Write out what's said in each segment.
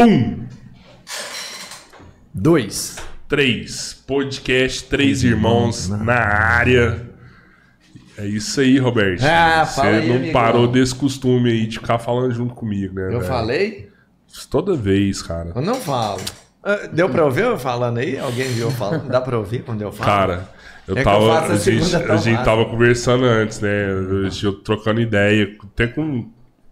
Um, Dois. três. Podcast Três Irmãos na área. É isso aí, Roberto. Ah, Você aí, não amigão. parou desse costume aí de ficar falando junto comigo, né? Eu velho? falei? Toda vez, cara. Eu não falo. Ah, Deu pra ouvir eu falando aí? Alguém viu eu falando? Dá pra ouvir quando eu falo? Cara, eu É eu tava. faço a a, gente, a gente tava conversando antes, né? Eu, eu trocando ideia. Até com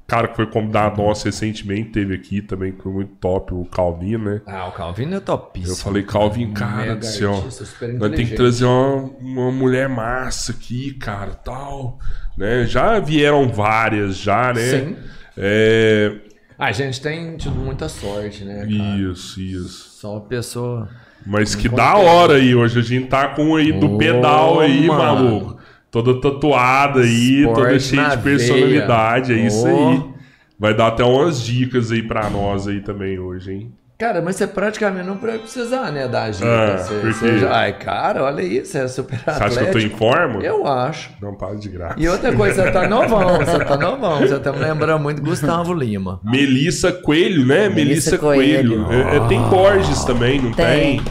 cara que foi convidado nosso recentemente, teve aqui também, que foi muito top, o Calvin, né? Ah, o Calvino é topíssimo. Eu falei, Calvin, cara do céu. Nós tem que trazer uma, uma mulher massa aqui, cara, tal. Né? Já vieram várias, já, né? Sim. É, A gente tem tido muita sorte, né, cara? Isso, isso. Só uma pessoa... Mas que da hora aí. Hoje a gente tá com aí do Ô, pedal aí, mano. maluco. Toda tatuada aí, toda cheia de personalidade. veia. É isso Ô. aí. Vai dar até umas dicas aí pra nós aí também hoje, hein? Cara, mas você praticamente não vai precisar, né, da ajuda. Ah, você, por você já... Ai, cara, olha isso, você é super Você acha que eu tô em atlético. forma? Eu acho. Não, para de graça. E outra coisa, você tá novão, você tá novão. Você tá me lembrando muito de Gustavo Lima. Melissa Coelho, né? Melissa, Melissa Coelho. Coelho. É, tem Borges também, não tem? Tem.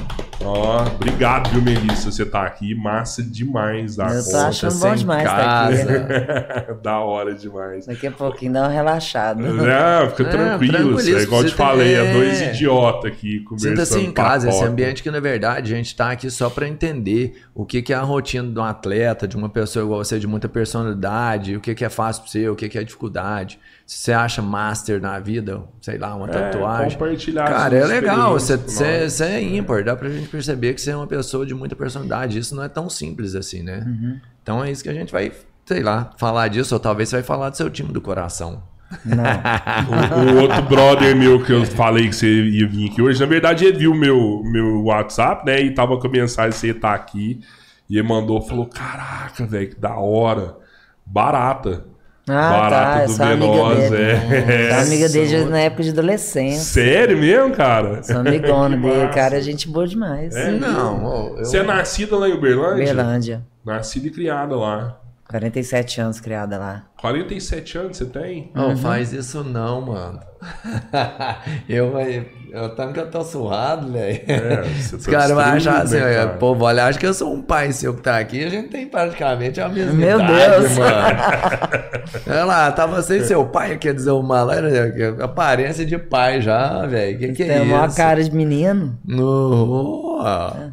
Ó, obrigado, viu, Melissa? Você tá aqui. Massa demais da Eu tô conta. achando bom demais estar aqui. né? da hora demais. Daqui a pouquinho dá uma relaxada. Não, fica É, tranquilo. É igual eu te você falei, é dois idiotas aqui conversando. Sinta-se em casa, esse ambiente que na verdade a gente tá aqui só para entender o que, que é a rotina de um atleta, de uma pessoa igual você, de muita personalidade, o que, que é fácil para você, o que, que é dificuldade. Se você acha master na vida, sei lá, uma É, tatuagem. compartilhar Cara, é legal, você, você, você é ímpar, dá pra gente perceber que você é uma pessoa de muita personalidade. Isso não é tão simples assim, né? Uhum. Então é isso que a gente vai, sei lá, falar disso, ou talvez você vai falar do seu time do coração. Não. O, o outro brother meu que eu falei que você ia vir aqui hoje, na verdade, ele viu meu, meu WhatsApp, né? E tava com a mensagem, você tá aqui. E ele mandou, falou: Caraca, velho, que da hora. Barata. Ah, tá. Eu do sou amiga Venosa, dele. é. Sou amiga dele já na época de adolescência. Sério mesmo, cara? Sou amigona dele. Cara, é gente boa demais. É? Não, eu... Você é nascida lá em Uberlândia? Berlândia. Nascida e criada lá. 47 anos criada lá. 47 anos você tem? Não faz isso não, mano. eu, eu tanto que eu tô suado, velho. É, você Os tá caras vão achar assim, né, cara? o povo olha, acha que eu sou um pai seu que tá aqui, a gente tem praticamente a mesma Meu idade, Deus. mano. Olha lá, tá você e seu pai, quer dizer, uma lá, né, aparência de pai já, velho. Que que é Tem isso? uma cara de menino. No,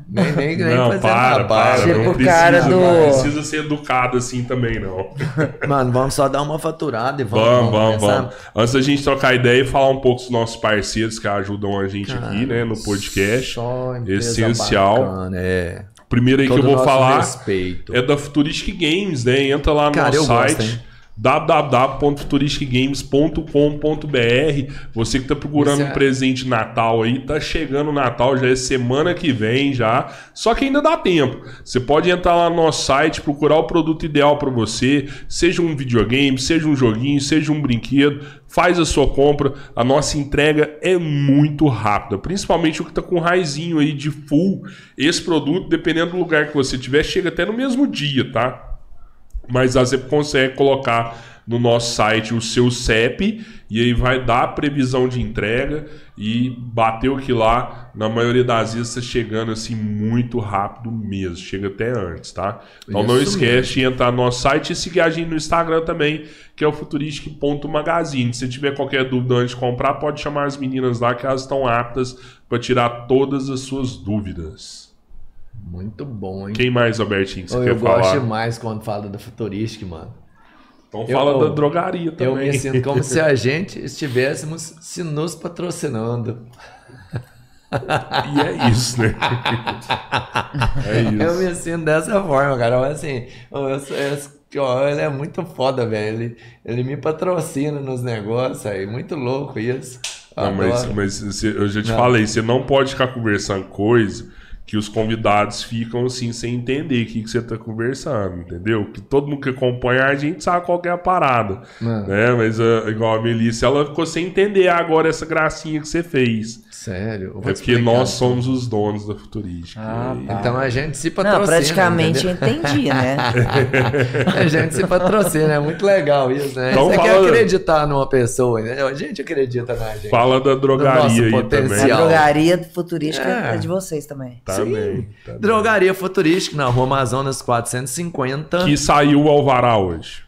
nem, nem, nem Não, fazer para, para. Tipo não o precisa, cara do- não precisa ser educado assim também, não. Mano, vamos só dar uma faturada e vamos, Vamos, vamos, começar. vamos. Antes da gente trocar ideia e falar um pouco dos nossos parceiros que ajudam a gente aqui, né, no podcast. Só Essencial. bacana, é. Primeiro aí que eu Todo vou falar respeito. é da Futuristic Games, né? Entra lá no Cara, nosso gosto, site. hein? www.futuristicgames.com.br Você que tá procurando Isso é- um presente Natal aí, tá chegando o Natal, já é semana que vem já. Só que ainda dá tempo. Você pode entrar lá no nosso site, procurar o produto ideal para você, seja um videogame, seja um joguinho, seja um brinquedo, faz a sua compra. A nossa entrega é muito rápida, principalmente o que tá com raizinho aí de full. Esse produto, dependendo do lugar que você tiver, chega até no mesmo dia, tá? Mas você consegue colocar no nosso site o seu CEP e aí vai dar a previsão de entrega e bateu que lá, na maioria das vezes, está chegando assim muito rápido mesmo, chega até antes, tá? Então não Isso esquece de entrar no nosso site e seguir a gente no Instagram também, que é o futuristic.magazine. Se tiver qualquer dúvida antes de comprar, pode chamar as meninas lá que elas estão aptas para tirar todas as suas dúvidas. Muito bom, hein? Quem mais, Albertinho, você Ô, quer eu falar? gosto demais quando fala da Futuristic, mano. Então Eu- fala eu- da drogaria também. Eu me sinto como se a gente estivéssemos se nos patrocinando. E é isso, né? é isso. Eu me sinto dessa forma, cara. Mas, assim, eu, eu, eu, ele é muito foda, velho. Ele, ele me patrocina nos negócios aí. Muito louco isso. Não, mas, mas eu já te Não. falei, você não pode ficar conversando coisa que os convidados ficam assim sem entender o que, que você tá conversando, entendeu? Que todo mundo que acompanha a gente sabe qual que é a parada, Mano. né? Mas ah, igual a Melissa, ela ficou sem entender agora essa gracinha que você fez. Sério. É porque explicar. nós somos os donos da Futurística. Ah, E- tá. Então a gente se patrocina. Não, praticamente eu entendeu? entendi, né? A gente se patrocina, é muito legal isso, né? Então Você quer fala- acreditar numa pessoa, né? A gente acredita na gente. Fala da drogaria aí A potencial. também. drogaria futurística É. é de vocês também. Também. também. Drogaria Futurística na Rua Amazonas 450. Que saiu o Alvará hoje.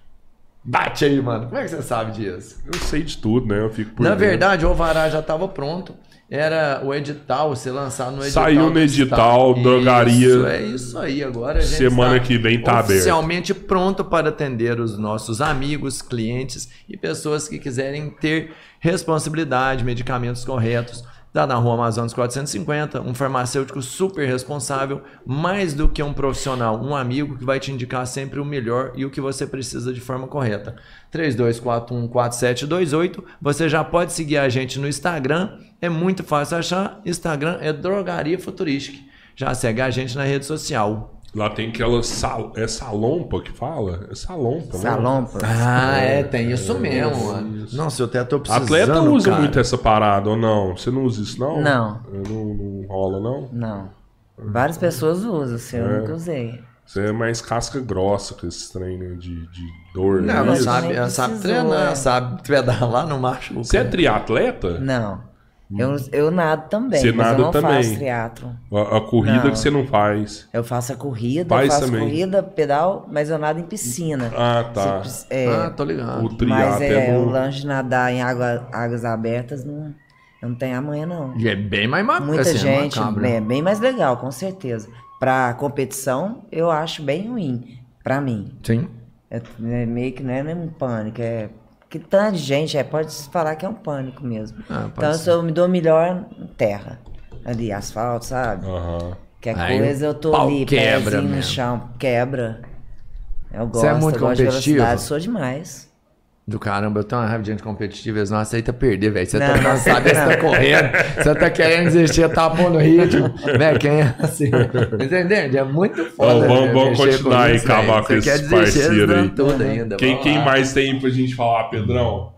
Bate aí, mano. Como é que você sabe disso? Eu sei de tudo, né? Eu fico por Na dentro. verdade, o Alvará já estava pronto. Era o edital, ser lançado no edital. Saiu no edital, drogaria. Isso, é isso aí. Agora a gente Semana está que vem tá aberto. Oficialmente pronto para atender os nossos amigos, clientes e pessoas que quiserem ter responsabilidade, medicamentos corretos. Está na Rua Amazonas 450, um farmacêutico super responsável, mais do que um profissional, um amigo que vai te indicar sempre o melhor e o que você precisa de forma correta. 32414728. Você já pode seguir a gente no Instagram, é muito fácil achar. Instagram é Drogaria Futurística. Já segue a gente na rede social. Lá tem aquela sal... É salompa que fala? É salompa, né? Salompa. Ah, é, tem isso mesmo, mano. Não, se eu até tô precisando, Atleta usa cara. muito essa parada, ou não? Você não usa isso, não? Não. Não, não rola, não? Não. Várias pessoas usam, assim, eu É. nunca usei. Você é mais casca grossa com esse treino de, de dor. Não, né? ela sabe, ela sabe treinar, é. sabe pedalar no macho. Você é triatleta? Não. Eu, eu nado também, Você mas nada eu não também. faço triatlo. A, a corrida Não. que você não faz. Eu faço a corrida, Faz eu faço também. corrida, pedal, mas eu nado em piscina. Ah, tá. Se- é, Ah, tô ligado. O mas triatlo é, é o no... lance de nadar em água, águas abertas, não, eu não tenho amanhã, não. E é bem mais macabro. Muita assim, é gente, macabro. é bem mais legal, com certeza. Pra competição, eu acho bem ruim, pra mim. Sim. É, é meio que não é nem um pânico, é que tanta gente, é, pode se falar que é um pânico mesmo. Ah, então ser. eu me dou melhor terra, ali, asfalto, sabe? Aham. Que Aí coisa eu tô ali, quebra pezinho no mesmo. chão, quebra. Eu gosto, Você é muito eu gosto de competitivo? velocidade, sou demais. Do caramba, eu tenho uma raiva de gente competitiva, eles não aceitam perder, velho. Você Não, tá não cansado, você tá correndo, você tá querendo desistir, tá pondo ritmo. Velho, quem é assim? Entendeu? É muito foda. Ó, vamos- velho, vamos continuar aí, isso, acabar com esses parceiros aí. tudo ainda. Quem, quem mais tem pra gente falar, Pedrão?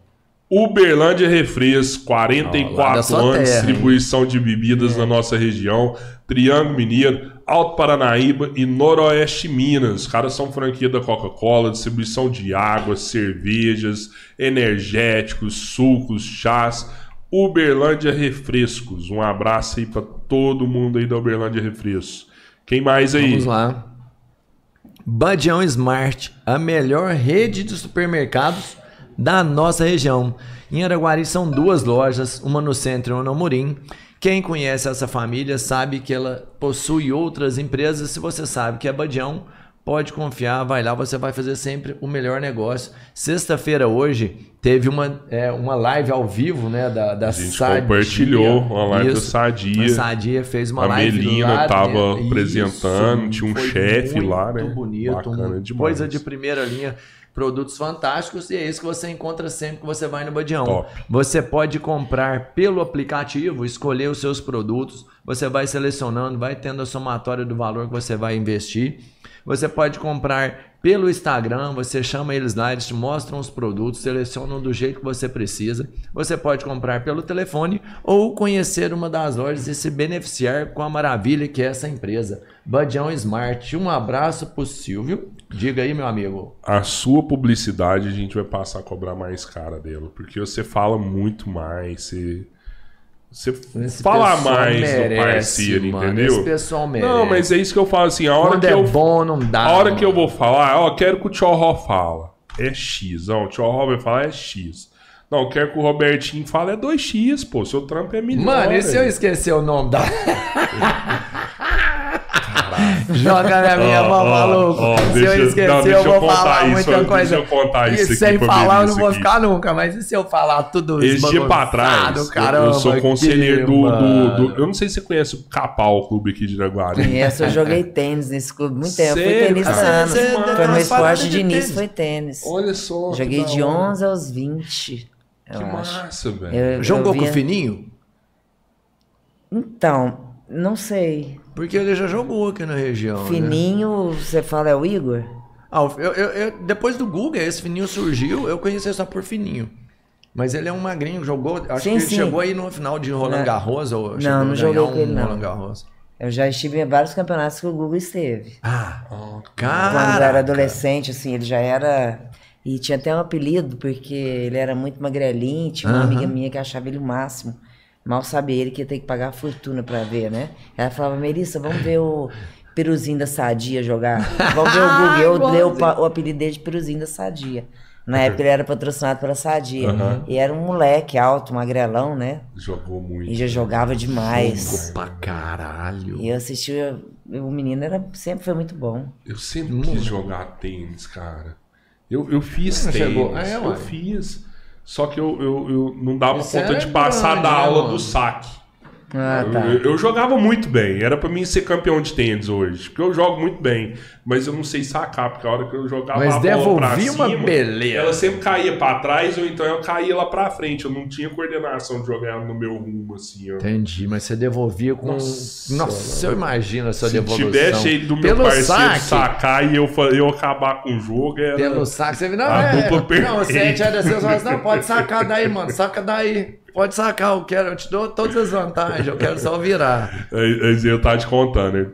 Uberlândia lá 44 da sua anos, terra, hein? distribuição de bebidas na nossa região, Triângulo Mineiro, Alto Paranaíba e Noroeste Minas. Os caras são franquia da Coca-Cola, distribuição de água, cervejas, energéticos, sucos, chás. Uberlândia Refrescos. Um abraço aí pra todo mundo aí da Uberlândia Refrescos. Quem mais aí? Vamos lá. Badião Smart, a melhor rede de supermercados da nossa região. Em Araguari são duas lojas, uma no centro e uma no Murim. Quem conhece essa família sabe que ela possui outras empresas. Se você sabe que é Badião, pode confiar, vai lá, você vai fazer sempre o melhor negócio. Sexta-feira hoje teve uma, é, uma live ao vivo, né, da, da A gente Sadia. compartilhou uma live da Sadia. A Sadia fez uma A live Melina lá tava dentro. apresentando, Isso, tinha um chefe muito lá, né? bonito, Bacana demais. coisa de primeira linha, produtos fantásticos e é isso que você encontra sempre que você vai no Badião. Top. Você pode comprar pelo aplicativo, escolher os seus produtos, você vai selecionando, vai tendo a somatória do valor que você vai investir. Você pode comprar pelo Instagram, você chama eles lá, eles te mostram os produtos, selecionam do jeito que você precisa. Você pode comprar pelo telefone ou conhecer uma das lojas e se beneficiar com a maravilha que é essa empresa. Badião Smart. Um abraço pro Silvio. Diga aí, meu amigo. A sua publicidade a gente vai passar a cobrar mais cara dela. Porque você fala muito mais, você. Você Esse fala mais do merece, parceiro, mano. entendeu? Esse pessoal merece. Não, mas é isso que eu falo assim, a hora Quando que é eu. bom, não dá. A hora que eu mano. vou falar, ó, quero que o Tchorró fala. É X. Ó, o Tchorró vai falar é X. Não, eu quero que o Robertinho fale é 2X, pô. Seu trampo é melhor. Mano, e se eu esquecer o nome da. Joga na minha Ó, mão, ó, maluco. ó, se deixa- eu esquecer, não, deixa eu vou eu falar isso, muita deixa coisa. eu contar isso e aqui sem falar, eu não vou ficar nunca. Mas e se eu falar tudo Esse dia pra trás, eu- caramba, eu sou conselheiro do, do, do- Eu não sei se você conhece o Capal, o clube aqui de Iraguari. Conheço, eu joguei tênis nesse clube muito tempo. Fui Sério, tenista cara? anos. Você- Foi meu esporte de início, tênis. foi tênis. Olha só. Joguei de da hora. 11 aos 20, eu Que massa, velho. Eu- Jogou eu com o Fininho? Então, Não sei. Porque ele já jogou aqui na região. né? Fininho, você fala é o Igor? Ah, eu, eu- eu- depois do Google, esse Fininho surgiu, eu conheci só por Fininho. Mas ele é um magrinho, jogou. Acho Sim, que ele sim. chegou aí no final de Roland Não. Garros. Ou Não, não com um ele, não. Roland Garros. Eu já estive em vários campeonatos que o Google esteve. Ah, cara. Quando eu era adolescente, assim, ele já era. E tinha até um apelido, porque ele era muito magrelinho. Tinha uma amiga minha que achava ele o máximo. Mal sabia ele que ia ter que pagar a fortuna pra ver, né? Ela falava, Melissa, vamos ver o Peruzinho da Sadia jogar. Vamos ver o Google. Eu dei o, o apelido dele de Peruzinho da Sadia. Na época ele era patrocinado pela Sadia. Aham. E era um moleque alto, magrelão, né? Jogou muito. E já jogava demais. Jogou pra caralho. E eu assistia. O menino era, sempre foi muito bom. Eu sempre quis jogar tênis, cara. Eu, eu fiz tênis. chegou? É, eu fiz. Só que eu, eu, eu não dava Isso conta é de passar grande, da né, aula mano? do saque. Ah, tá. Eu, eu jogava muito bem. Era pra mim ser campeão de tênis hoje. Porque eu jogo muito bem. Mas eu não sei sacar, porque a hora que eu jogava Mas a bola pra devolvi uma cima, beleza. ela sempre caía pra trás ou então eu caía lá pra frente. Eu não tinha coordenação de jogar no meu rumo, assim. ó. Entendi, mas você devolvia com. Nossa, Nossa, eu imagino a sua Se devolução. tivesse do meu Pelo parceiro saque, sacar e eu, eu acabar com o jogo, era... Pelo saque, você não, A é, dupla Não, perfeita. você tinha descer, você fala assim, não, pode sacar daí, mano, saca daí. Pode sacar, eu quero, eu te dou todas as vantagens, eu quero só virar. É, é, Eu tava te contando, né?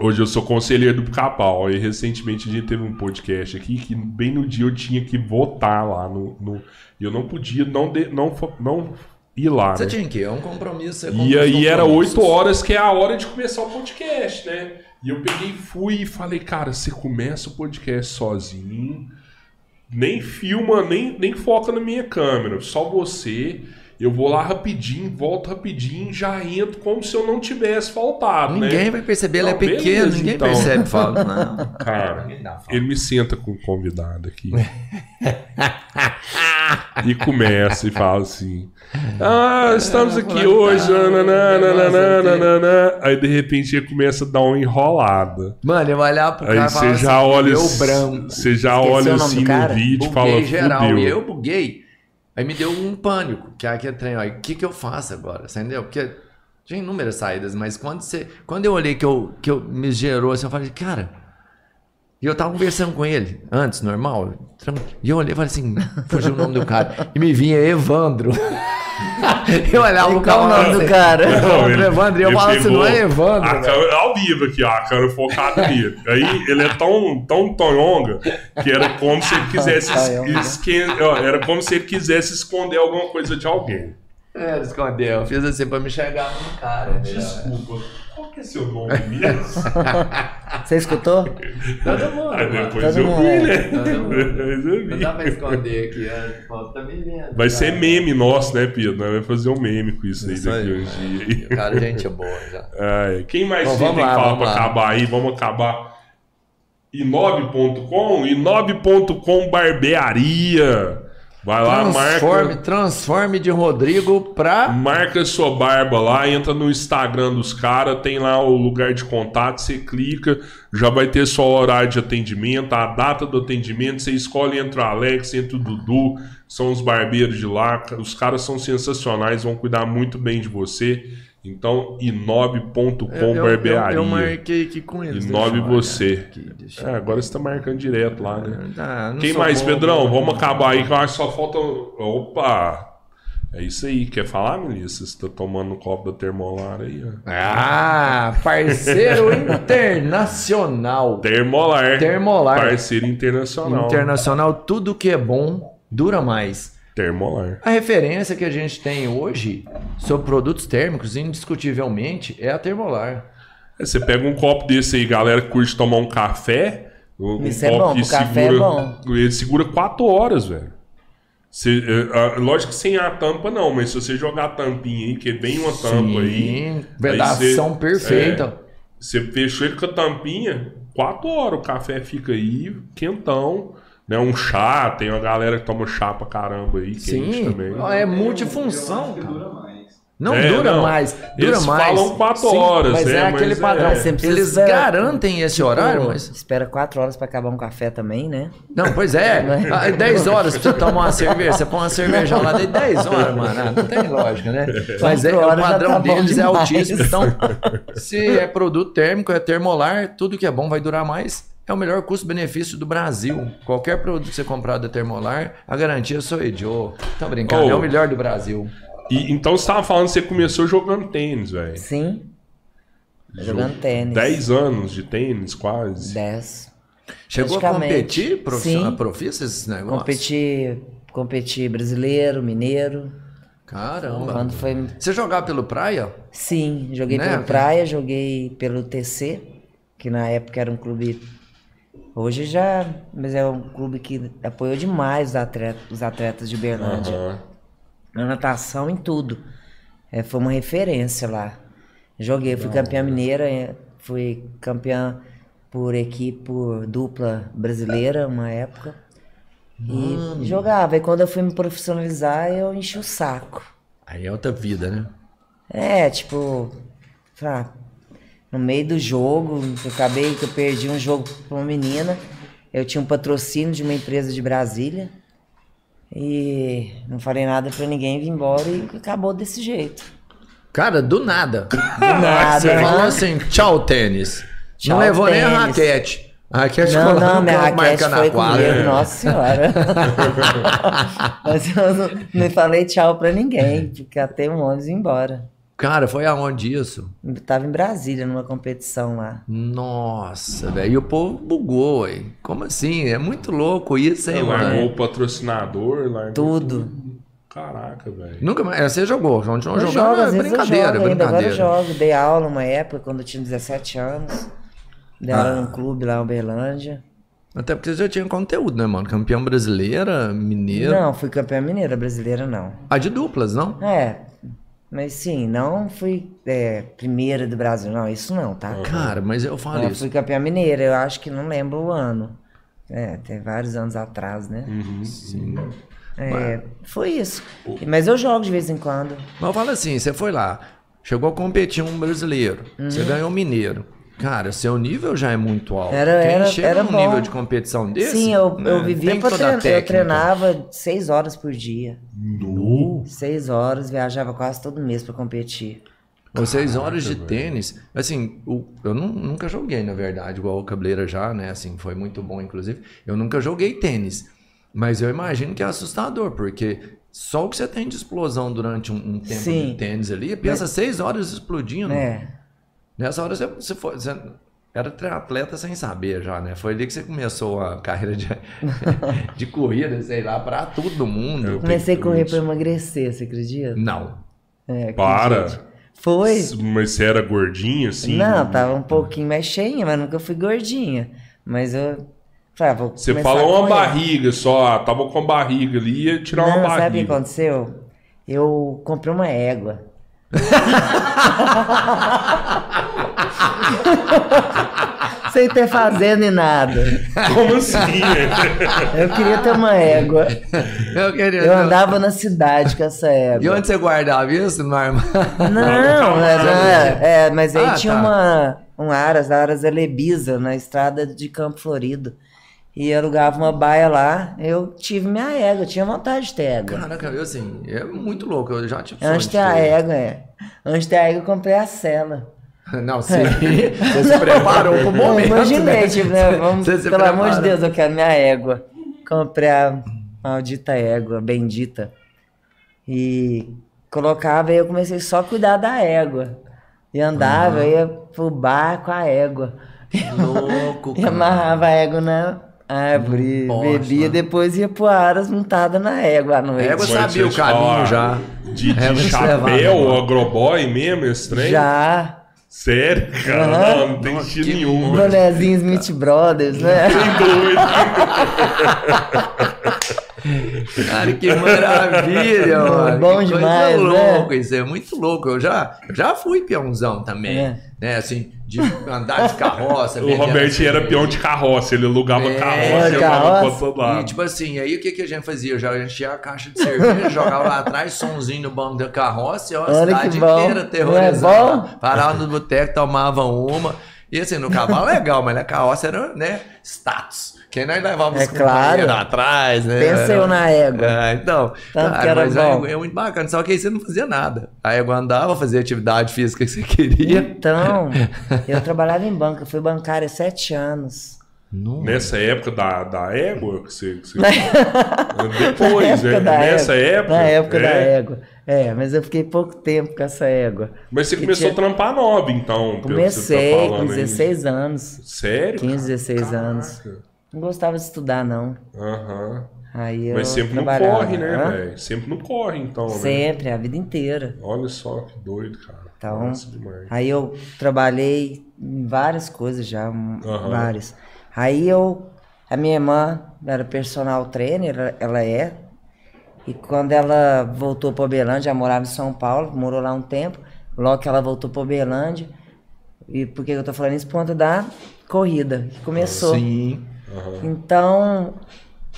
Hoje eu sou conselheiro do Capau. E recentemente a gente teve um podcast aqui que bem no dia eu tinha que votar lá no. no- e eu não podia não, de- não, não ir lá. Você né? tinha que, é um compromisso. Você E aí era compromissos. 8 horas, que é a hora de começar o podcast, né? E eu peguei, fui e falei, cara, você começa o podcast sozinho, nem filma, nem, nem foca na minha câmera, só você. Eu vou lá rapidinho, volto rapidinho, já entro como se eu não tivesse faltado, Ninguém né? vai perceber, ele é Não, pequeno, beleza, ninguém então. percebe. Fala, não. Cara, ele me senta com o convidado aqui. e começa e fala assim: Ah, estamos aqui hoje. tá, nananã, negócio nananã, aqui." nananã. Aí de repente ele começa a dar uma enrolada. Mano, eu vou olhar pro cara Aí e falar você já assim, olha, você já Esqueceu olha assim no vídeo e fala: geral. E eu buguei. Aí me deu um pânico. Que é aquele trem. O que, que eu faço agora? Entendeu? Porque tinha inúmeras saídas, mas quando, você, quando eu olhei que eu, que eu me gerou assim, eu falei, cara. E eu tava conversando com ele antes, normal. E eu olhei e falei assim, fugiu o nome do cara. E me vinha Evandro. eu olhava o qual o cara. nome do cara? Evandro, Evandro. E eu falava assim, não é Evandro. A câmera, ao vivo aqui, ó, a câmera focada nele. Aí ele é tão, tão tonhonga que era como se ele quisesse esque- ó, Era como se ele quisesse esconder alguma coisa de alguém. É, escondeu. Eu fiz assim pra me chegar no cara. entendeu? Desculpa, qual que é seu nome mesmo? Você escutou? Todo mundo. Aí mano. depois Todo eu mundo vi, é. né? Depois eu Não vi. dá pra esconder aqui. é, pô, Tá me vendo. Vai cara. ser meme nosso, né, Pedro? Nós vamos fazer um meme com isso aí Isso daqui aí. uns dias. Cara, gente é boa já. Ai, quem mais Bom, tem, vamos tem lá, que falar pra lá. acabar aí? Vamos acabar. Inob.com, inob.com barbearia. Vai lá, Transforme, marca, transforme de Rodrigo pra. marca sua barba lá, entra no Instagram dos caras, tem lá o lugar de contato, você clica, já vai ter só o horário de atendimento, a data do atendimento, você escolhe entre o Alex, entre o Dudu, são os barbeiros de lá, os caras são sensacionais, vão cuidar muito bem de você. Então, inob.com Eu, eu, barbearia. eu marquei aqui com eles. Olhar você. aqui, É, agora você tá marcando direto lá, né? Ah, não Quem mais, bobo, Pedrão? né? Vamos acabar aí que eu acho que só falta. Opa! É isso aí. Quer falar, Melissa? Você tá tomando um copo da termolar aí, ó. Ah, parceiro internacional. Termolar. Termolar. Parceiro internacional. Internacional, tudo que é bom dura mais. Termolar. A referência que a gente tem hoje sobre produtos térmicos, indiscutivelmente, é a Termolar. É, você pega um copo desse aí, galera que curte tomar um café. Um Isso é bom, que o café é bom. Ele segura 4 horas, velho. Você, é, lógico que sem a tampa não, mas se você jogar a tampinha aí, que vem uma tampa aí. vedação você- perfeita. Você fechou ele com a tampinha, 4 horas o café fica aí, quentão. Né, um chá, tem uma galera que toma chá pra caramba aí, quente Sim, também. é multifunção. cara. dura mais. Não É, dura não. mais. Dura Eles mais. falam quatro Sim, horas, Mas é, é, aquele mas é. padrão. Mas você Eles precisa, garantem esse horário, Pô, mas. Espera quatro horas pra acabar um café também, né? Não, pois é. Ah, 10 horas pra você tomar uma cerveja. Você põe uma cerveja lá de 10 horas, mano. Ah, Não tem lógica, né? Mas é, o horas já padrão tá deles é altíssimo. Então, se é produto térmico, é termolar, tudo que é bom vai durar mais. É o melhor custo-benefício do Brasil. Qualquer produto que você comprar da Termolar, a garantia sou eu. Tá brincando? Oh. É o melhor do Brasil. E, então você tava falando que você começou jogando tênis, velho. Sim. Jogando Jo- tênis. 10 anos de tênis, quase. Dez. Chegou a competir profissional, profissa esses negócios? Competi, competi brasileiro, mineiro. Caramba. Quando foi. Você jogava pelo praia? Sim, joguei Né? pelo Praia, joguei pelo TC, que na época era um clube. Hoje já. Mas é um clube que apoiou demais os atletas, os atletas de Berlândia. Aham. Na natação, em tudo. É, foi uma referência lá. Joguei, fui campeã mineira, é, fui campeã por equipe, por dupla brasileira, uma época. E jogava. E quando eu fui me profissionalizar, eu enchi o saco. Aí é outra vida, né? É, tipo, ah, no meio do jogo, eu acabei que eu perdi um jogo pra uma menina. Eu tinha um patrocínio de uma empresa de Brasília. E não falei nada pra ninguém, vim embora e acabou desse jeito. Cara, do nada. Do nada. Você né? falou assim, tchau, tênis. Tchau, não levou nem a tênis. raquete. A raquete Não, não, no minha raquete foi quadra. comigo, nossa senhora. Mas eu não, não falei tchau pra ninguém, porque até o ônibus ia embora. Cara, foi aonde isso? Eu tava em Brasília, numa competição lá. Nossa, velho. E o povo bugou, ué. Como assim? É muito louco isso, hein, Largou mano? o patrocinador, largou Tudo. Caraca, velho. Nunca mais. é, Você jogou, continuou Eu jogando. jogo, é vezes eu brincadeira, jogo ainda, agora eu brincadeira. jogo. Dei aula uma época, quando eu tinha 17 anos. Dei aula Ah. num clube lá em Uberlândia. Até porque você já tinha conteúdo, né, mano? Campeão brasileira, mineiro. Não, fui campeã mineira, brasileira não. A de duplas, não? É, mas sim, não fui é, primeira do Brasil, não, isso não, tá? Cara, mas eu falo Eu isso. fui campeã mineira, eu acho que não lembro o ano. É, tem vários anos atrás, né? Sim. É, foi isso. Mas eu jogo de vez em quando. Mas eu falo assim, você foi lá, chegou a competir um brasileiro, Uhum. você ganhou um mineiro. Cara, seu nível já é muito alto. Era- Quem era- chega era num bom. nível de competição desse... Sim, eu, né, eu vivia pra treinar. Eu treinava seis horas por dia. Nu. Seis horas, viajava quase todo mês pra competir. Ou seis horas de tênis. Assim, o- eu nu- nunca joguei, na verdade, igual o Cabeleira já, né? Assim, foi muito bom, inclusive. Eu nunca joguei tênis. Mas eu imagino que é assustador, porque só o que você tem de explosão durante um, um tempo Sim. de tênis ali, pensa seis horas explodindo. É. Nessa hora você, você, foi, você era triatleta sem saber já, né? Foi ali que você começou a carreira de, de corrida, sei lá, pra todo mundo. Eu- Comecei a correr pra emagrecer, você acredita? Não. É, Para. Foi. Mas você era gordinho assim? Não, tava um pouquinho mais cheinha, mas nunca fui gordinha. Mas eu. Falei, ah, vou Você falou a uma barriga só, tava com a barriga ali, ia tirar uma Não, sabe o que barriga. aconteceu? Eu comprei uma égua. Sem ter fazenda e nada. Como assim? Eu queria ter uma égua. Eu queria. Eu andava na cidade com essa E égua. onde você guardava isso? No armário? Não, era, é, mas aí Ah, tinha tá. uma, um Aras, Aras Elebisa, na estrada de Campo Florido. E alugava uma baia lá, eu tive minha égua, eu tinha vontade de ter égua. Caraca, eu assim, é muito louco. Eu já tive Antes de ter a égua, é. Antes de ter a égua, eu comprei a cela. Não, sim. Você se preparou pro momento. imaginei, né? tipo, né? Vamos, pelo amor de prepara. Deus, eu quero minha égua. Comprei a maldita égua, bendita. E colocava e eu comecei só a cuidar da égua. E andava, eu ia pro bar com a égua. Louco, E cara. amarrava a égua na árvore, Não posso, bebia, né? depois ia pro Aras montada na égua à noite. Égua Mas sabia o caminho já. De, de chapéu, agroboy mesmo, esse trem? Já, Sério, cara? Não, não tem estilo que nenhum. bonezinho Smith Brothers, né? Tem doido. Cara, que maravilha, mano. Bom que demais, coisa né? louco, isso é muito louco. Eu já, eu já fui peãozão também, É. né? Assim, de andar de carroça. O Robertinho era assim. peão de carroça, ele alugava É, carroça e andava carroça. pra todo E tipo assim, aí o que, que a gente fazia? Eu já enchia a caixa de cerveja, jogava lá atrás, sonzinho no banco da carroça e ó, a Olha cidade inteira é terrorizada. bom? Parava no boteco, tomava uma. E assim, no cavalo é legal, mas na carroça era, né, status. Quem nós levava os É claro. atrás, né? Pensa eu na égua. É, então, Tanto cara, que era mas bom. é, é muito bacana, só que aí você não fazia nada. A égua andava, fazia atividade física que você queria. Então, eu trabalhava em banco, eu fui bancária sete anos. Não. Nessa época da, da égua, que você. que você- Depois, é, nessa égua. época. Na época é. da égua. É, mas eu fiquei pouco tempo com essa égua. Mas você começou tinha- a trampar nova, então. tá Comecei com falando aí. 16 anos. Sério? 15, 16 Caraca. anos. Não gostava de estudar, não. Aham. Aí eu Mas sempre não corre, né, velho? Sempre não corre, então, né? Sempre, a vida inteira. Olha só que doido, cara. Então, Nossa. Aí eu trabalhei em várias coisas já, m- Aham. várias. Aí eu, a minha irmã era personal trainer, ela é. E quando ela voltou para Uberlândia, ela morava em São Paulo, morou lá um tempo. Logo que ela voltou para Uberlândia, e por que eu tô falando isso? Por conta da corrida, que começou. Sim. Então,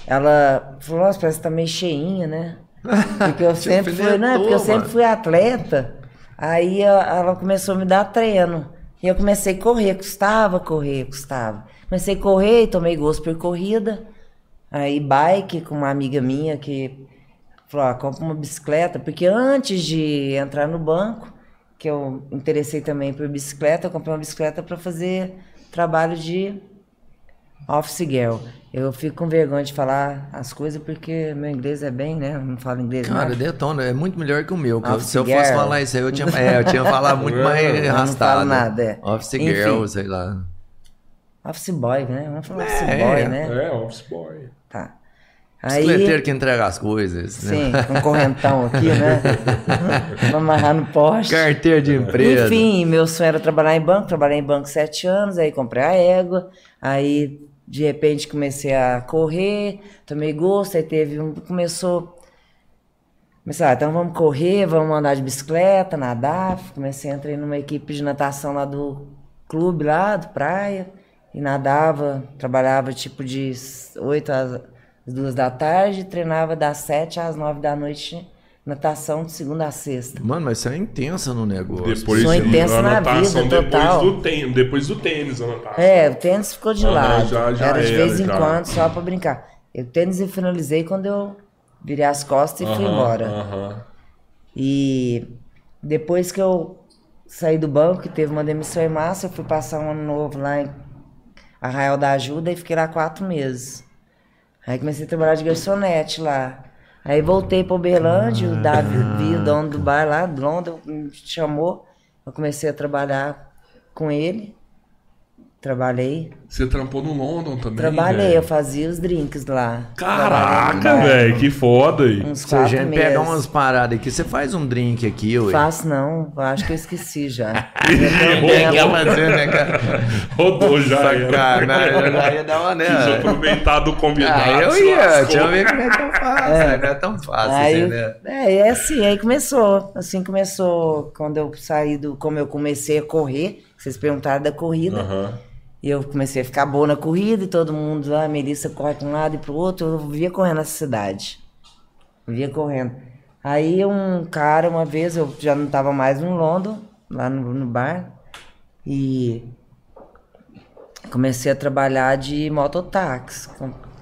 ela falou, nossa, parece que tá meio cheinha, né? Porque eu sempre fui, né? Porque eu sempre fui atleta. Aí a- ela começou a me dar treino. E eu comecei a correr, custava correr, custava. Comecei a correr e tomei gosto por corrida. Aí bike com uma amiga minha que falou, ah, compra uma bicicleta. Porque antes de entrar no banco, que eu interessei também por bicicleta, eu comprei uma bicicleta para fazer trabalho de Office Girl. Eu fico com vergonha de falar as coisas porque meu inglês é bem, né? Eu não falo inglês Cara, nada. detona, é muito melhor que o meu. Office se eu fosse girl. falar isso aí, eu tinha, é, eu tinha falado muito mais Eu não arrastado. falo nada, é. Office Enfim. girl, sei lá. Office Boy, né? Vamos falar Office É, Boy, é. né? É, office boy. Tá. Aí, Bicicleteiro que entrega as coisas. sim, Né? um correntão aqui, né? Vamos amarrar no poste. Carteira de empresa. Enfim, meu sonho era trabalhar em banco. Trabalhei em banco sete anos, aí comprei a égua. Aí, de repente, comecei a correr, tomei gosto, aí teve um... Começou... Comecei, ah, então vamos correr, vamos andar de bicicleta, nadar. Comecei a entrar numa equipe de natação lá do clube, lá do praia. E nadava, trabalhava tipo de 8 às 2 da tarde, treinava das 7 às 9 da noite, natação de segunda a sexta. Mano, mas você é intensa no negócio. Depois Sou de intensa na vida, total. Depois do, tênis, depois do tênis, a natação. É, o tênis ficou de Aham, lado. já- já era de era, vez em já. quando, só pra brincar. Eu tênis eu finalizei quando eu virei as costas e fui Aham, embora. aham. E depois que eu saí do banco, que teve uma demissão em massa, eu fui passar um ano novo lá em Arraial da Ajuda e fiquei lá quatro meses. Aí comecei a trabalhar de garçonete lá. Aí voltei para Uberlândia, o Davi, o dono do bar lá, de Londres, me chamou. Eu comecei a trabalhar com ele. Trabalhei. Você trampou no London também, Trabalhei, velho? eu fazia os drinks lá. Caraca, velho, que foda aí. Uns Se a quatro gente meses. pegar umas paradas aqui, você faz um drink aqui, ué. Faço não, eu acho que eu esqueci já. Tempo. fazer, né, cara? Rodou já. Sacanagem, já ia dar uma, né? Quis aproveitar do convidado. Ah, eu ia, eu ver como é que eu faço. É. Não é tão fácil, Aí, assim, né? é, é assim, aí começou. Assim começou quando eu saí do. Como eu comecei a correr, vocês perguntaram da corrida. Aham. E eu comecei a ficar boa na corrida e todo mundo lá, a Melissa corre para um lado e pro outro. Eu via correndo nessa cidade. Via correndo. Aí um cara, uma vez, eu já não tava mais no London, lá no, no bar. E comecei a trabalhar de mototáxi.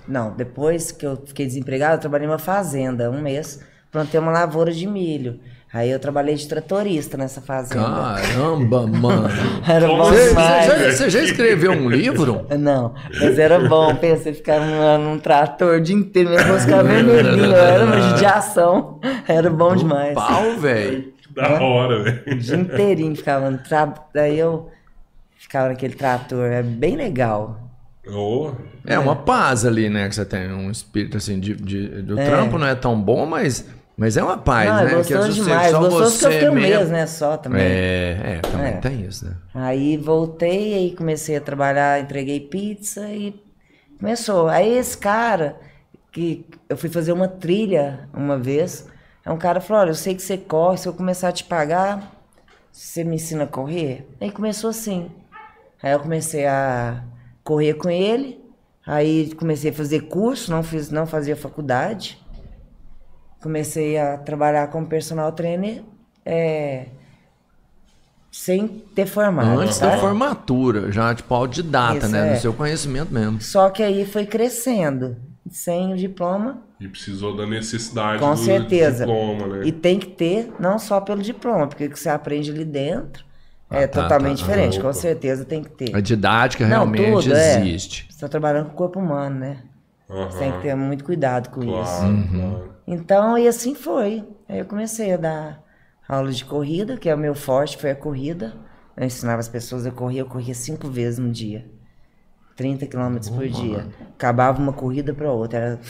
Não, depois que eu fiquei desempregado, eu trabalhei numa fazenda, um mês. Plantei uma lavoura de milho. Aí eu trabalhei de tratorista nessa fazenda. Caramba, mano. Era bom? Você, demais. você já, você já escreveu um livro? Não, mas era bom, pensa, ficar num, num trator o dia inteiro, minha voz ficava vermelhinha, era uma judiação, era bom demais. Pau, velho. Da hora, velho. O dia inteirinho ficava no trator, daí eu ficava naquele trator, é bem legal. Ô, É uma paz ali, né? Que você tem um espírito assim de. de do É. trampo não é tão bom, mas, mas é uma paz, ah, né? gostoso você- demais, só gostoso que eu você fiquei um mesmo- mês, né, só também. É, é, também É. tem isso, né? Aí voltei, aí comecei a trabalhar, entreguei pizza e começou. Aí esse cara, que eu fui fazer uma trilha uma vez. Aí um cara falou: Olha, eu sei que você corre, se eu começar a te pagar, você me ensina a correr? Aí começou assim. Aí eu comecei a correr com ele. Aí comecei a fazer curso, não, fiz, não fazia faculdade. Comecei a trabalhar como personal trainer é, sem ter formado. Antes sabe? da formatura, já tipo autodidata, Isso, né? é. No seu conhecimento mesmo. Só que aí foi crescendo. Sem o diploma. E precisou da necessidade Com do certeza. diploma, né? E tem que ter, não só pelo diploma, porque o que você aprende ali dentro é Ah, tá, totalmente tá. diferente. Opa. Com certeza tem que ter. A didática Não, realmente tudo, é. existe. Você está trabalhando com o corpo humano, né? Aham. Você tem que ter muito cuidado com isso. Claro, claro. Então, e assim foi. Aí eu comecei a dar aula de corrida, que é o meu forte, foi a corrida. Eu ensinava as pessoas a correr, eu corria cinco vezes no dia. 30 quilômetros por dia. Acabava uma corrida para outra. Era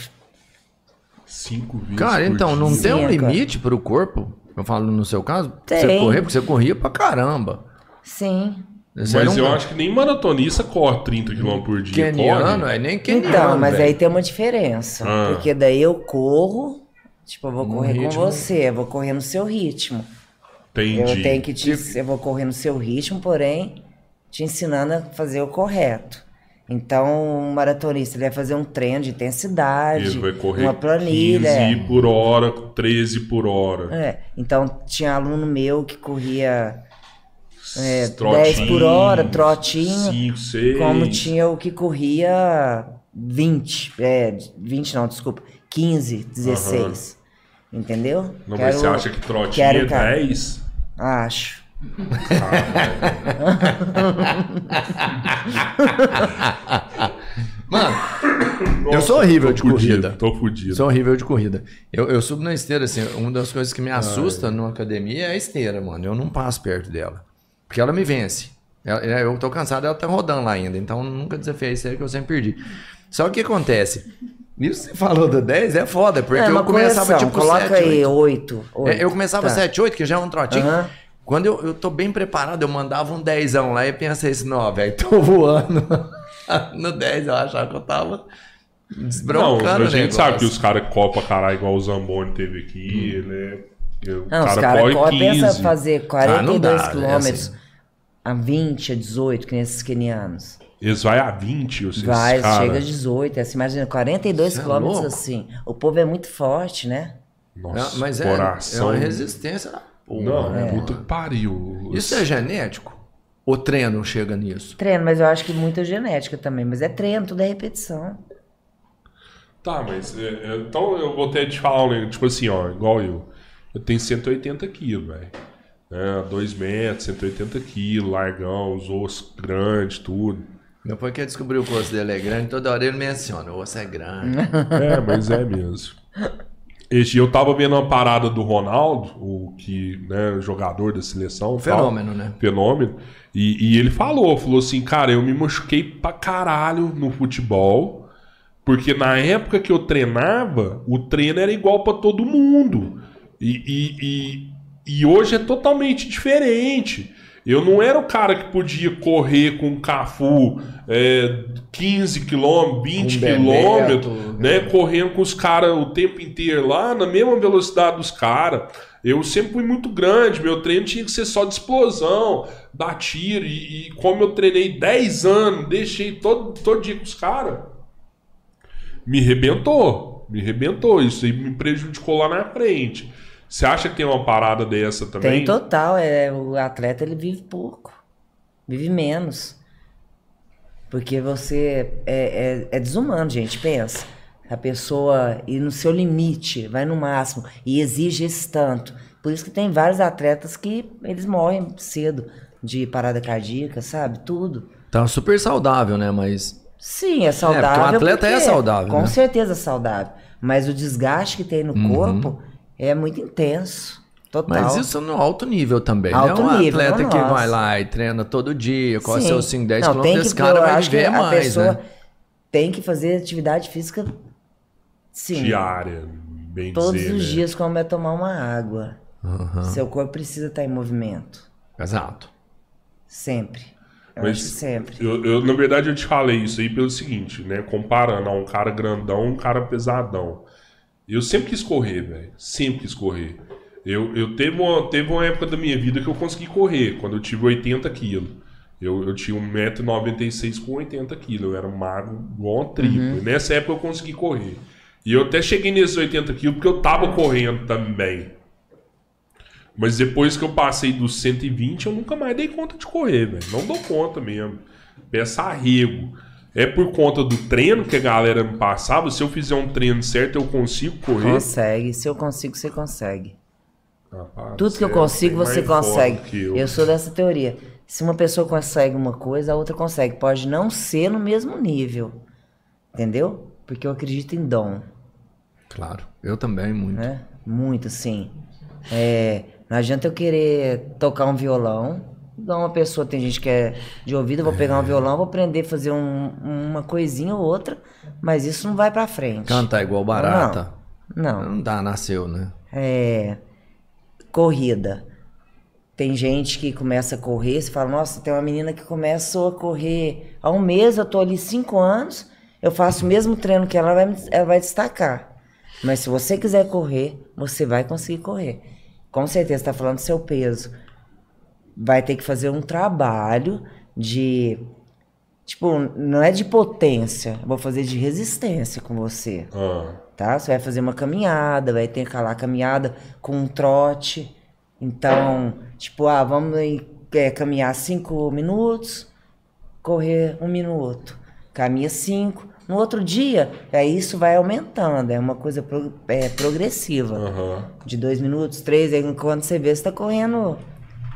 Cinco vezes Cara, então, não dia. tem um limite pro corpo? Eu falo no seu caso? Você Tem. correr, porque você corria pra caramba. Sim. Você Mas um eu acho que nem maratonista corre 30 km por dia. Keniano, corre. é nem keniano, Então, mas velho. aí tem uma diferença. Ah. Porque daí eu corro, tipo, eu vou No correr ritmo. com você, eu vou correr no seu ritmo. Entendi. Eu tenho que te, eu vou correr no seu ritmo, porém, te ensinando a fazer o correto. Então, um maratonista ele vai fazer um treino de intensidade, Ele vai correr uma planilha. 15 por hora, 13 por hora. É. Então, tinha aluno meu que corria é, Trotinho, 10 por hora, trotinho. 5, 6. Como tinha o que corria 20, é, 20 não, desculpa, 15, 16. Entendeu? Não, Quero- mas você acha que trotinho quero é cara- 10? Acho. Mano, eu sou horrível de fudido, corrida. Tô fudido. Sou horrível de corrida. Eu, eu subo na esteira, assim, uma das coisas que me assusta numa academia é a esteira, mano. Eu não passo perto dela. Porque ela me vence. Ela- eu tô cansado, ela tá rodando lá ainda. Então nunca desafiei a esteira que eu sempre perdi. Só que o que acontece? Isso que você falou do 10 é foda, porque é eu começava correção, tipo coloca 7, aí 8. 8. É, eu começava tá. 7, 8, que já é um trotinho. Aham. Quando eu, eu tô bem preparado, eu mandava um 10 lá e pensei assim, não, velho, tô voando. no 10 eu achava que eu tava Não, desbroncando a o gente sabe que os caras copa caralho, igual o Zamboni teve aqui, ele é. Não, os cara caras corre correm, 15. pensa fazer 42 Ah, não dá, quilômetros é assim. a 20, a 18, que nem esses quenianos. Eles vai a 20, esses Vai, cara. chega a 18, é assim, imagina, 42 Cê é quilômetros louco? assim. O povo é muito forte, né? Nossa, É, mas é, coração. é uma resistência da porra, Não, né? puta que pariu. Isso é genético? O treino chega nisso? Treino, mas eu acho que muita genética também. Mas é treino, tudo é repetição. Tá, mas é, é, então eu vou até te falar um negócio, tipo assim, ó, igual eu. Eu tenho 180 quilos, velho. É, 2 metros, 180 quilos, largão, os ossos grandes, tudo. Depois que eu descobri o osso dele é grande, toda hora ele menciona, o osso é grande. É, mas é mesmo. Dia eu tava vendo uma parada do Ronaldo, o que, né, jogador da seleção. tal. Fenômeno, né? Fenômeno. E, e ele falou, falou assim, cara, eu me machuquei pra caralho no futebol, porque na época que eu treinava, o treino era igual pra todo mundo. E, e, e, e hoje é totalmente diferente. Eu não era o cara que podia correr com o Cafu é, 15 quilômetros, 20 Um quilômetros, né? né? Correndo com os caras o tempo inteiro lá, na mesma velocidade dos caras. Eu sempre fui muito grande, meu treino tinha que ser só de explosão, dar tiro. E, e como eu treinei 10 anos, deixei todo, todo dia com os caras, me rebentou. Me rebentou. Isso aí me prejudicou lá na frente. Você acha que tem uma parada dessa também? Tem total. É, o atleta ele vive pouco. Vive menos. Porque você é, é, é desumano, gente. Pensa. A pessoa ir no seu limite, vai no máximo e exige esse tanto. Por isso que tem vários atletas que eles morrem cedo de parada cardíaca, sabe? Tudo. Tá super saudável, né? Mas Sim, é saudável. porque o atleta é saudável, Com né? certeza é saudável. Mas o desgaste que tem no corpo é muito intenso. Total. Mas isso no alto nível também. Alto não é um nível, atleta que nossa. vai lá e treina todo dia, corre Sim. seus 5, 10 Não, quilômetros, esse cara vai acho que viver a mais, pessoa né? Tem que fazer atividade física, sim, Diária, bem todos dizer, os né? dias, como é tomar uma água. Aham. Seu corpo precisa estar em movimento, Exato. sempre. Eu acho que sempre. Eu, eu, na verdade, eu te falei isso aí pelo seguinte, né? Comparando a um cara grandão um cara pesadão. Eu sempre quis correr, velho. Sempre quis correr. Eu, eu teve, uma, teve uma época da minha vida que eu consegui correr, quando eu tive 80 quilos. Eu, eu tinha 1,96m com 80 quilos. Eu era magro, igual uma tribo. Uhum. E nessa época eu consegui correr. E eu até cheguei nesses 80 quilos porque eu tava correndo também. Mas depois que eu passei dos 120, eu nunca mais dei conta de correr, velho. Não dou conta mesmo. Peça arrego. É por conta do treino que a galera me passava. Se eu fizer um treino certo, eu consigo correr. Consegue. Se eu consigo, você consegue. Ah, Tudo que eu consigo, você consegue. Eu. eu sou dessa teoria. Se uma pessoa consegue uma coisa, a outra consegue. Pode não ser no mesmo nível. Entendeu? Porque eu acredito em dom. Claro. Eu também, muito. É? Muito, sim. É, não adianta eu querer tocar um violão. Igual uma pessoa, tem gente que é de ouvido, vou pegar um violão, vou aprender a fazer um, uma coisinha ou outra, mas isso não vai pra frente. Cantar igual barata. Não. Não, não dá, nasceu, né? É. Corrida. Tem gente que começa a correr, você fala, nossa, tem uma menina que começou a correr há um mês, eu tô ali cinco anos, eu faço o mesmo treino que ela, ela vai, ela vai destacar. Mas se você quiser correr, você vai conseguir correr com certeza está falando do seu peso. Vai ter que fazer um trabalho de. Tipo, não é de potência, vou fazer de resistência com você. Ah. Tá? Você vai fazer uma caminhada, vai ter que a caminhada com um trote. Então, tipo, ah, vamos é, caminhar cinco minutos, correr um minuto. Caminha cinco, no outro dia, é, isso vai aumentando, é uma coisa pro, é, progressiva. Uhum. De dois minutos, três, aí quando você vê, você está correndo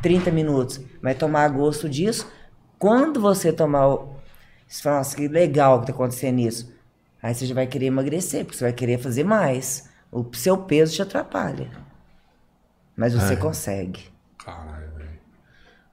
30 minutos. Vai tomar gosto disso. Quando você tomar o. Você fala, nossa, que legal que está acontecendo isso. Aí você já vai querer emagrecer, porque você vai querer fazer mais. O seu peso te atrapalha. Mas você é. consegue. Caralho, velho.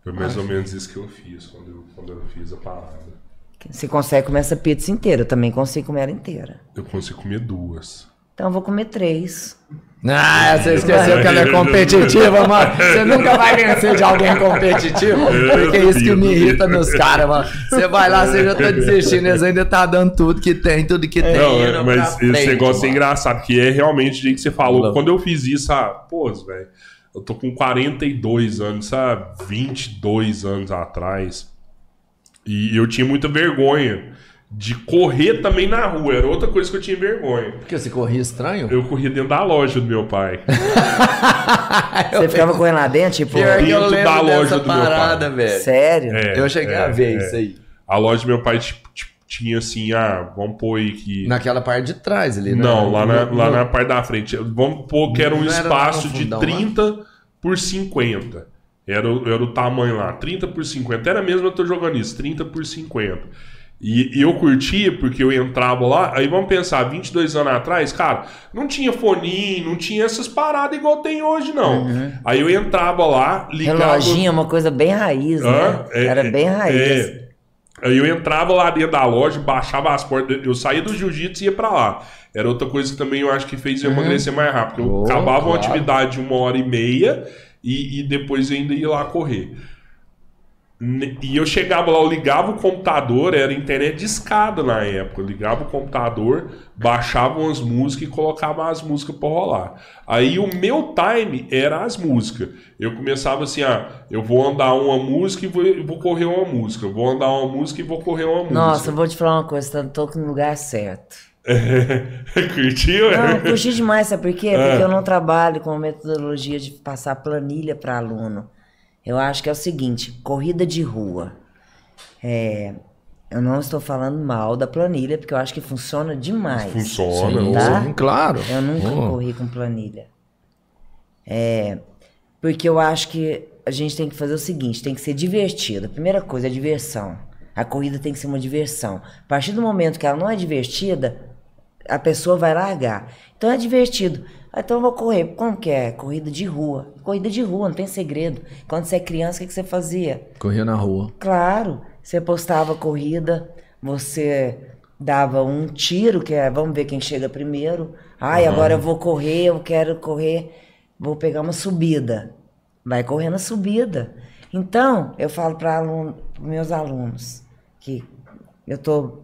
Foi mais ou menos isso que eu fiz quando eu, quando eu fiz a parada. Você consegue comer essa pizza inteira, eu também consigo comer ela inteira. Eu consigo comer duas. Então eu vou comer três. Ah, você esqueceu que ela é competitiva, mano. Você nunca vai vencer de alguém competitivo. Porque é isso que me irrita nos caras, mano. Você vai lá, você já tá desistindo, eles ainda tá dando tudo que tem, tudo que tem. Não, mas esse frente, negócio é mano. é engraçado, que é realmente o que você falou. Não. Quando eu fiz isso, ah, pô, velho, eu tô com 42 anos, sabe? 22 anos atrás. E eu tinha muita vergonha de correr também na rua. Era outra coisa que eu tinha vergonha. Porque você corria estranho? Eu corria dentro da loja do meu pai. você ficava correndo lá dentro, tipo, dentro da loja do parada, meu pai. Velho. Sério? É, eu cheguei é, a ver é. isso aí. A loja do meu pai tipo, tipo, tinha assim, ah, vamos pôr aí que. Naquela parte de trás ali, né? Não, lá, na, lá na parte da frente. Vamos pôr que era um espaço de 30 lá? por 50. Era, era o tamanho lá, 30 por 50. Era mesmo eu tô jogando isso, 30 por 50. E, e, eu curtia porque eu entrava lá. Aí vamos pensar, 22 anos atrás, cara, não tinha foninho, não tinha essas paradas igual tem hoje, não. Uhum. Aí eu entrava lá, ligava. Reloginho é uma coisa bem raiz, né? É, Era bem raiz. É. Aí eu entrava lá dentro da loja, baixava as portas. Eu saía do jiu-jitsu e ia pra lá. Era outra coisa que também eu acho que fez eu uhum. emagrecer mais rápido. Eu oh, acabava claro. uma atividade de uma hora e meia e, e depois ainda ia lá correr. E eu chegava lá, eu ligava o computador, era internet de escada na época. Eu ligava o computador, baixava umas músicas e colocava as músicas para rolar. Aí o meu time era as músicas. Eu começava assim: ah, eu vou andar uma música e vou, vou correr uma música. Eu vou andar uma música e vou correr uma música. Nossa, eu vou te falar uma coisa, tô no lugar certo. Curtiu? Não, curti demais, sabe por quê? Porque ah. eu não trabalho com metodologia de passar planilha para aluno. Eu acho que é o seguinte, corrida de rua. É, eu não estou falando mal da planilha, porque eu acho que funciona demais. Funciona, sim, tá? claro. Eu nunca oh. corri com planilha. É, porque eu acho que a gente tem que fazer o seguinte, tem que ser divertido. A primeira coisa é diversão. A corrida tem que ser uma diversão. A partir do momento que ela não é divertida, a pessoa vai largar. Então é divertido. Ah, então eu vou correr. Como que é? Corrida de rua. Corrida de rua, não tem segredo. Quando você é criança, o que, que você fazia? Corria na rua. Claro. Você postava corrida, você dava um tiro, que é, vamos ver quem chega primeiro. Ai, uhum. agora eu vou correr, eu quero correr, vou pegar uma subida. Vai correndo a subida. Então, eu falo para aluno, meus alunos que eu tô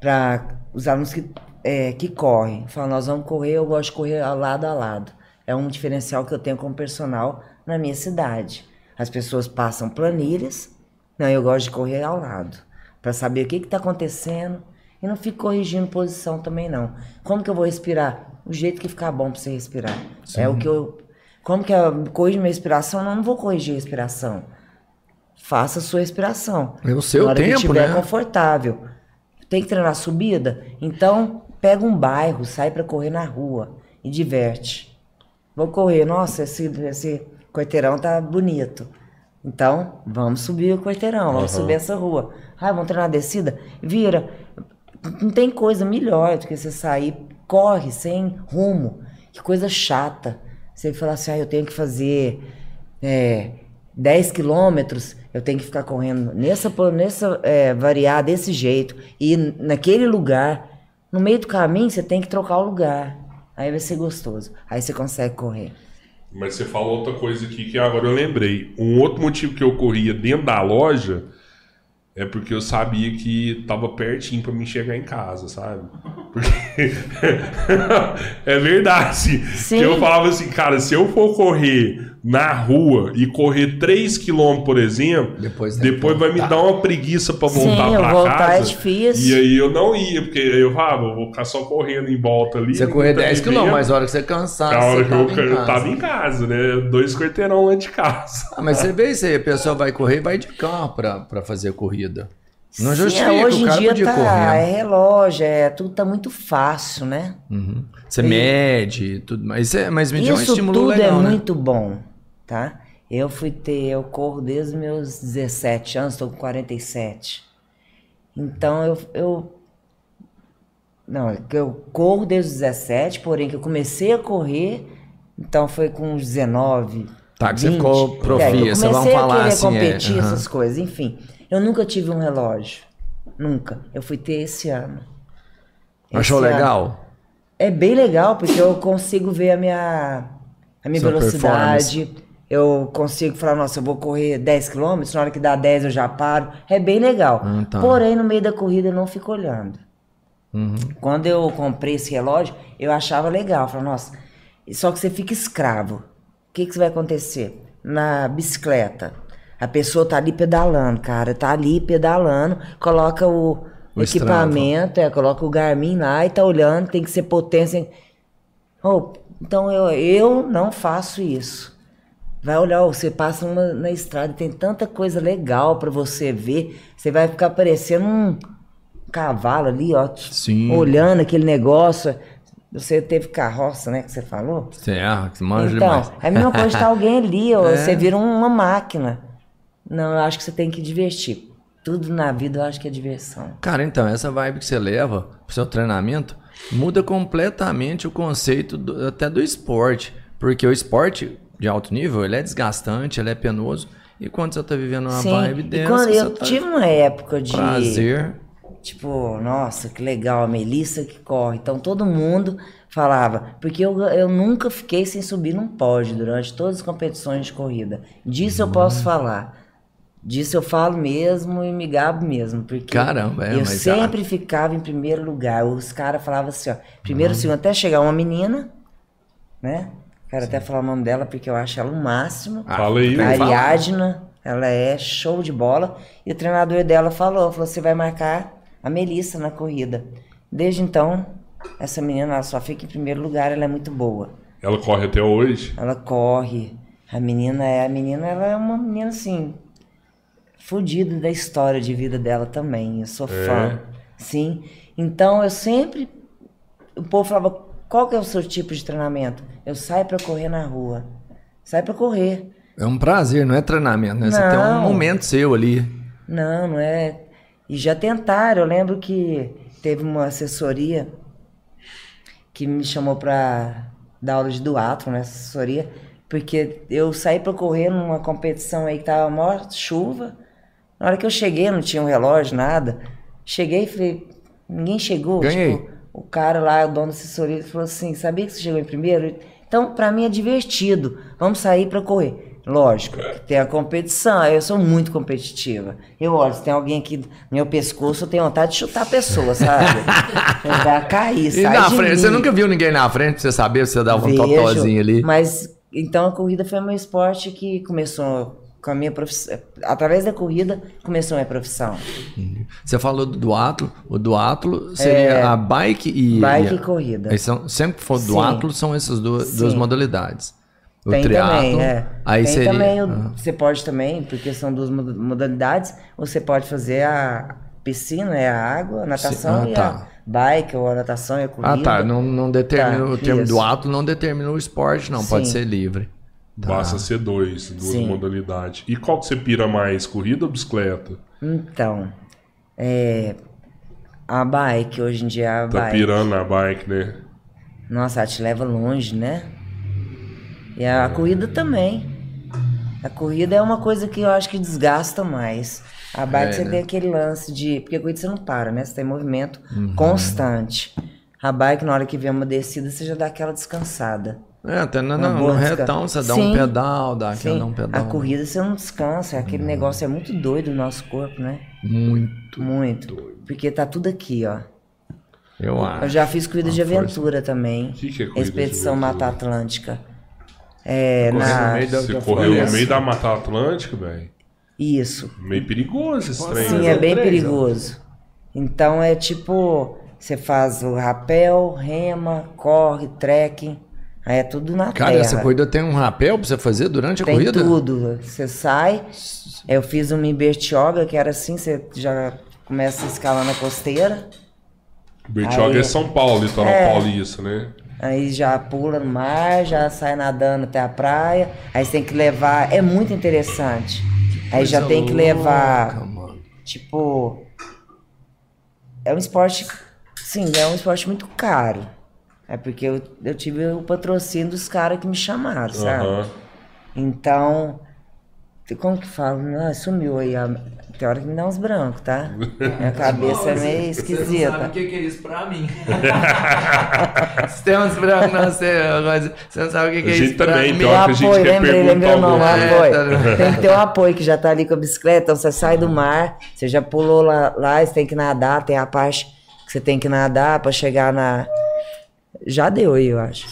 para os alunos que, é, que correm, falo, nós vamos correr, eu gosto de correr lado a lado. É um diferencial que eu tenho como personal na minha cidade. As pessoas passam planilhas, não, eu gosto de correr ao lado, para saber o que está acontecendo e não fico corrigindo posição também não. Como que eu vou respirar? O jeito que ficar bom para você respirar. Sim. É o que eu como que eu corrijo minha respiração? Não, não vou corrigir a respiração. Faça a sua respiração. É o seu Na hora tempo, que estiver né? confortável. Tem que treinar subida? Então, pega um bairro, sai para correr na rua e diverte. Vou correr, nossa, esse, esse quarteirão tá bonito. Então, vamos subir o quarteirão, vamos uhum. subir essa rua. Ah, vamos treinar a descida? Vira. Não tem coisa melhor do que você sair, corre sem rumo. Que coisa chata. Você fala assim, ah, eu tenho que fazer é, 10 quilômetros, eu tenho que ficar correndo nessa, nessa é, variar desse jeito. E naquele lugar, no meio do caminho, você tem que trocar o lugar. Aí vai ser gostoso. Aí você consegue correr. Mas você falou outra coisa aqui que agora eu lembrei. Um outro motivo que eu corria dentro da loja é porque eu sabia que tava pertinho para me chegar em casa, sabe? Porque é verdade. Sim. Que eu falava assim, cara, se eu for correr na rua e correr 3 km, por exemplo, depois, depois vai me dar uma preguiça para voltar para casa. É difícil. E aí eu não ia, porque eu falava, eu vou ficar só correndo em volta ali. Você correr 10 km, mas a hora que você cansar, a hora que eu, eu tava em casa, né? Dois quarteirão lá de casa. Ah, mas você vê se a pessoa vai correr e vai de carro para fazer a corrida. Não Sim, justifica, hoje em dia tá, correr. é relógio, é, tudo tá muito fácil, né? Uhum. Você e, mede, tudo, mas, é, mas medir é um estímulo tudo legal, é né? muito bom, tá? Eu fui ter, eu corro desde meus 17 anos, estou com 47. Então eu, eu não, eu corro desde os 17, porém que eu comecei a correr, então foi com uns 19. Tá, que 20, você ficou profia, é, você vamos falar assim. Eu comecei a competir, é, essas coisas, enfim. Eu nunca tive um relógio. Nunca. Eu fui ter esse ano. Achou esse legal? Ano. É bem legal, porque eu consigo ver a minha, a minha velocidade. Eu consigo falar, nossa, eu vou correr 10 km, na hora que dá 10 eu já paro. É bem legal. Ah, tá. Porém, no meio da corrida eu não fico olhando. Uhum. Quando eu comprei esse relógio, eu achava legal. Falei, nossa, só que você fica escravo. O que, que vai acontecer? Na bicicleta, a pessoa tá ali pedalando, cara, tá ali pedalando, coloca o, o equipamento, é, coloca o Garmin lá e tá olhando, tem que ser potência. Oh, então eu, eu não faço isso. Vai olhar, você passa uma, na estrada, tem tanta coisa legal para você ver, você vai ficar parecendo um cavalo ali, ó, Sim. olhando aquele negócio. Você teve carroça, né, que você falou? Certo, que manja então, demais. é a mesma coisa estar alguém ali, ó, é. você vira uma máquina. Não, eu acho que você tem que divertir. Tudo na vida eu acho que é diversão. Cara, então, essa vibe que você leva pro seu treinamento muda completamente o conceito do, até do esporte. Porque o esporte de alto nível, ele é desgastante, ele é penoso. E quando você tá vivendo uma Sim. vibe dessa... Quando eu tá tive uma época de... Prazer. Tipo, nossa, que legal, a Melissa que corre. Então todo mundo falava, porque eu, eu nunca fiquei sem subir num pódio durante todas as competições de corrida. Disso hum. eu posso falar. Disso eu falo mesmo e me gabo mesmo. Porque Caramba, é, eu mas sempre ficava em primeiro lugar. Os caras falavam assim, ó, primeiro, uhum. segundo, até chegar uma menina, né? Quero Sim. até falar o nome dela porque eu acho ela o máximo. Ah, fala aí. A Ariadna, ela é show de bola. E o treinador dela falou, falou, você vai marcar a Melissa na corrida. Desde então, essa menina ela só fica em primeiro lugar, ela é muito boa. Ela corre até hoje? Ela corre. A menina é, a menina ela é uma menina assim, fudido da história de vida dela também. Eu sou é. fã. Sim. Então eu sempre. O povo falava: qual que é o seu tipo de treinamento? Eu saio para correr na rua. Sai para correr. É um prazer, não é treinamento, né? Não, Você tem um momento seu ali. Não, não é. E já tentaram. Eu lembro que teve uma assessoria que me chamou para dar aula de duato, né? Assessoria. Porque eu saí para correr numa competição aí que tava maior chuva. Na hora que eu cheguei, não tinha um relógio, nada. Cheguei e falei, ninguém chegou. Ganhei. Tipo, o cara lá, o dono da assessoria, falou assim: sabia que você chegou em primeiro? Então, para mim é divertido. Vamos sair para correr. Lógico, tem a competição. Eu sou muito competitiva. Eu olho, se tem alguém aqui no meu pescoço, eu tenho vontade de chutar a pessoa, sabe? Vai cair, E sai na de frente, mim. você nunca viu ninguém na frente pra você saber se você dava um Vejo, totozinho ali? Mas então a corrida foi meu esporte que começou com a minha profissão. Através da corrida começou a minha profissão. Você falou do duatlo. O duatlo seria É. a bike e. Bike e, e corrida. São, sempre que for Sim. duatlo, são essas duas, Sim. duas modalidades. O Tem triatlo, também, é. Aí Tem seria. também, Ah. você pode também, porque são duas moda- modalidades, você pode fazer a piscina, é a água, a natação ah, e tá. a bike, ou a natação e a corrida. Ah, tá. Não, não determina. Tá, o termo isso. duatlo não determina o esporte, não. Pode Sim. ser livre. Tá. Basta ser dois, duas Sim. modalidades. E qual que você pira mais, corrida ou bicicleta? Então, é, a bike, hoje em dia a Tá bike. pirando na bike, né? Nossa, ela te leva longe, né? E a corrida também. A corrida é uma coisa que eu acho que desgasta mais. A bike É, você né? tem aquele lance de. Porque a corrida você não para, né? Você tem movimento Uhum. constante. A bike, na hora que vem uma descida, você já dá aquela descansada. É, até no, Uma no, retão você dá um Sim. pedal, dá aquele dá um pedal. a corrida você não descansa. Aquele negócio é muito doido no nosso corpo, né? Muito. Muito. Porque tá tudo aqui, ó. Eu acho. Eu já fiz corrida de Uma força. aventura também. O que que é corrida Expedição aventura? Mata Atlântica. É, na... no meio da- Você da correu no floresta. meio da Mata Atlântica, velho. Isso. Meio perigoso esse trem. Sim, né? é bem três, perigoso. Então é tipo, você faz o rapel, rema, corre, trekking. Aí é tudo na Cara, terra. essa corrida tem um rapel pra você fazer durante a Tem corrida? tudo. Você sai. Eu fiz uma em Bertioga, que era assim, você já começa a escalar na costeira. Bertioga Aí- é São Paulo, litoral É. paulista, né? Aí já pula no mar, já sai nadando até a praia. Aí você tem que levar. É muito interessante. Aí já tem que levar. louca. Tipo. É um esporte. Sim, é um esporte muito caro. É porque eu, eu tive o patrocínio dos caras que me chamaram, sabe? Aham. Então. Como que fala? Ah, sumiu aí. A... Tem hora que me dá uns brancos, tá? Minha cabeça é meio Você esquisita. não sabe o que é isso pra mim. Se tem uns brancos, não sei. mas Você não sabe o que é gente isso pra também, mim. tem O apoio, lembrei, lembrei o nome, apoio. É, tá- Tem que ter um apoio que já tá ali com a bicicleta, então você sai do mar, você já pulou lá, lá você tem que nadar, tem a parte que você tem que nadar pra chegar na. Já deu aí, eu acho.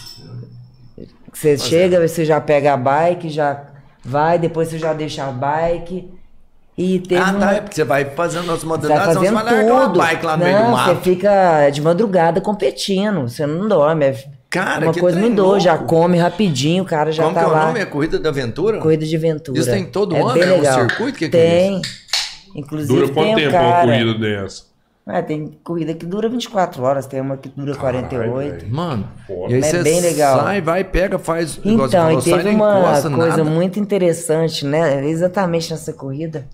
Você chega, você já pega a bike, já vai, depois você já deixa a bike. E teve Ah, uma- tá. É porque você vai fazendo as modalidades, você fazendo vai largar uma tudo. bike lá no meio do Não, você mato. fica de madrugada competindo, você não dorme. É Cara, uma que coisa doida, já come rapidinho, o cara já Como tá que é o lá. nome? É Corrida da Aventura? Corrida de aventura. Isso tem todo é ano? Bem É um legal. circuito? Que que é tem. Inclusive Dura tem quanto o tempo cara. uma corrida dessa? É, tem corrida que dura 24 horas, tem uma que dura 48. velho. Mano, e aí É você bem legal. sai, vai, pega, faz... Então, falou, e sai, teve nem uma encosta, coisa nada. muito interessante, né? Exatamente nessa corrida,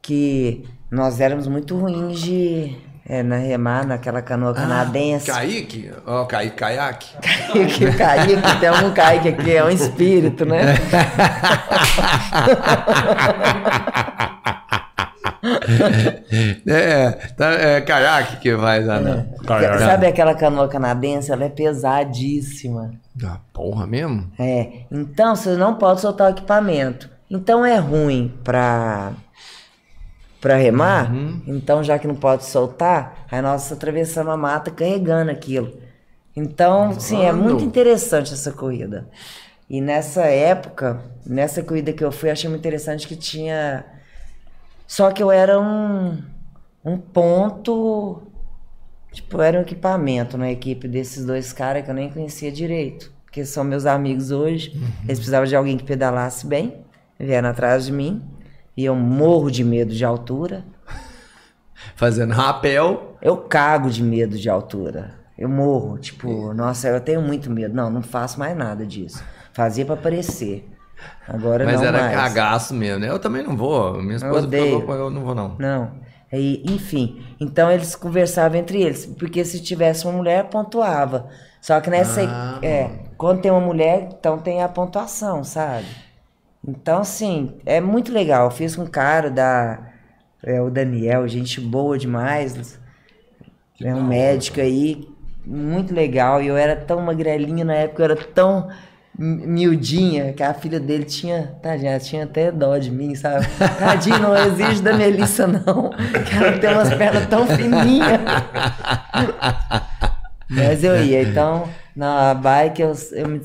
que nós éramos muito ruins de é, na remar, naquela canoa canadense. Ah, Kaique? Ó, Kaique, caiaque. que Kaique, tem um Kaique aqui, é um espírito, né? É, tá, é caiaque que faz lá, né? Caiaque. Sabe aquela canoa canadense? Ela é pesadíssima. Ah, porra mesmo? É, então você não pode soltar o equipamento. Então é ruim pra, pra remar. Uhum. Então, já que não pode soltar, aí nós atravessamos a mata carregando aquilo. Então, sim, é Mano. muito interessante essa corrida. E nessa época, nessa corrida que eu fui, achei muito interessante que tinha. Só que eu era um, um ponto. Tipo, era um equipamento na equipe desses dois caras que eu nem conhecia direito. Porque são meus amigos hoje. Eles precisavam de alguém que pedalasse bem. Vieram atrás de mim. E eu morro de medo de altura. Fazendo rapel. Eu cago de medo de altura. Eu morro. Tipo, nossa, eu tenho muito medo. Não, não faço mais nada disso. Fazia pra aparecer. Agora Mas não era mais. cagaço mesmo, né? Eu também não vou. Minha esposa odeio. falou, eu não vou não. Não. Aí, enfim, então eles conversavam entre eles, porque se tivesse uma mulher, pontuava. Só que nessa. Ah, é, quando tem uma mulher, então tem a pontuação, sabe? Então, assim, é muito legal. Eu fiz com um cara da. É, o Daniel, gente boa demais. É um médico aí, muito legal. E eu era tão magrelinho na época, eu era tão. Mi- miudinha, que a filha dele tinha, tadinha, tinha até dó de mim, sabe? Tadinho, não exige da Melissa, não. Que ela tem umas pernas tão fininhas. Mas eu ia, então, na bike eu, eu, me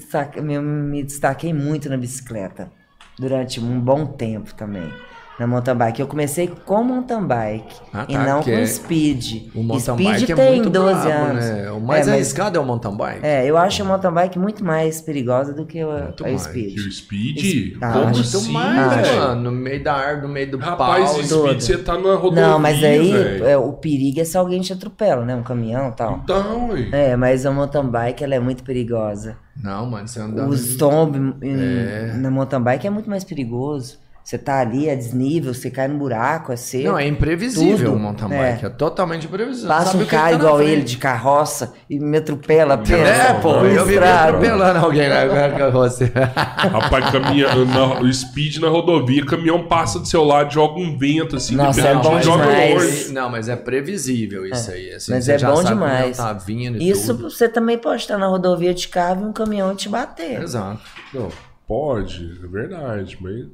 eu me destaquei muito na bicicleta. Durante um bom tempo também. Na mountain bike. Eu comecei com mountain bike Ah, e tá, não que com é- speed. O mountain speed bike é tem muito 12 brabo, anos. né? O mais É, mas- arriscado é o mountain bike. É, eu acho a mountain bike muito mais perigosa do que a, Muito a mais. speed. E o Speed? Ah, Como assim, mais, velho? mano. No meio da árvore, no meio do Rapaz, pau. o todo. Speed você tá na rodovia, Não, mas aí é, o perigo é se alguém te atropela, né? Um caminhão e tal. Então, ué. É, mas a mountain bike ela é muito perigosa. Não, mano, você anda... Os tombos É. na mountain bike é muito mais perigoso. Você tá ali, é desnível, você cai no buraco, é seco. Não, é imprevisível Tudo. o mountain É. bike. É, totalmente imprevisível. Passa Sabe um cara tá igual ele de carroça e me atropela, pensa. É, pô, eu estrado. atropelando alguém na carroça. Rapaz, caminha, na, o Speed na rodovia, caminhão passa do seu lado, joga um vento assim, Nossa, de é bom joga demais. Não, mas é previsível isso aí. assim, Mas é bom demais. Tá vindo e Isso tudo. você também pode estar na rodovia de carro e um caminhão te bater. Exato. Não, pode, é verdade, mas.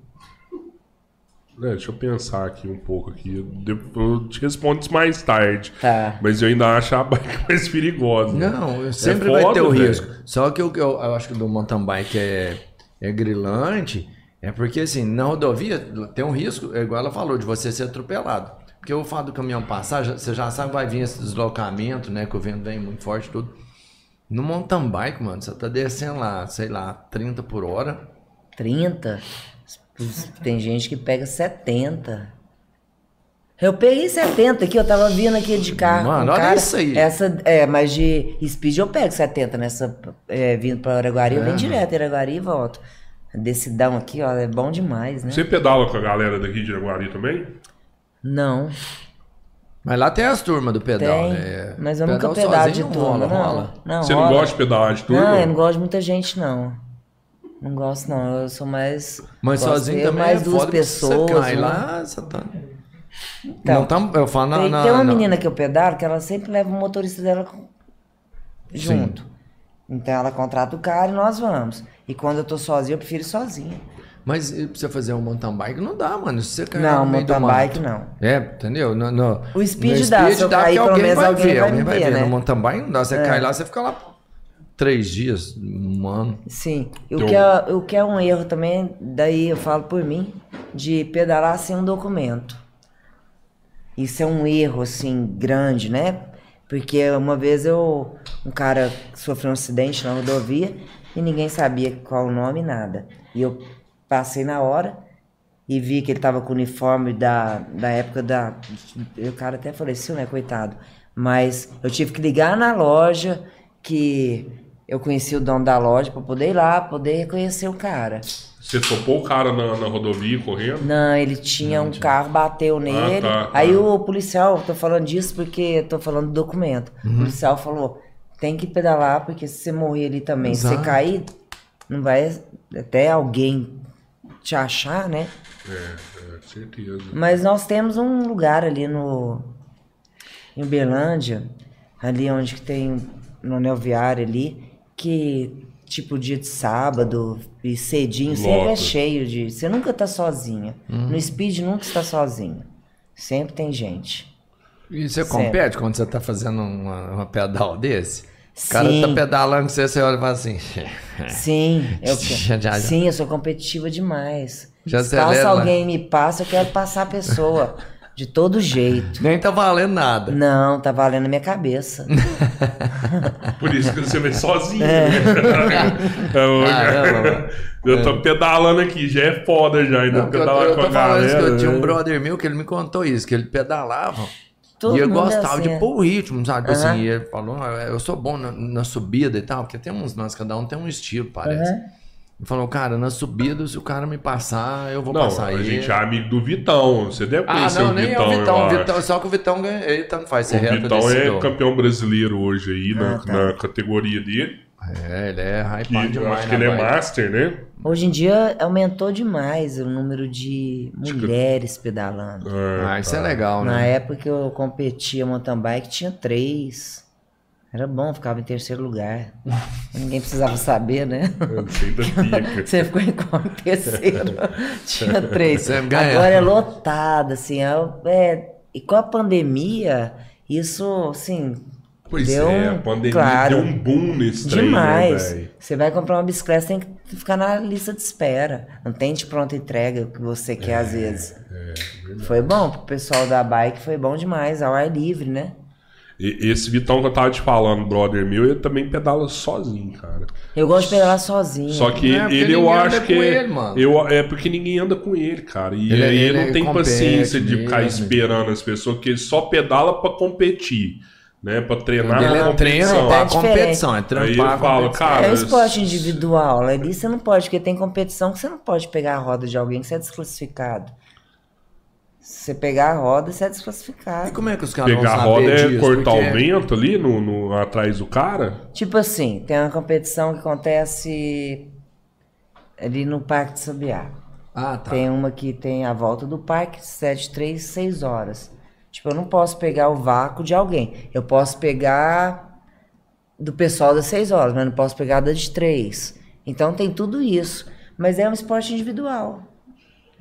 É, deixa eu pensar aqui um pouco aqui. Eu te respondo isso mais tarde. Tá. Mas eu ainda acho a bike mais perigosa. Não, sempre É vai foda, ter o risco. Só que o que eu, eu acho que do mountain bike é, é grilante, é porque assim, na rodovia tem um risco, é igual ela falou, de você ser atropelado. Porque o fato do caminhão passar, você já sabe que vai vir esse deslocamento, né? Que o vento vem muito forte e tudo. No mountain bike, mano, você tá descendo lá, sei lá, 30 por hora. 30. Tem gente que pega 70. Eu peguei 70 aqui, eu tava vindo aqui de carro. Mano, com olha cara, isso aí. Essa, é, mas de speed eu pego 70 nessa, é, vindo pra Araguari, eu venho É. direto em Araguari e volto. Decidão aqui, ó, é bom demais, né? Você pedala com a galera daqui de Araguari também? Não, Mas lá tem as turmas do pedal, tem, né? mas eu Pedal nunca pedalo de turma, rola, não. rola. não Você não rola. gosta de pedalar de turma? Não, eu não gosto de muita gente, não. Não gosto, não. Eu sou mais. Mas sozinho também mais é duas pessoas. Você cai né? lá, você tá... Então, não tá, eu falo na, tem, na- tem uma na- menina que eu pedalo que ela sempre leva o motorista dela junto. Então ela contrata o cara e nós vamos. E quando eu tô sozinha, eu prefiro ir sozinha. Mas e pra você fazer um mountain bike não dá, mano. Se você cair Não, no meio mountain bike não. É, entendeu? No, no- O speed no dá, se eu cair, alguém menos vai alguém ver, alguém vai ver, né? É. No mountain bike não dá. Você cai lá, você fica lá três dias, um ano. Sim. E Então- o, que é, o que é um erro também, daí eu falo por mim, de pedalar sem um documento. Isso é um erro, assim, grande, né? Porque uma vez eu. Um cara sofreu um acidente na rodovia e ninguém sabia qual o nome, nada. E eu passei na hora e vi que ele tava com o uniforme da, da época da. O cara até faleceu, né? Coitado. Mas eu tive que ligar na loja que eu conheci o dono da loja pra poder ir lá, poder reconhecer o cara. Você topou o cara na, na rodovia correndo? Não, ele tinha um carro, bateu nele. tá, tá. Aí o policial, tô falando disso porque tô falando do documento. Uhum. O policial falou: tem que pedalar, porque se você morrer ali também, se você cair, não vai até alguém te achar, né? É, é, certeza. Mas nós temos um lugar ali no. Em Uberlândia, ali onde que tem. No anel viário ali, que tipo dia de sábado e cedinho, sempre é Lota. cheio de. Você nunca tá sozinha. Uhum. No speed nunca está sozinha. Sempre tem gente. E você Certo. compete quando você tá fazendo uma, uma pedal desse? O cara Sim. tá pedalando com você, você olha e fala assim. Sim, eu, Já, já. sim, eu sou competitiva demais. Já Se passa acelera. alguém me passa, eu quero passar a pessoa. de todo jeito. Nem tá valendo nada. Não, tá valendo a minha cabeça. Por isso que você vem sozinho. É. né? Eu- mano. eu tô pedalando aqui, já é foda já. Ainda Não, porque eu, pedalar eu com tô a falando isso que galera. eu tinha um né? brother meu que ele me contou isso, que ele pedalava. Todo e ele mundo é gostava assim, de é. pôr o ritmo, sabe? Tipo Aham. Assim, e ele falou, "Ah, eu sou bom na, na subida e tal, porque tem uns, nós, cada um tem um estilo, parece. Aham. Falou, cara, na subida, se o cara me passar, eu vou Não, passar a ele. gente é amigo do Vitão. Você deve Ah, conhecer não, o nem Vitão, é o Vitão, eu o acho. Vitão. Só que o Vitão ganha, ele tanto faz ser O Vitão é decidor. campeão brasileiro hoje aí na, Ah, tá. na categoria dele. É, ele é Que hypado eu demais. acho que na ele é master, né? Hoje em dia aumentou demais o número de mulheres pedalando. É, Ah, isso é legal, Na né? época que eu competia mountain bike, tinha três. Era bom, ficava em terceiro lugar. Ninguém precisava saber, né? Eu sei da pica. Você ficou em qual? Terceiro. Tinha três. Agora é lotado, assim. É, é- e com a pandemia, isso, assim. Pois deu é, um- a pandemia claro, deu um boom nesse trem, né, Demais. velho? você vai comprar uma bicicleta, você tem que ficar na lista de espera. Não tem de pronta entrega o que você quer às vezes. É, Foi bom pro pessoal da bike, foi bom demais, ao ar livre, né? E- Esse Vitão que eu tava te falando, brother meu, ele também pedala sozinho, cara. Eu gosto de pedalar sozinho. Só que é ele eu acho que. ele, mano. eu, é porque ninguém anda com ele, cara. E Ele- aí ele, ele não tem compete paciência de ficar mesmo. esperando as pessoas, porque ele só pedala pra competir, né? Pra treinar Ele na é treino É diferente. competição, é Aí trampar eu a falo, competição. cara. É um esporte individual. Ali você não pode, porque tem competição que você não pode pegar a roda de alguém que você é desclassificado. Se você pegar a roda, você é E desclassificado. como é que os caras vão Pegar a roda é disso? cortar Porque- o vento ali no, no- atrás do cara. Tipo assim, tem uma competição que acontece ali no Parque de Sabiá. Ah, tá. Tem uma que tem a volta do parque, 7, 3, 6 horas. Tipo, eu não posso pegar o vácuo de alguém. Eu posso pegar do pessoal das 6 horas, mas não posso pegar da de 3. Então tem tudo isso. Mas é um esporte individual.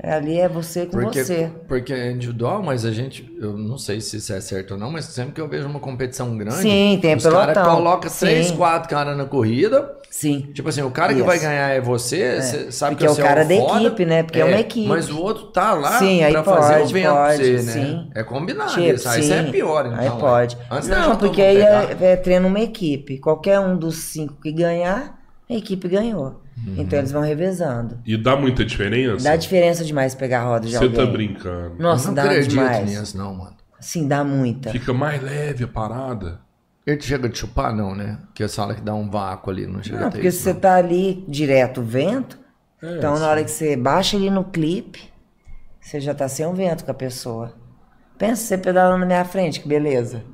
É, Ali é você com Porque, você. porque é individual, mas a gente, eu não sei se isso é certo ou não, mas sempre que eu vejo uma competição grande, Sim, tem os caras pelotão. colocam três, Sim. quatro caras na corrida. Sim. Tipo assim, o cara que Isso. vai ganhar é você, você sabe Porque que é o você cara é o da foda, equipe, né? Porque é uma equipe. Mas o outro tá lá Sim, aí pra fazer o pode, vento pode, você, né? sim. É combinado Tipo, isso. Aí é sim. pior, então. Aí ué. pode. Antes não, deixa porque aí é, é treino uma equipe. Qualquer um dos cinco que ganhar, a equipe ganhou. Uhum. Então eles vão revezando. E dá muita diferença? Dá diferença demais pegar a roda de Você alguém. tá brincando. Nossa, eu não dá acredito demais. nisso, não, mano. Sim, dá muita. Fica mais leve a parada. Ele chega de chupar, não, né? Porque você fala que dá um vácuo ali, não chega Não, a porque se isso, você não. tá ali direto o vento, É, então sim. na hora que você baixa ali no clipe, você já tá sem o vento com a pessoa. Pensa você pedalando na minha frente, que beleza.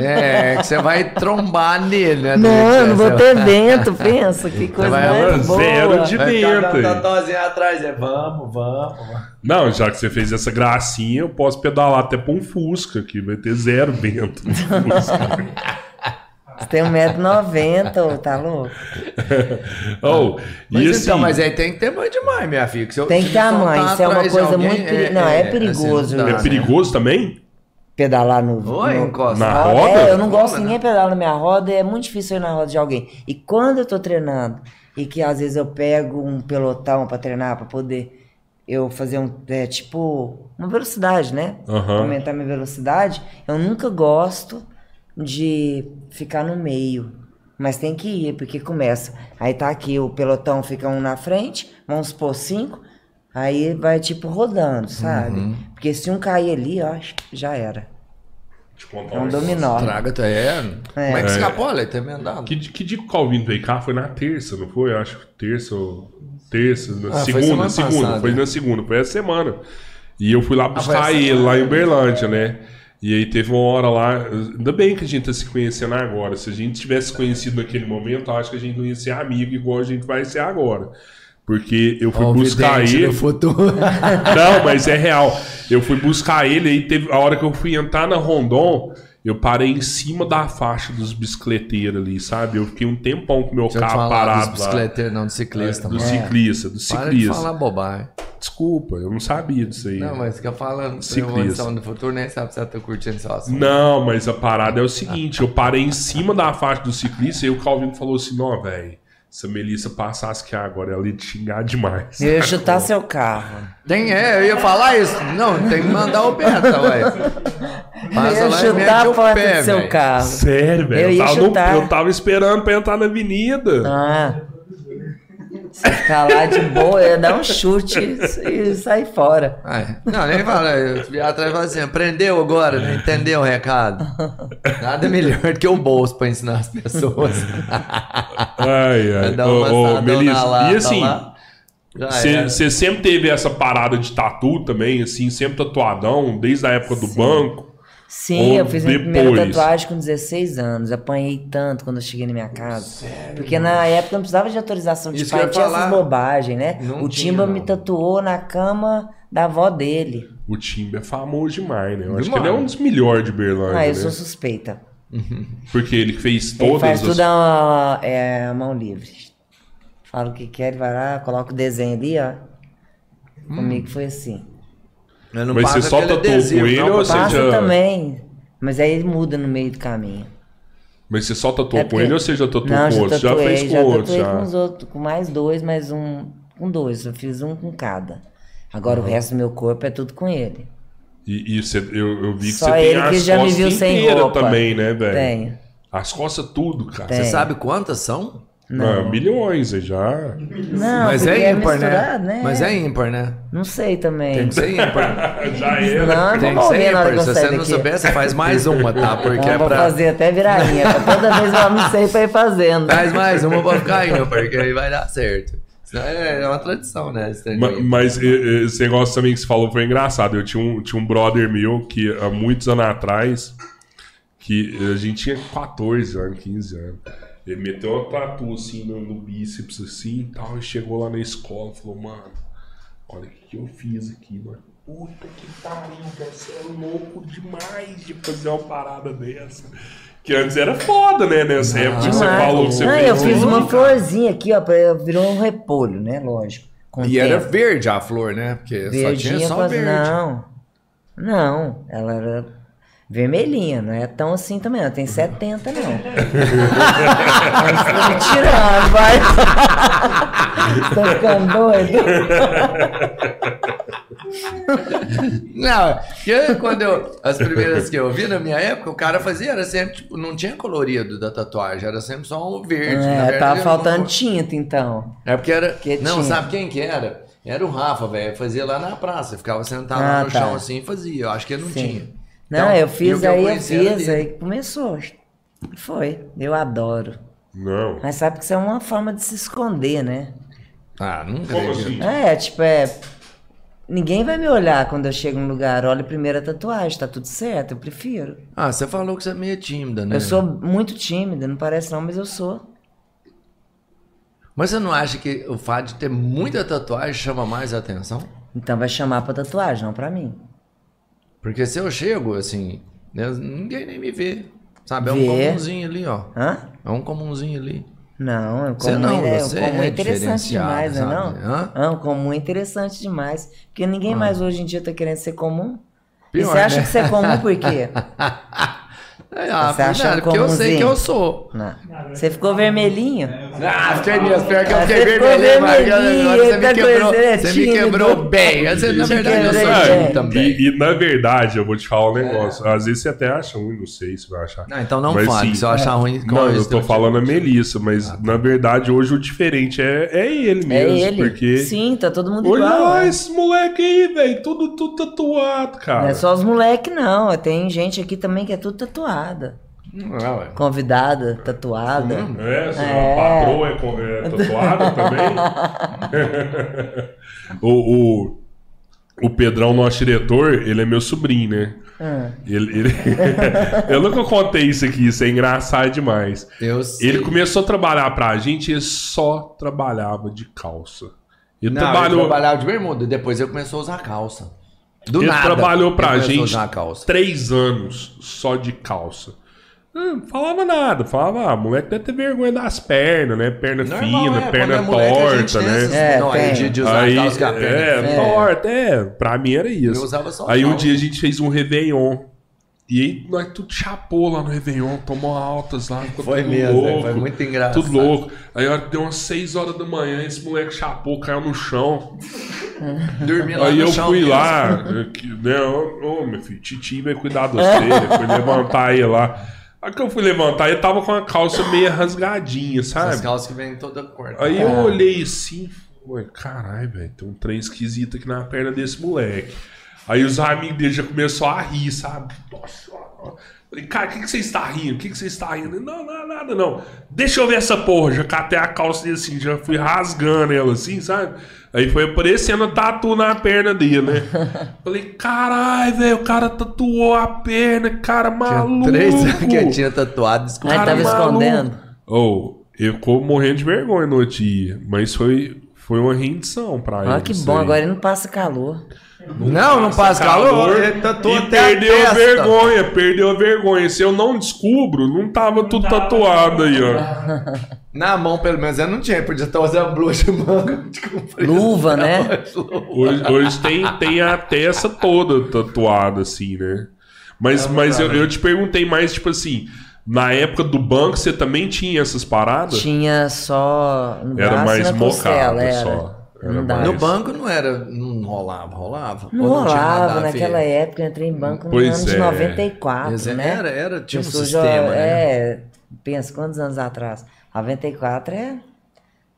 É, que você vai trombar nele, né? Não, não vou ter vento, pensa, que coisa vai mais boa. zero de- dando Dentro. totozinho atrás, é vamos, vamos. Não, já que você fez essa gracinha, eu posso pedalar até pra um Fusca, que vai ter zero vento no Fusca. Você tem 1,90m, tá louco? oh, Mas e assim, então, mas aí tem que ter mãe demais, minha filha. que Tem que ter a mãe, isso é uma coisa alguém, muito peri- não, é perigoso, assim, não dá, é né? perigoso também? Pedalar no. Oi, no encosta. Na roda. roda? É, eu não gosto de ninguém pedalar na minha roda, é muito difícil ir na roda de alguém. E quando eu tô treinando, e que às vezes eu pego um pelotão pra treinar, pra poder eu fazer um, é, tipo, uma velocidade, né? Aham. Aumentar minha velocidade, eu nunca gosto de ficar no meio. Mas tem que ir, porque começa. Aí tá aqui, o pelotão fica um na frente, vamos supor cinco, aí vai tipo rodando, sabe? Uhum. Porque se um cair ali, ó, já era. Contar É um dominó. Traga até. É. Como é que É. escapou? Ele tem emendado. Que, que dia que o Calvin veio cá? Foi na terça, não foi? Eu acho que terça ou. Terça, na Ah, segunda, segunda. passada. Foi na segunda, foi essa semana. E eu fui lá foi buscar essa ele lá em Uberlândia, né? E aí teve uma hora lá. Ainda bem que a gente tá se conhecendo agora. Se a gente tivesse conhecido naquele momento, eu acho que a gente não ia ser amigo igual a gente vai ser agora. Porque eu fui buscar ele. futuro. Não, mas é real. Eu fui buscar ele aí teve a hora que eu fui entrar na Rondon, eu parei em cima da faixa dos bicicleteiros ali, sabe? Eu fiquei um tempão com meu Deixa eu carro falar dos parado lá. bicicleteiros, não, do ciclista. Do mano. ciclista, do Para de ciclista. falar bobagem. Desculpa, eu não sabia disso aí. Não, mas fica falando Ciclista. do futuro, nem sabe se você tá curtindo seu assunto. Não, mas a parada é o seguinte, eu parei em cima da faixa do ciclista e o Calvino falou assim, não, velho, se a Melissa passasse aqui agora, ela ia te xingar demais. Eu ia chutar seu carro. Tem, é, eu ia falar isso. Não, tem que mandar o beta, ué. Eu Passa ia chutar a o porta pé, do seu carro. Sério, velho. Eu Eu, tava no- eu tava esperando pra entrar na avenida. Ah. Se ficar lá de boa, eu ia dar um chute e sair fora. Ai, não, nem fala. Eu vi atrás e fala assim: aprendeu agora, não entendeu o recado. Nada melhor do que o bolso pra ensinar as pessoas. Ai, ai. Dar Ô, uma ô, Melissa, na lata e assim, lá. Já era. você sempre teve essa parada de tatu também, assim, sempre tatuadão, desde a época do banco. Sim, Ou eu fiz minha primeira depois? tatuagem com 16 anos. Apanhei tanto quando eu cheguei na minha casa. Porque na época não precisava de autorização de Isso pai, tinha falar. essas bobagens, né? Não o tinha, Timba não. me tatuou na cama da avó dele. O Timba é famoso demais, né? Eu acho que Demais. ele é um dos melhores de Berlândia, Ah, eu né? sou suspeita. Porque ele fez Ele todas faz as... tudo a, é, a mão livre. Fala o que quer, ele vai lá, coloca o desenho ali, ó. Comigo foi assim. Eu não Mas você só tatuou com ele não, ou você Passa já- também. Mas aí ele muda no meio do caminho. Mas você só tatuou É com porque- ele ou você já tatuou Não, com já outros? Já fez com já outros, tatuei já. com os outros, com mais dois, mais um com dois. Eu fiz um com cada. Agora o resto do meu corpo é tudo com ele. E, e você, eu, eu vi que Só você tem ele que as já me costas viu sem roupa. também, né, velho? Tenho. As costas tudo, cara. Tem. Você sabe quantas são? Ah, milhões, aí já. Não, Mas porque é ímpar, misturado, né? Mas é ímpar, né? Não sei também. Tem que ser ímpar. já era. Não, Tem que ser ímpar. Se você não souber, você faz mais uma, tá? Porque Não, é vou pra... fazer até virainha. Toda vez eu almocei pra ir fazendo. Faz mais uma pra ficar ímpar, porque aí vai dar certo. É é uma tradição, né? Mas e- esse negócio também que você falou foi engraçado. Eu tinha um, tinha um brother meu que há muitos anos atrás, que a gente tinha 14 anos, 15 anos. Ele meteu uma tatu assim no, no bíceps assim e tal, e chegou lá na escola e falou, mano, olha o que, que eu fiz aqui, mano. Puta que pariu, você é louco demais de fazer uma parada dessa. Que antes era foda, né? Nessa época que você Demais. falou que você Não, fez. eu fiz uma florzinha aqui, ó, pra, virou um repolho, né? Lógico. E era tempo. verde a flor, né? Porque só verdinha tinha só quase- verde. Não. Não, ela era vermelhinha, não é tão assim também, ela tem 70 não. Me tirando, vai. Tá ficando doido? Não, porque quando eu. As primeiras que eu vi na minha época, o cara fazia, era sempre, tipo, não tinha colorido da tatuagem, era sempre só um verde. É, verdade, tava faltando uma- tinta então. É porque era. Que não, tinha. sabe quem que era? Era o Rafa, velho. Fazia lá na praça. Ficava sentado Ah, no tá. chão assim e fazia. Eu acho que ele não Sim. tinha. Não, Então, eu e o fiz eu aí, eu fiz, aí começou. Foi, eu adoro. Não. Mas sabe que isso é uma forma de se esconder, né? Ah, Como acredito. assim? É, tipo, é. Ninguém vai me olhar quando eu chego num lugar. Olha primeiro a tatuagem, tá tudo certo, eu prefiro. Ah, você falou que você é meio tímida, né? Eu sou muito tímida, não parece não, mas eu sou. Mas você não acha que o fato de ter muita tatuagem chama mais atenção? Então vai chamar pra tatuagem, não pra mim. Porque se eu chego, assim, ninguém nem me vê. Sabe? É um Vê. comunzinho ali, ó. Hã? É um comunzinho ali. Não, o Você comum, não, é, você o comum é é interessante demais, não é não? sabe? Hã? Não, o comum é interessante demais. Porque ninguém mais hoje em dia tá querendo ser comum. e Pior, você acha né? que você é comum por quê? É, ah, Você acha verdade, porque eu sei que eu sou. Não. Você ficou vermelhinho? Ah, fiquei mesmo, pior que eu Ah, fiquei vermelhinho, mas agora você me tá quebrou, coisa, é você me quebrou bem. Você, na verdade, eu sou tímido bem. também. E, e, na verdade, eu vou te falar um negócio. Às vezes você até acha ruim, não sei se vai achar. Não, então não Mas, fale, sim, se eu achar ruim... Não, eu tô falando a Melissa, mas Ah, tá. na verdade hoje o diferente é, é ele É mesmo. ele. Porque. Sim, tá todo mundo Olha igual. né? esse moleque aí, velho. Tudo, tudo tatuado, cara. Não é só os moleque, não. Tem gente aqui também que é tudo tatuada. Não, é, ué. Convidada, tatuada. É, sua É. patroa é, é tatuada também. o, o, o Pedrão, nosso diretor, ele é meu sobrinho, né? Ah. Ele, ele- eu nunca contei isso aqui, isso é engraçado demais. Eu sei. Ele começou a trabalhar pra gente e ele só trabalhava de calça. Ele Não, trabalhou, eu trabalhava de bermuda, depois eu comecei a usar calça. Do ele nada. trabalhou pra gente usar calça. três anos só de calça. Hum, falava nada, falava, ah, moleque deve ter vergonha das pernas, né? Perna Normal, fina, é, perna quando é moleque, a gente torta, né? É, não, aí de, de usar Aí, calça com a perna é, torta, é, pra mim era isso. Eu usava só Aí um dia a gente fez um Réveillon. E aí nós tudo chapou lá no Réveillon, tomou altas lá, ficou Foi tudo mesmo, louco, é, foi muito engraçado. Tudo louco. Aí hora que deu umas 6 horas da manhã, esse moleque chapou, caiu no chão. Dormi lá Aí no eu chão fui mesmo. lá, eu que- né? Ô, ô, meu filho, Titi vai cuidar de você. fui levantar ele lá. Aí que eu fui levantar, ele tava com a calça meio rasgadinha, Essas sabe? calças que vêm toda corta. Aí eu olhei assim, ué, caralho, velho, tem um trem esquisito aqui na perna desse moleque. Aí os amigos dele já começaram a rir, sabe? Nossa. Falei, cara, o que, que você está rindo? O que, que você está rindo? Ele, Não, não, nada, não. Deixa eu ver essa porra. Já catei a calça dele assim, já fui rasgando ela assim, sabe? Aí foi aparecendo tatu na perna dele, né? Falei, caralho, velho, o cara tatuou a perna, cara Tinha maluco. três anos que eu tinha tatuado, desculpa. Aí tava escondendo. Ou, eu ficou morrendo de vergonha no outro dia, mas foi, foi uma rendição pra ele. Olha que bom, aí. agora ele não passa calor. Não, não passa calor. Ele tatuou e até a perdeu a vergonha, perdeu a vergonha. Se eu não descubro, não tava tudo tava. tatuado aí, ó. Na mão, pelo menos, eu não tinha. Podia estar usando blusa de manga. Luva, né? Hoje, hoje tem, tem a testa toda tatuada, assim, né? Mas, mas eu, eu te perguntei mais, tipo assim, na época do banco você também tinha essas paradas? Tinha só no Era mais e mocado era. só. Era Não mais- No banco não era. Não rolava, rolava. Não nada rolava naquela época, eu entrei em banco no Pois ano de é. 94, Exa- né? Era, era, tinha um Pessoa já- sistema, né? É, pensa, quantos anos atrás? 94 é...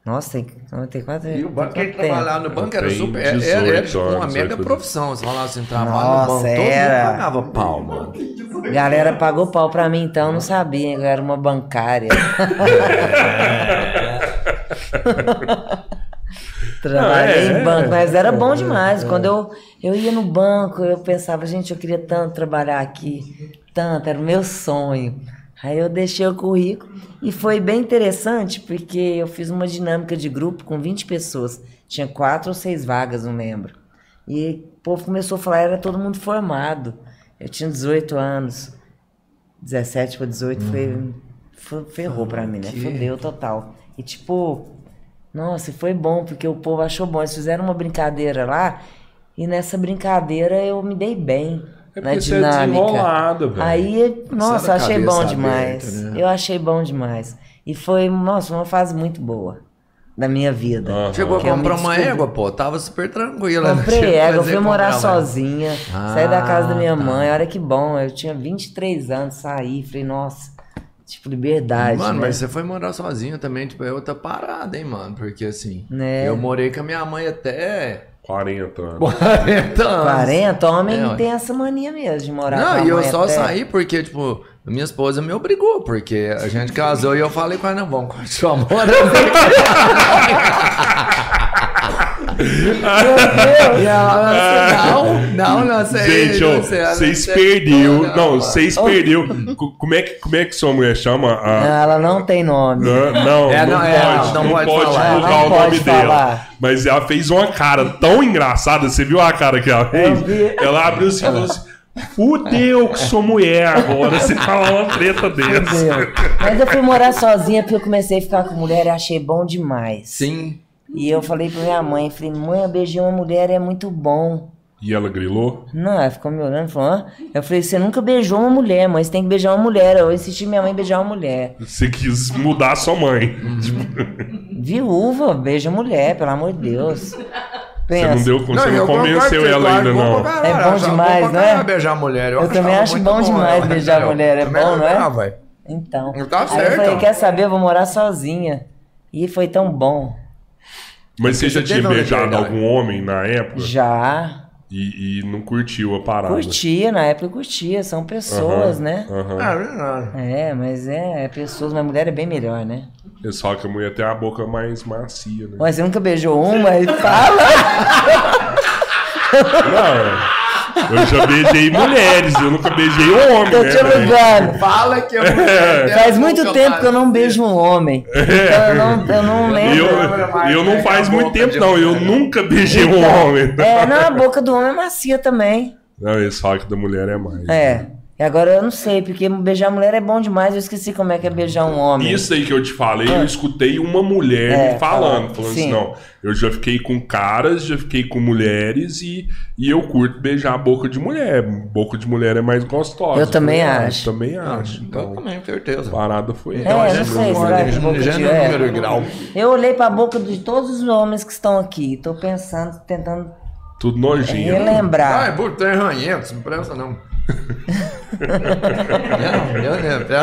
Nossa, tem 94 é... E o banco, quem trabalhava no banco era super. Era, era, era 18 tipo uma anos, mega profissão. Você falava assim, trabalho no banco, todo era. mundo pagava pau, mano. Galera pagou pau pra mim, então eu não sabia, eu era uma bancária. Trabalhei Não, é, em banco, mas era bom é, demais. Quando eu, eu ia no banco, eu pensava, gente, eu queria tanto trabalhar aqui, tanto, era o meu sonho. Aí eu deixei o currículo e foi bem interessante porque eu fiz uma dinâmica de grupo com 20 pessoas. Tinha quatro ou seis vagas, não lembro. E o povo começou a falar, era todo mundo formado. Eu tinha 18 anos. 17 para 18 foi, foi- ferrou pra mim, né? que- Fudeu total. E tipo, nossa, e foi bom, porque o povo achou bom. Eles fizeram uma brincadeira lá, e nessa brincadeira eu me dei bem. É na é dinâmica. velho. Aí, nossa, eu é achei bom demais. aberta, né? Eu achei bom demais. E foi, nossa, uma fase muito boa da minha vida. Aham. Chegou a comprar uma égua, pô. Tava super tranquila. né? Comprei égua, fui morar sozinha. saí da casa da minha Ah, tá. mãe, olha que bom. Eu tinha 23 anos, saí, falei, nossa, tipo, liberdade. Mano, né? mas você foi morar sozinho também, tipo, é outra parada, hein, mano? Porque assim, Né? eu morei com a minha mãe até 40 anos. 40 anos. 40, homem É, tem essa mania mesmo de morar com Não, e eu só até- saí porque, tipo, minha esposa me obrigou, porque a gente casou e eu falei com ela, não, vamos continuar morando. Não, não, não sei. Gente, ó, vocês perdeu. Não, vocês perdeu. Co- Como é, que, como é que sua mulher chama? A- Ela não tem nome. Não, não, É, não, não, é, pode, não não, pode pode falar. divulgar Não o nome pode dela. falar. Mas ela fez uma cara tão engraçada. Você viu a cara que ela fez? Ela abriu assim e falou assim: Fudeu que sou mulher agora. Você fala uma treta dessa. Mas eu fui morar sozinha porque eu comecei a ficar com mulher e achei bom demais. Sim. E eu falei pra minha mãe, falei, mãe, eu beijei uma mulher é muito bom. E ela grilou? Não, ela ficou me olhando e falou, Hã? eu falei, você nunca beijou uma mulher, mãe, você tem que beijar uma mulher. Eu insisti minha mãe beijar uma mulher. Você quis mudar a sua mãe. Viúva, beija mulher, pelo amor de Deus. Você Pensa. não deu você não eu convenceu você, ela claro, ainda, não. caralho, É bom eu demais, né? caralho beijar mulher. Eu também achava acho bom demais eu beijar achava. mulher, é Também bom, não é? Então. Tá Aí eu certo. falei, quer saber, eu vou morar sozinha. E foi tão bom. Mas você já tinha beijado algum homem na época? Já. E, e não curtiu a parada? Curtia, na época eu curtia, são pessoas, né? aham. Ah, verdade. É, mas é, é pessoas, mas mulher é bem melhor, né? É só que a mulher tem a boca mais macia, né? Mas você nunca beijou uma e fala. Não, eu já beijei mulheres, eu nunca beijei um homem, Tô né? te alugando. Fala que eu Faz muito tempo que eu não beijo um homem. Então eu não, eu não lembro. Eu, eu não faz muito tempo, não. Eu nunca beijei um Então, homem. É, não, a boca do homem é macia também. Não, eles falam que da mulher é mais. É. E agora eu não sei, porque beijar mulher é bom demais, eu esqueci como é que é beijar um homem. Isso aí que eu te falei, eu escutei uma mulher É, me falando, falando, falando sim. assim, não, eu já fiquei com caras, já fiquei com mulheres e, e eu curto beijar a boca de mulher. Boca de mulher é mais gostosa. Eu também ah, acho. também acho. Eu Então, também, certeza. a parada foi É, essa. não sei, boca de é é. número grau. Eu olhei pra boca de todos os homens que estão aqui. Tô pensando, tentando Tudo nojento. Ah, é relembrar. burro, tem ranhento, não presta não.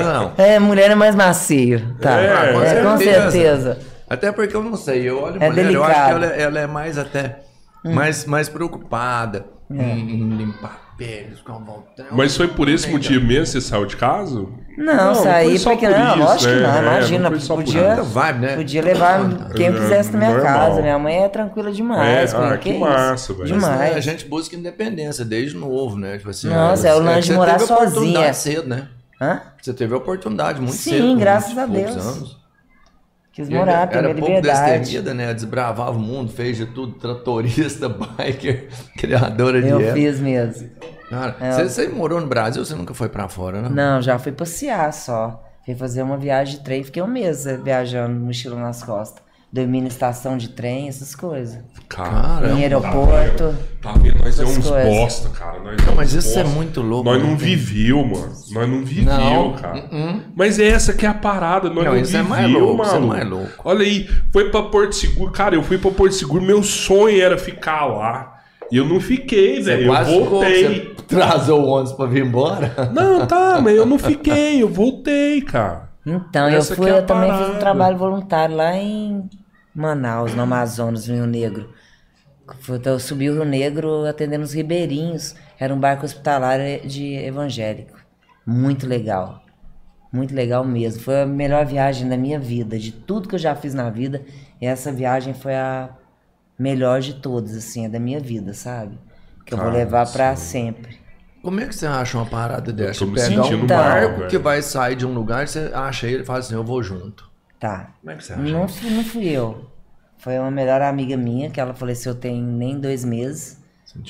não, não. É, mulher é mais macio. Tá. É, É, com com certeza. certeza. Até porque eu não sei, eu olho É mulher, eu acho que delicado. ela, ela é mais até, mais, mais preocupada É. em, em limpar com. Mas foi por esse motivo mesmo que você saiu de casa? Não, foi saí só porque por não, isso, lógico que né? não, É, imagina. não só por podia, vibe, né? podia levar quem eu É, quisesse na minha normal. casa. Minha mãe é tranquila demais. É, com ah, que massa, velho. Mas, né, Demais. a gente busca independência desde novo, né? Tipo assim, Nossa, é o lance de você morar teve sozinha. oportunidade cedo, né? Hã? Você teve a oportunidade muito Sim, cedo. com graças 20 a Deus. anos. Quis morar, ter era minha pouco liberdade. destemida, né? Desbravava o mundo, fez de tudo, tratorista, biker, criadora de Eu época. fiz mesmo. Cara, você, você morou no Brasil, você nunca foi pra fora, não? Não, já fui passear só. Fui fazer uma viagem de trem, fiquei um mês eh, viajando, mochila nas costas. Dormi na estação de trem, essas coisas. Cara, em aeroporto. tá vendo? Nós é uns coisas. bosta, cara. Nós é Não, mas uns isso é muito louco. Nós não viveu, mano. Nós não viveu, Não. cara. Uh-uh. Mas é essa que é a parada. Nós Não, não, isso é viveu, mais louco, isso é mano. mais louco. Olha aí, foi pra Porto Seguro. Cara, eu fui pra Porto Seguro. Meu sonho era ficar lá. E eu não fiquei, velho. Eu ficou, voltei. Você trazou o ônibus pra vir embora? Não, tá, mas eu não fiquei. Eu voltei, cara. Então, Essa eu fui, é eu também fiz um trabalho voluntário lá em Manaus, no Amazonas, no Rio Negro. Fui- então, Eu subi o Rio Negro atendendo os ribeirinhos. Era um barco hospitalar de evangélico. Muito legal. Muito legal mesmo. Foi a melhor viagem da minha vida. De tudo que eu já fiz na vida, essa viagem foi a melhor de todas, assim, a da minha vida, sabe? Que eu vou Cara, levar pra sempre. Como é que você acha uma parada dessa? tô me Você pega sentindo um barco que vai sair de um lugar, você acha ele e fala assim, eu vou junto. Tá. Como é que você acha? Não fui, não fui eu. Foi uma melhor amiga minha, que ela faleceu tem nem dois meses.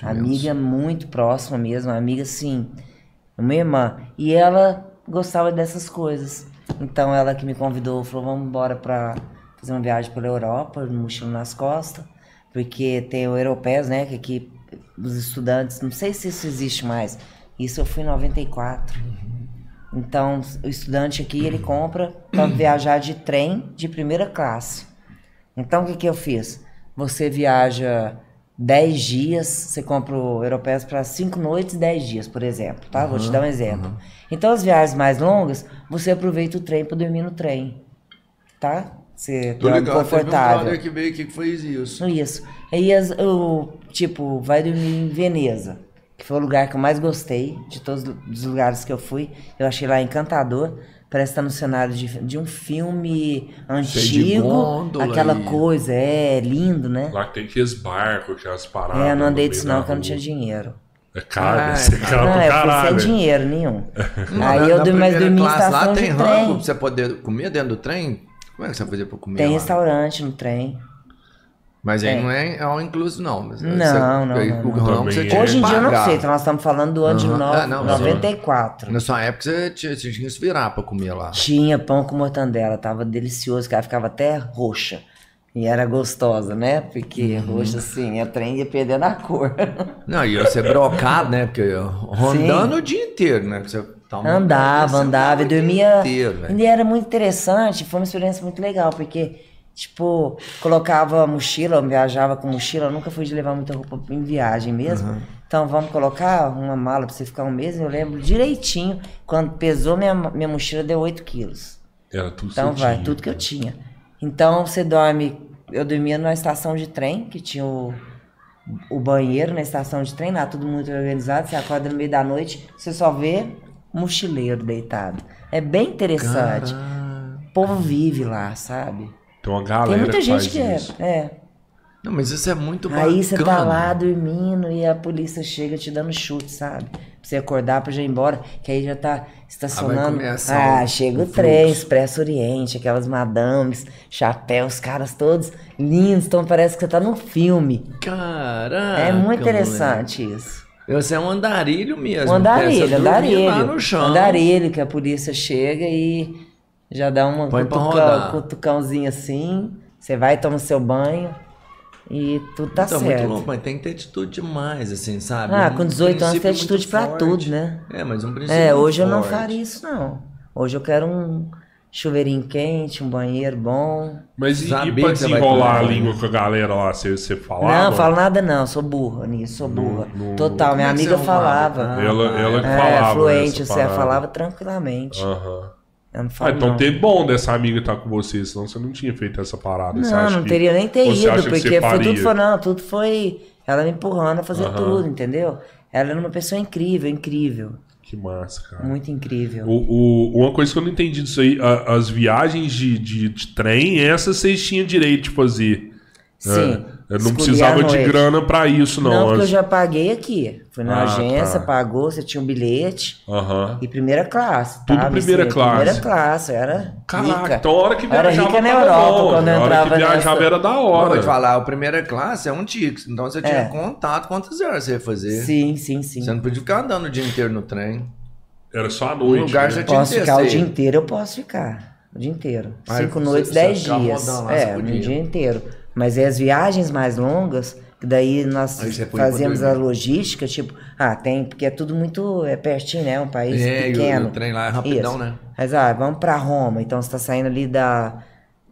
Amiga muito próxima mesmo, amiga assim, uma irmã. E ela gostava dessas coisas. Então ela que me convidou, falou, vamos embora pra fazer uma viagem pela Europa, mochila nas costas. Porque tem o Europeus, né, que aqui os estudantes, não sei se isso existe mais. Isso eu fui em 94. Então, o estudante aqui, ele compra para viajar de trem de primeira classe. Então, o que, que eu fiz? Você viaja 10 dias, você compra o Europeus para 5 noites e 10 dias, por exemplo, tá? Vou te dar um exemplo. Então, as viagens mais longas, você aproveita o trem para dormir no trem, tá? Você Tô dorme ligado, teve um confortável. que veio aqui que fez isso. Isso. Aí, as, o, tipo, vai dormir em Veneza, que foi o lugar que eu mais gostei de todos os lugares que eu fui. Eu achei lá encantador. Parece estar no cenário de, de um filme antigo. gôndola aquela e- coisa, é lindo, né? Lá tem aqueles barcos, aquelas paradas. É, eu não andei disso não, da que eu não tinha dinheiro. É caro, Ah, ser cara. caro não, pra eu fui sem caralho. dinheiro nenhum. Não, Aí na- eu dormi, mas primeira dormi em classe estação lá de tem trem. rango pra você poder comer dentro do trem? Como é que você vai fazer pra comer Tem lá? restaurante no trem. Mas aí É. não é all inclusive não. Mas Não, você- não, não, O não. você é. tinha Hoje em dia eu não sei, então nós estamos falando do ano de Aham. no- Ah, não, mas- 94. Na sua época você tinha, você tinha que se virar pra comer lá. Tinha pão com mortandela, tava delicioso, que ela ficava até roxa. E era gostosa, né? Porque Uhum. roxa assim, a trem ia perdendo a cor. Não, e você brocado, né? Porque rondando o dia inteiro, né? Você andava, andava e dormia. inteiro, e era muito interessante, foi uma experiência muito legal, porque, tipo, colocava mochila, eu viajava com mochila, eu nunca fui de levar muita roupa em viagem mesmo. Então vamos colocar uma mala pra você ficar um mês, eu lembro direitinho, quando pesou minha, minha mochila deu 8 quilos. Era tudo Então vai, tinha. tudo que eu tinha. Então você dorme. Eu dormia numa estação de trem, que tinha o, o banheiro na estação de trem, lá tudo muito organizado. Você acorda no meio da noite, você só vê mochileiro deitado. É bem interessante. O povo vive lá, sabe? Tem uma galera Tem muita que gente faz que é. isso. é. Não, mas isso é muito bacana. Aí você tá lá dormindo e a polícia chega te dando chute, sabe? Pra você acordar pra já ir embora, que aí já tá estacionando. começar Ah, o- chega o o trem, fluxo. Expresso Oriente, aquelas madames, chapéus, caras todos lindos, então parece que você tá num filme. Caraca, é muito moleque. interessante isso. Você é um andarilho mesmo. Um andarilho, andarilho. lá no chão. Andarilho, que a polícia chega e já dá uma Põe cutucão, cutucãozinho assim, você vai, toma seu banho e tudo tá Então, certo. muito louco, mas tem que ter atitude demais, assim, sabe? Ah, Um com 18 anos tem atitude pra forte. tudo, né? É, mas um princípio É, muito hoje eu não forte. faria isso não. Hoje eu quero um chuveirinho quente, um banheiro bom. Mas e, e pra desenrolar a língua com a galera lá, você, você falava? Não, falo nada não, sou burra nisso, sou burra. no- Total, minha Como é que amiga falava. Ah, Ela, ela que é, falava. fluente, você falava tranquilamente. Aham. Eu não Ah, falo então não. tem bom dessa amiga estar com você, senão você não tinha feito essa parada. Não, não teria nem ter ido, porque foi tudo foi, não, tudo foi ela me empurrando a fazer Aham. tudo, entendeu? Ela era uma pessoa incrível, incrível. Que massa, cara. Muito incrível. O, o- uma coisa que eu não entendi disso aí, a- as viagens de, de, de trem, essas vocês tinham direito de fazer. Sim. É, Eu não precisava de grana pra isso, não. Não, porque eu já paguei aqui. Fui na Ah, agência, tá. pagou, você tinha um bilhete. Aham. E primeira classe. Tudo tá? primeira Vicente? classe. Primeira classe, era Caraca, rica. então a hora que Eu era viajava rica na Europa bom. quando eu A hora que entrava viajava nessa. era da Vou hora. te falar, a primeira classe é um Tix. Então você tinha É. contato quantas horas você ia fazer. Sim, sim, sim. Você não podia ficar andando o dia inteiro no trem. Era só Um noite. lugar né? já tinha Posso ficar o dia inteiro, eu posso ficar. O dia inteiro. Cinco você- noites, você dez dias. lá, É, podia. dia inteiro. Mas é as viagens mais longas, que daí nós fazemos a logística, tipo, ah, tem, porque é tudo muito é pertinho, né? Um país É, e o- pequeno. o trem lá é rapidão, Isso. né? Mas, ah, vamos pra Roma, então você tá saindo ali da.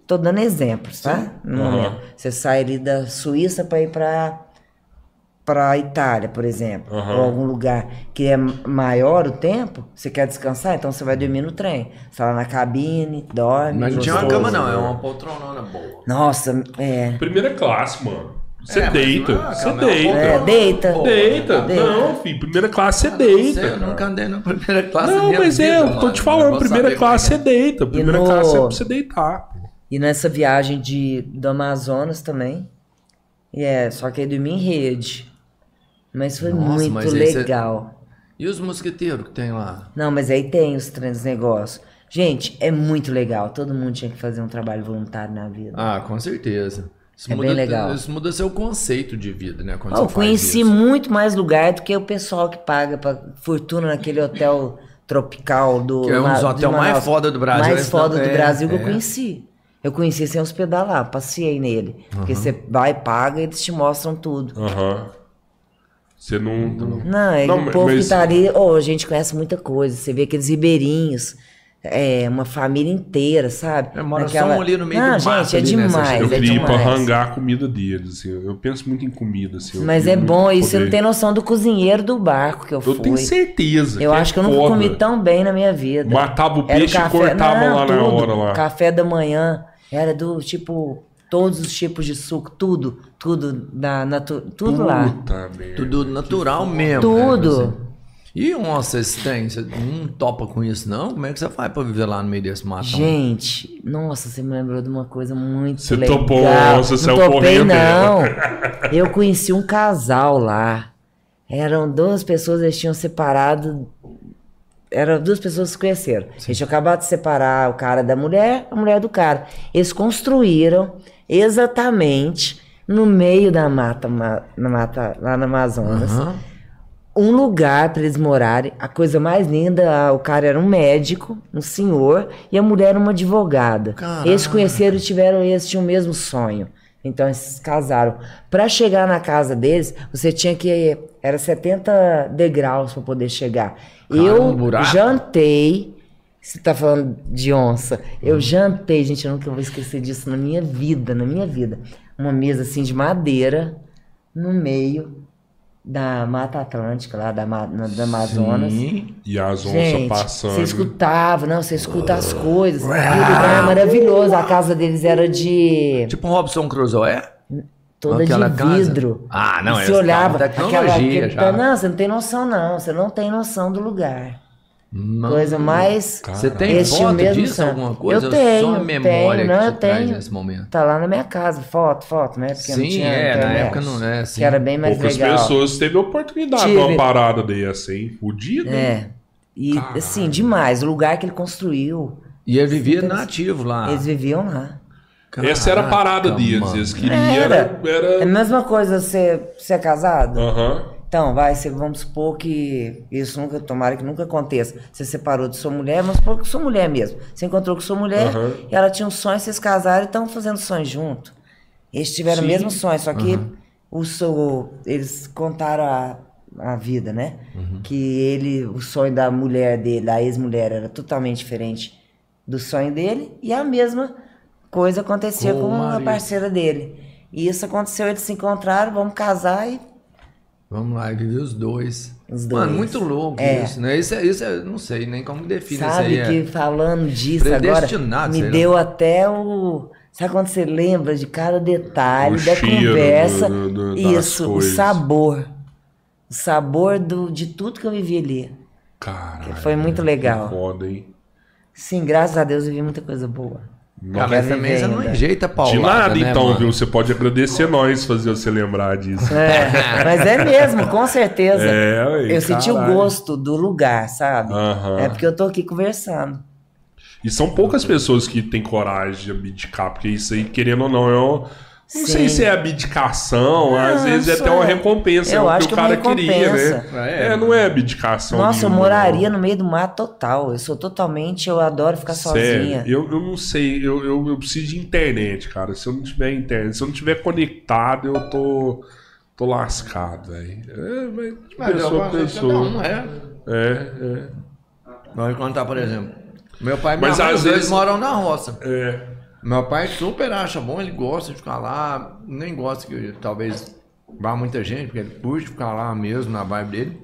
Tô dando exemplos, tá? No Aham. momento. Você sai ali da Suíça pra ir pra. Pra Itália, por exemplo, Aham. ou algum lugar que é maior o tempo, você quer descansar, então você vai dormir no trem. Você tá lá na cabine, dorme. Mas não tinha uma cama, não. É uma poltronona boa. Nossa, é. Primeira classe, mano. Você É, deita. é, Você é deita. É, deita. Pô, Deita. Deita. Não, filho. Primeira classe você Você, deita. eu nunca andei na primeira classe Não, mas é, vida, eu tô te falando, primeira classe você é deita. Primeira no- classe é pra você deitar. E nessa viagem de, do Amazonas também. E é, só que aí dormi em rede. Mas foi Nossa, muito mas legal. E os mosqueteiros que tem lá? Não, mas aí tem os três negócios. Gente, é muito legal. Todo mundo tinha que fazer um trabalho voluntário na vida. Ah, com certeza. Isso É muda, bem legal. Isso muda seu conceito de vida, né? Quando eu você faz conheci isso. muito mais lugar do que o pessoal que paga pra fortuna naquele hotel tropical do. Que é um dos hotel mais foda do Brasil, Mais foda do é, Brasil que eu é. conheci. Eu conheci sem hospedar lá, passei nele. Porque você vai, paga e eles te mostram tudo. Aham. Você não. Não, é Não, o povo mas- que tá ali, oh, a gente conhece muita coisa. Você vê aqueles ribeirinhos, é, uma família inteira, sabe? É, mora só um ali no meio Não, do mato gente, é ali, né, demais, Eu é queria ir pra demais. rangar a comida deles. Assim. Eu penso muito em comida. Assim. eu Mas é bom, e você não tem noção do cozinheiro do barco que eu, Eu fui. tenho certeza. Eu que é acho que eu nunca foda. comi tão bem na minha vida. Matava o peixe e cortava lá na hora lá. Café da manhã, era do tipo, todos os tipos de suco, tudo, tudo, da, natu, tudo lá. Puta merda. Tudo natural mesmo. Tudo. Né? E uma assistência, não topa com isso, não? Como é que você faz pra viver lá no meio desse matão? Gente, nossa, você me lembrou de uma coisa muito Você legal. topou, você não saiu topei, correndo não. Eu conheci um casal lá. Eram duas pessoas, eles tinham separado. Eram duas pessoas que se conheceram. Eles tinham acabado de separar o cara da mulher, a mulher do cara. Eles construíram exatamente no meio da mata, ma- na mata lá no Amazonas Aham. um lugar para eles morarem. A coisa mais linda, o cara era um médico, um senhor, e a mulher era uma advogada. Caraca. Eles conheceram e tiveram, eles tinham o mesmo sonho. Então eles casaram. Para chegar na casa deles, você tinha que era 70 degraus para poder chegar. Cara, eu um jantei você tá falando de onça. Eu jantei, gente, eu nunca vou esquecer disso na minha vida, na minha vida. Uma mesa assim de madeira no meio da Mata Atlântica, lá da, na- do Amazonas. Sim. E as onças Gente, passando. você escutava, não, você escuta as coisas. E o lugar é maravilhoso. A casa deles era de. Tipo um Robson Crusoe? toda aquela de casa? vidro. Ah, não, E essa você olhava. Aquela, aquele- já. Não, você não tem noção, não. Você não tem noção do lugar. Não. Coisa mais. Você tem tinham foto mesmo disso, sangue. alguma coisa? Eu tenho, Só a memória tenho, não, que eu tenho. nesse momento. Tá lá na minha casa, foto, foto, né? Porque não Sim, tinha é, na internet, época não é, sim. Que era bem mais Poucas legal. pessoas teve oportunidade de Tive. uma parada dessa, hein? Fudido. É. E assim, demais. O lugar que ele construiu, E ele vivia nativo lá. eles viviam lá. Essa era a parada Caraca, deles. mano. Eles queriam. Era. Era. É a era... mesma coisa você, você é casado? Aham. Então, vai, vamos supor que isso nunca, tomara que nunca aconteça. Você separou de sua mulher, vamos supor que sua mulher mesmo. Você encontrou com sua mulher Aham. e ela tinha um sonho, vocês casaram e estão fazendo sonho junto. Eles tiveram Sim. o mesmo sonho, só que o seu, eles contaram a, a vida, né? Que ele, o sonho da mulher dele, da ex-mulher, era totalmente diferente do sonho dele e a mesma coisa acontecia Com com a parceira dele. E isso aconteceu, eles se encontraram, vamos casar e Vamos lá, viver os dois. Os Mano, dois. muito louco É. isso, né? Isso é, isso é, não sei nem como define Sabe isso aí. que é. falando disso agora, me lá. deu até o. Sabe quando você lembra de cada detalhe O da conversa? do- do- das Isso, o sabor. O sabor do, de tudo que eu vivi ali. Caralho. Foi muito legal. Foda, hein? Sim, graças a Deus eu vi muita coisa boa. Mas também você não enjeita pau. De nada, né, então, mano? viu? Você pode agradecer nós fazer você lembrar disso. É, mas é mesmo, com certeza. É, eu senti o caralho. gosto do lugar, sabe? É porque eu tô aqui conversando. E são poucas pessoas que têm coragem de abdicar, porque isso aí, querendo ou não, é um. Não sei se é abdicação, às Não, vezes é até uma é- recompensa, eu é o acho que o é uma cara queria, né? recompensa. É, É, não é abdicação. Nossa, eu nenhuma, moraria não. no meio do mato total. Eu sou totalmente, eu adoro ficar Sério, sozinha. eu, eu não sei, eu, eu, eu preciso de internet, cara. Se eu não tiver internet, se eu não tiver conectado, eu tô, tô lascado, velho. É, mas Mas eu pessoa pessoa. é. É, é. Vamos contar, por exemplo. Meu pai e Mas minha mãe, às os dois vezes- moram na roça. É. Meu pai super acha bom, ele gosta de ficar lá, nem gosta que talvez vá muita gente, porque ele curte ficar lá mesmo na vibe dele.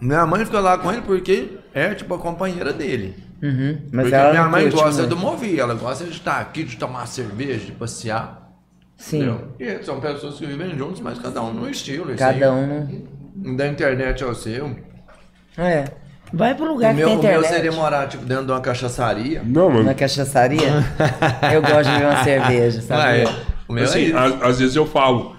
Minha mãe fica lá com ele porque é tipo a companheira dele. Uhum, mas porque minha mãe curte gosta muito. do mover, ela gosta de estar aqui, de tomar cerveja, de passear. Sim, Entendeu? E são pessoas que vivem juntos, mas cada um no estilo. cada aí. um. Da internet ao seu. É. Vai pro lugar o que meu, tem o meu internet. seria morar tipo, dentro de uma cachaçaria. Não, mano. Na cachaçaria? eu gosto de ver uma cerveja, Ah, sabe? é. O meu é Assim, isso. às, às vezes eu falo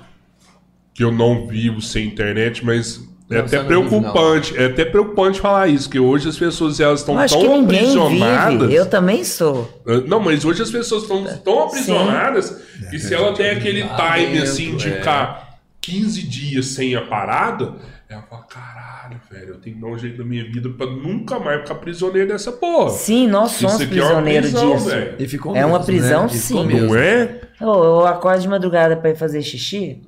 que eu não vivo sem internet, mas é Não, até não preocupante. É até preocupante falar isso, que hoje as pessoas elas estão tão aprisionadas. vive. Eu também sou. Não, mas hoje as pessoas estão tão aprisionadas que se ela tem aquele Lá time assim de é. ficar 15 dias sem a parada, ela fala, caralho, velho, eu tenho que dar um jeito na minha vida pra nunca mais ficar prisioneiro dessa porra. Sim, nós Isso somos é uma prisioneiros prisão, disso. velho. E ficou É uma mesmo, prisão, né? E ficou sim. Não é? Eu, eu acordo de madrugada pra ir fazer xixi,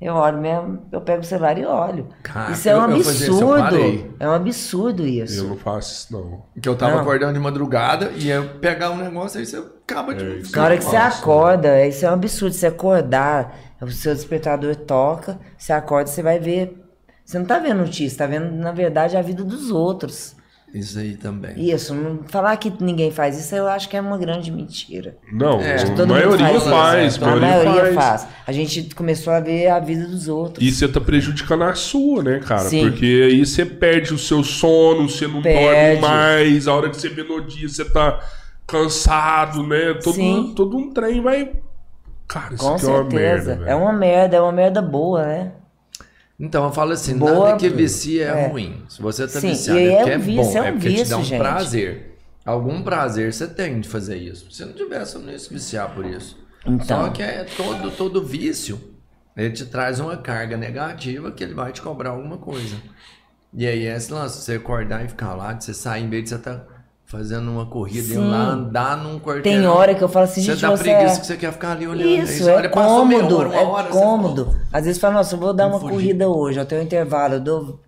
eu olho mesmo, eu pego o celular e olho. Cara, isso é um eu- eu isso, eu absurdo. parei. é um absurdo isso. Eu não faço isso, não. Que eu tava Não. acordando de madrugada e eu pegar um negócio aí você acaba de. É, isso Na hora que você Nossa. acorda, isso é um absurdo. Você acordar, o seu despertador toca, você acorda, você vai ver. Você não tá vendo notícia, tá vendo, na verdade, a vida dos outros. Isso aí também. Isso, falar que ninguém faz isso, eu acho que é uma grande mentira. Não, É, a maioria faz, faz, isso. a A maioria, maioria faz. faz. A gente começou a ver a vida dos outros. E você tá prejudicando a sua, né, cara? Sim. Porque aí você perde o seu sono, você não Perde. dorme mais, a hora que você vê no dia você tá cansado, né? Todo, Sim. todo um trem vai. Cara, isso Com aqui é uma certeza. merda. é uma merda, é uma merda boa, né? Então eu falo assim, Boa- nada que vicia é, é. ruim. Se você tá Sim, viciado, é é porque um é vício, bom, é um é porque te vício, dá um gente. prazer. Algum prazer você tem de fazer isso. Se não tivesse, eu não ia se viciar por isso. Então. Só que é todo, todo vício, ele te traz uma carga negativa que ele vai te cobrar alguma coisa. E aí é esse lance, você acordar e ficar lá, de você sair, em vez de você estar fazendo uma corrida e Sim. lá andar num quarteirão. Tem hora que eu falo assim, Você gente, dá você preguiça é... que você quer ficar ali olhando. Isso, aí, é olha, cômodo, hora, é hora, você cômodo. fala, Às vezes fala, nossa, eu vou dar uma fugir. corrida hoje, eu tenho um intervalo, eu dou...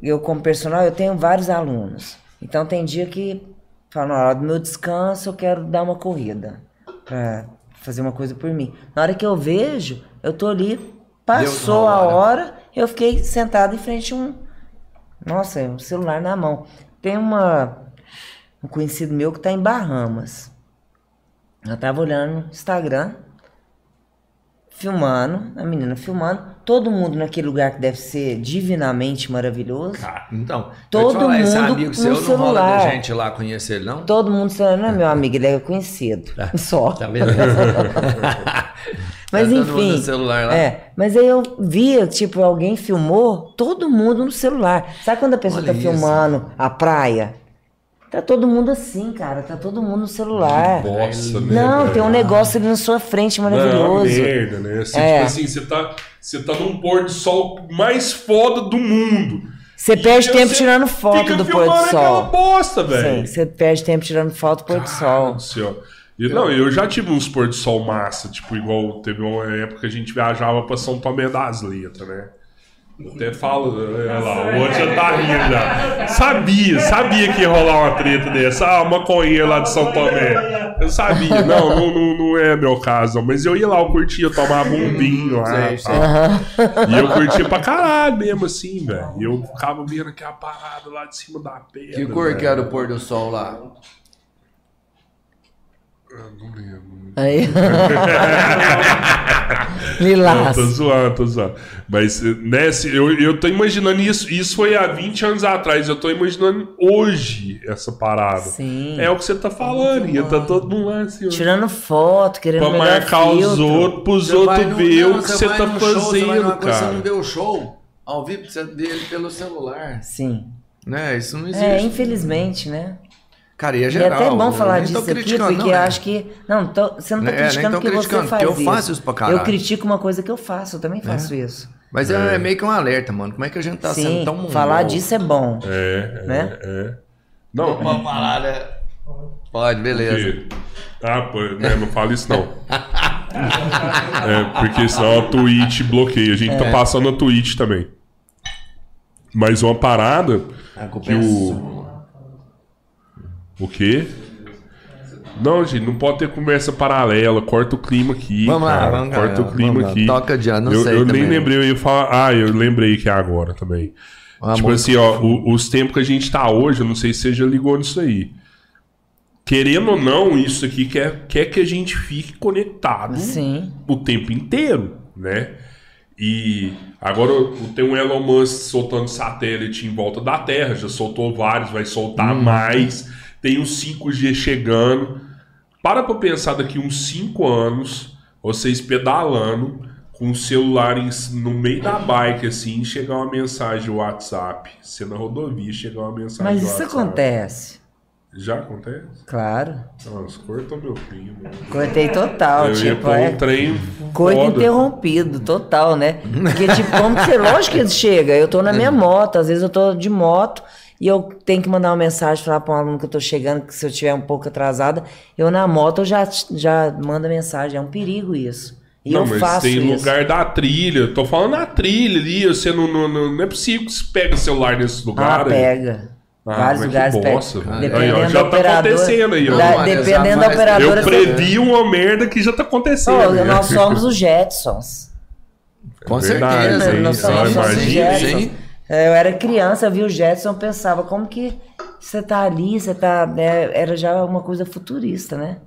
Eu como personal, eu tenho vários alunos. Então tem dia que falo, na hora do meu descanso, eu quero dar uma corrida. Pra fazer uma coisa por mim. Na hora que eu vejo, eu tô ali, passou na a hora. hora, eu fiquei sentado em frente a um... Nossa, um celular na mão. Tem uma... Um conhecido meu que tá em Bahamas. Eu tava olhando no Instagram, filmando, a menina filmando, todo mundo naquele lugar que deve ser divinamente maravilhoso. Cara, então, Todo falar, esse mundo amigo no seu não rola celular. da gente lá conhecer ele, não? Todo mundo não é meu amigo, ele é conhecido. Só. Tá vendo? Mas Tá todo mundo enfim. celular lá. É, mas aí eu via, tipo, alguém filmou, todo mundo no celular. Sabe quando a pessoa Olha tá isso. filmando a praia? Tá todo mundo assim, cara, tá todo mundo no celular. Bosta, né? Não, tem um negócio ali na sua frente Não, é uma maravilhoso. merda, né? Assim, É. Tipo assim, você tá, você tá num pôr do sol mais foda do mundo. Você perde tempo você tirando foto do pôr do aquela sol. bosta, Sim, velho. você perde tempo tirando foto do pôr do sol. do céu. E, não, eu já tive uns pôr do sol massa, tipo, igual teve uma época que a gente viajava pra São Tomé das Letras, né? Eu até falo, olha lá, o outro já tá rindo já. Sabia, sabia que ia rolar uma treta dessa. Ah, uma maconheira lá de São Tomé. Eu sabia, não, não, não, não é meu caso, mas eu ia lá, eu curtia, eu tomava um vinho lá. Sei, e. E eu curtia pra caralho mesmo, assim, velho. E eu ficava vendo aquela parada lá de cima da pedra. Que cor que velho. era o pôr do sol lá? Eu não lembro. Aí, Lilás. Não, tô zoando, tô zoando. Mas, né, eu, eu tô imaginando isso. Isso foi há 20 anos atrás. Eu tô imaginando hoje essa parada. Sim. É o que você tá falando. Ia tá todo mundo lá assim. Tirando foto, querendo Pra marcar os filtro. outros, pros outros ver não, o que você tá show, você fazendo, coisa, Você não cara. vê o show ao vivo, você vê ele pelo celular. Sim. Né? Isso não existe. É, infelizmente, né? Cara, e é E é geral. até bom falar disso aqui, porque não, eu é. acho que. Não, tô- você não tá É, criticando porque você criticando, faz porque eu faço isso pra caralho. Eu critico uma coisa que eu faço, eu também faço isso. Mas é. é meio que um alerta, mano. Como é que a gente tá Sim, sendo tão falar mongol? disso é bom. É, é, Né? é. Não, Pode falar, né? Pode, beleza. porque... Ah, pô, né, não fala isso não. é, porque senão a Twitch bloqueia. A gente É. tá passando a Twitch também. Mas uma parada A culpa que é o... O quê? Não, gente, não pode ter conversa paralela. Corta o clima aqui. Vamos lá, cara. vamos lá, Corta o clima vamos lá. aqui. Toca já, não eu, sei Eu nem também. lembrei, eu ia falar. Ah, eu lembrei que é agora também. Tipo assim, ó, o- os tempos que a gente tá hoje, eu não sei se você já ligou nisso aí. Querendo ou não, isso aqui quer, quer que a gente fique conectado Sim. o tempo inteiro, né? E agora tem um Elon Musk soltando satélite em volta da Terra, já soltou vários, vai soltar mais. Tem os 5G chegando. Para pra pensar daqui uns 5 anos, vocês pedalando com o celular no meio da bike, assim, chegar uma mensagem WhatsApp. Você na rodovia chegar uma mensagem Mas isso WhatsApp. acontece. Já acontece? Claro. Nossa, cortou meu primo. Cortei total, Eu ia tipo, pôr é um trem coito interrompido, total, né? Porque, tipo, como que você. Lógico que ele chega. Eu tô na minha moto, às vezes eu tô de moto e eu tenho que mandar uma mensagem falar pra um aluno que eu tô chegando, que se eu tiver um pouco atrasada, eu na moto eu já, já mando a mensagem. É um perigo isso. E não, eu mas faço tem isso. lugar da trilha. Eu Tô falando na trilha ali. Você não, não, não, não é possível que você pega celular nesse Ah, lugar. aí. pega. Ah, Vários lugares pegam. bosta. Dependendo Aí, ó, já da tá operadora. acontecendo aí, ó. da- dependendo da operadora. Eu previ uma merda que já tá acontecendo. Nós somos os Jetsons. Com Verdade, certeza. hein? Nós somos os Jetsons. É, Eu era criança, eu vi o Jetson, eu pensava, como que você tá ali, você tá. né, Era já uma coisa futurista, né?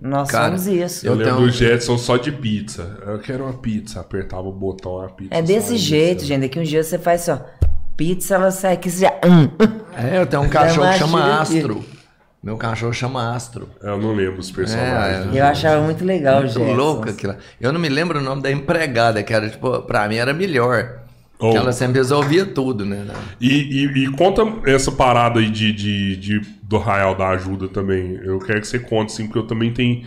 Nós Cara, somos isso. Eu lembro tenho- do Jetson só de pizza. Eu quero uma pizza. Apertava o botão, a pizza. É desse saía, jeito, sabe? gente. Daqui uns dias você faz assim, ó. Pizza, ela sai aqui, você já. Hum. É, eu tenho um cachorro que chama. Astro. Meu cachorro chama Astro. Eu não lembro os personagens. É, Eu achava muito legal Muito Jetson. louco aquilo. Eu não me lembro o nome da empregada, que era, tipo, pra mim era melhor. Oh. Que ela sempre resolvia tudo, né? E, e- e conta essa parada aí de, de, de- do Arraial da Ajuda também. Eu quero que você conte, assim, porque eu também tenho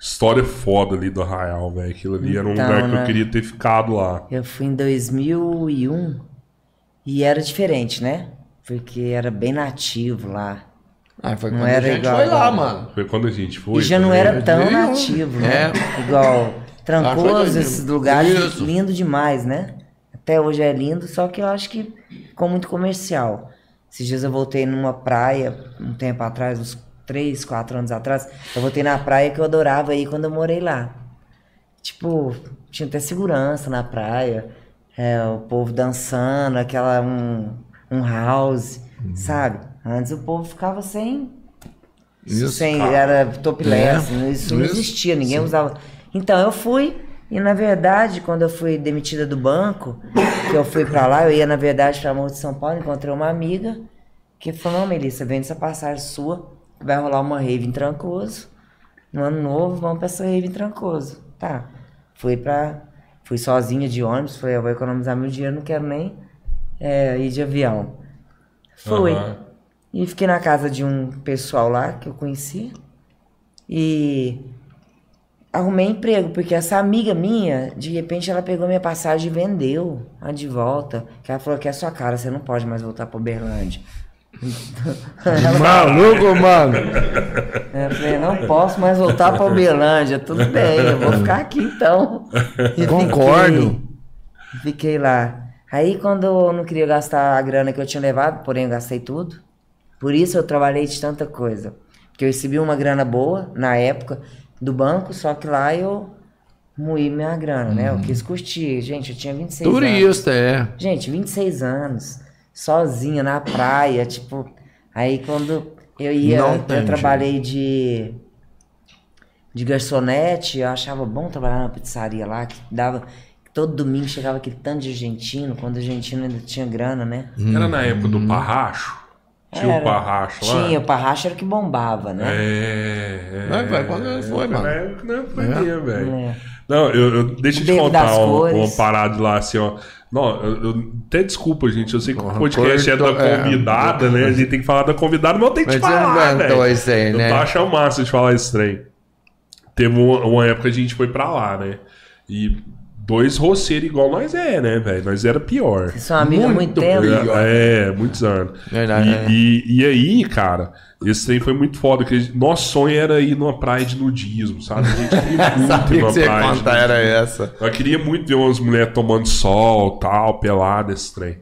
história foda ali do Arraial, velho. Aquilo ali era um Então, lugar que eu né? queria ter ficado lá. Eu fui em 2001 e era diferente, né? Porque era bem nativo lá. Ah, foi Não quando era a gente igual foi lá, mano. Foi quando a gente foi. e já não era tão 2001. nativo, né? É. Igual Ah, Trancoso, esses lugares lindo demais, né? Até hoje é lindo, só que eu acho que ficou muito comercial. Esses dias eu voltei numa praia, um tempo atrás, uns 3, 4 anos atrás, eu voltei na praia que eu adorava ir quando eu morei lá. Tipo, tinha até segurança na praia, é, o povo dançando, aquela um, um house, sabe? Antes o povo ficava sem Isso. sem era topless, É, isso não existia, ninguém usava. Então eu fui e na verdade quando eu fui demitida do banco, que eu fui pra lá, eu ia na verdade pra Morro de São Paulo, encontrei uma amiga que falou: "Não, Melissa, vende essa passagem sua, vai rolar uma rave em Trancoso. No ano novo, vamos pra essa rave em Trancoso". Tá. Fui pra fui sozinha de ônibus, falei: "Eu vou economizar meu dinheiro, não quero nem é, ir de avião". Fui. Aham. E fiquei na casa de um pessoal lá que eu conheci. E arrumei emprego, porque essa amiga minha, de repente, ela pegou minha passagem e vendeu a de volta. Que ela falou que é sua cara, você não pode mais voltar pra Uberlândia. Maluco, mano. Eu falei, não posso mais voltar pra Uberlândia. Tudo bem, eu vou ficar aqui então. E Concordo. Fiquei, fiquei lá. Aí quando eu não queria gastar a grana que eu tinha levado, porém eu gastei tudo. Por isso eu trabalhei de tanta coisa. Porque eu recebi uma grana boa na época do banco, só que lá eu moí minha grana, né? Eu quis curtir. Gente, eu tinha 26 anos. Turista, é. Gente, 26 anos, sozinha na praia, tipo. Aí quando eu ia, Não tem eu trabalhei de. de garçonete, eu achava bom trabalhar na pizzaria lá, que dava. Todo domingo chegava aquele tanto de argentino, quando o argentino ainda tinha grana, né? Era na época do Parracho? Tinha o Era. Parracho lá? Tinha, o parracho era o que bombava, né? É, é. Vai, vai, quando foi, mano. Na época não foi É. mesmo, velho. É. Não, eu, eu, deixa eu te contar uma, cores. uma parada lá assim, ó. Não, eu, eu- até desculpa, gente. Eu sei que o podcast é da cortou, é. convidada, né? A gente tem que falar da convidada, mas eu tenho que te falar, velho. isso aí, Eu né? tô achando massa de falar esse trem. Teve uma, uma época que a gente foi pra lá, né? E dois roceiros igual nós é, né, velho? Nós era pior. Vocês são amigos há muito Muito tempo. É, muitos anos. Verdade, é. E, e, e aí, cara, esse trem foi muito foda. Que gente- nosso sonho era ir numa praia de nudismo, sabe? A gente queria muito ir que numa você ia praia era essa. eu queria muito ver umas mulheres tomando sol, tal, pelada, esse trem.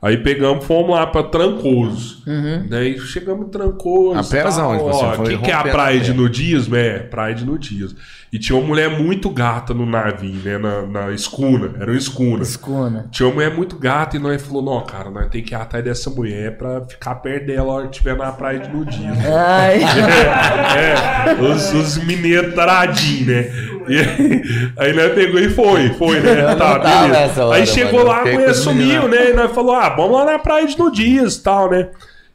Aí pegamos, fomos lá pra Trancoso. Né? E chegamos em Trancoso. A pézão, tal, tipo assim, ó, foi que, que é a praia de nudismo? É, praia de nudismo. E tinha uma mulher muito gata no navio, né? Na, na escuna. Era uma escuna. Escuna. Tinha uma mulher muito gata e nós falou, não, cara, nós tem que ir atrás dessa mulher pra ficar perto dela a hora que estiver na praia de nudismo. Ai, É, os, os mineiros taradinhos, né? E aí, aí nós pegou e foi, foi, né? Tá, beleza. hora, aí chegou mano. lá, a mulher sumiu, né? E nós falou, ah, vamos lá na praia de nudismo e tal, né?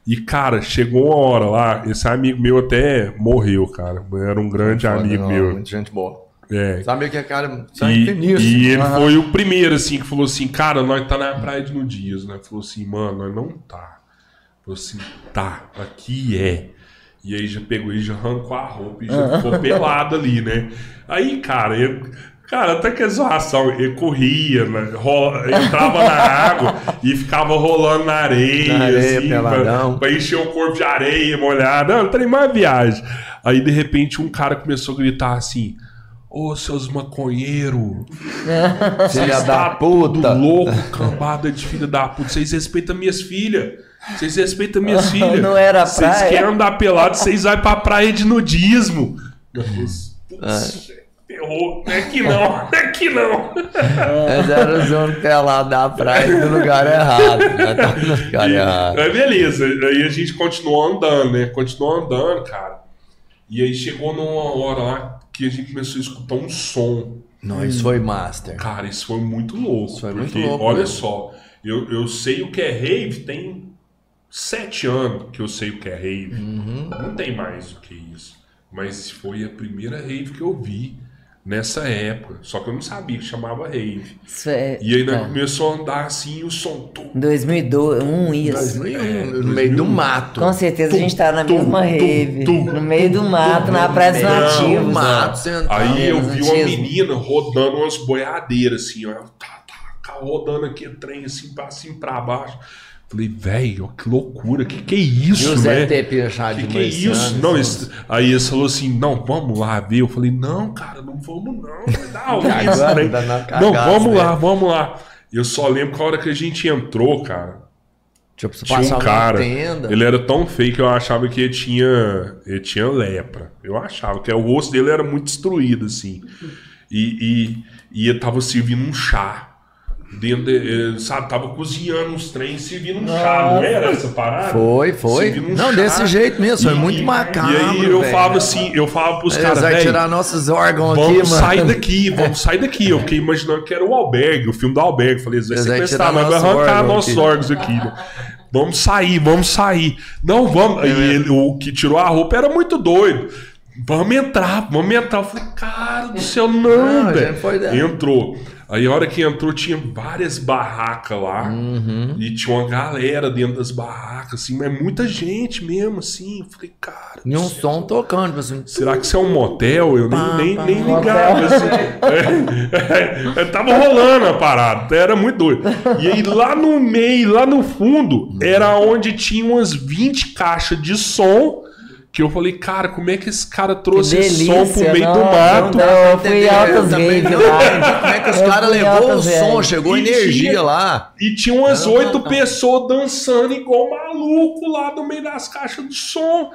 E, cara, chegou uma hora lá, esse amigo meu até morreu, cara. Era um grande amigo não, meu. Muita gente boa. É. Sabia que é cara E, sangue finíssimo. e ele Aham. foi o primeiro, assim, que falou assim, cara, nós tá na praia de nudismo, né? Falou assim, mano, nós não tá. Falou assim, tá, aqui é. E aí já pegou e já arrancou a roupa e já ficou pelado ali, né? Aí, cara, ele, cara, até que a zoação, ele corria, né? rola- entrava na água e ficava rolando na areia, Na areia, assim, peladão. pra, pra encher o corpo de areia molhada. Não, tem mais viagem. Aí, de repente, um cara começou a gritar assim. Ô, seus maconheiros, Filha tá da puta. tudo louco, cambada de filha da puta. Vocês respeitam minhas filhas. Vocês respeitam minhas filhas. Não era a Vocês praia. querem andar pelado, vocês vão pra praia de nudismo. Eu falei, Não é que não, não é que não. Mas era os homens pelados da praia do lugar errado. né? Tá no lugar errado. Aí beleza, aí a gente continuou andando, né? Continuou andando, cara. E aí chegou numa hora lá que a gente começou a escutar um som. Não, isso foi master. Cara, isso foi muito louco. Isso foi porque, muito louco olha mesmo. só, eu, eu sei o que é rave, tem sete anos que eu sei o que é rave. Uhum. Não tem mais do que isso. Mas foi a primeira rave que eu vi nessa época. Só que eu não sabia que chamava rave. é. E aí é. começou a andar assim, o som. Tum, Em 2002, um isso. 2001, no meio do mato. Com certeza a gente tá na Tum, mesma tum, rave. tum, no meio do mato, na Praia dos Nativos. mato, sentado. Aí eu vi uma menina rodando umas boiadeiras assim, ó. Ela Tá, tá, tá rodando aqui, trem assim, pra cima pra baixo. Falei, velho, que loucura, que que é isso, José né? Tepe Que de que é isso? Não, isso- aí eles falou assim, não, vamos lá ver. Eu falei, não, cara, não vamos não. Vai dar ruim isso, né? Não, vamos né? lá, vamos lá. Eu só lembro que a hora que a gente entrou, cara, Tipo, tinha um cara, ele era tão feio que eu achava que ele tinha, ele tinha lepra. Eu achava que o rosto dele era muito destruído, assim. E, e, e ele tava servindo um chá. Dentro, de- eh, sabe, tava cozinhando uns trens, servindo um chá, não era essa parada? Foi, foi. Um Não, chá. desse jeito mesmo, foi E- muito e- macabro, E aí eu velho. falava assim, eu falava pros caras, velho, tirar nossos órgãos aqui, Vamos mano. sair daqui, vamos sair daqui. Eu fiquei imaginando que era o albergue, o filme do albergue. Falei, eles vão sequestrar, nós vai nosso arrancar órgão nossos aqui. órgãos aqui. né? Vamos sair, vamos sair. Não, vamos. É E ele- o que tirou a roupa era muito doido. Vamos entrar, vamos entrar. Eu falei, cara do céu, não, velho. foi dentro. Entrou. Aí a hora que entrou, tinha várias barracas lá. Uhum. E tinha uma galera dentro das barracas, assim, mas muita gente mesmo, assim. Eu falei, cara. E um som tocando, tipo assim. Será que isso é um motel? Eu nem, Pá, nem, pá, nem motel. ligava. Assim. É, é, tava rolando a parada, era muito doido. E aí lá no meio, lá no fundo, era onde tinha umas 20 caixas de som. Que eu falei, cara, como é que esse cara trouxe esse som pro delícia, meio não, do mato? não dá. Eu fui em altas vezes não lá. Como é que os caras levou o som, vezes. chegou E energia tinha- lá. E tinha umas Não, oito não, não. pessoas dançando igual maluco lá no meio das caixas de som.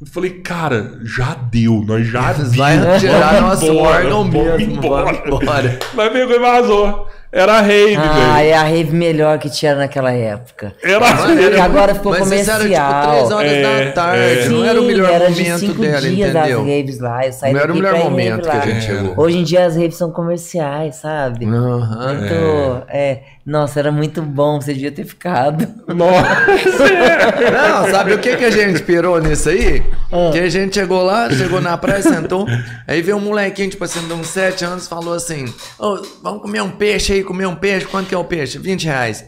Eu falei, cara, já deu, nós já Eles deu. vai tirar nosso embora, órgão vamos mesmo, embora. Mas pegou e vazou. Era a rave, Ah, velho. é a rave melhor que tinha naquela época. Era Mano, Porque era agora ficou mas isso era comercial. tipo 3 horas É, da tarde, é. não era o Sim, melhor era de momento cinco dela, dias entendeu? as raves lá. Eu saí Não era o melhor momento rave que a gente chegou. Hoje em dia as raves são comerciais, sabe? Aham. Muito. É. Nossa, era muito bom, você devia ter ficado. Nossa. Não, sabe o que, que a gente pirou nisso aí? Ah. Que a gente chegou lá, chegou na praia, sentou, aí veio um molequinho, tipo assim, de uns 7 anos, falou assim: Ô, vamos comer um peixe aí, comer um peixe, quanto que é o peixe? 20 reais.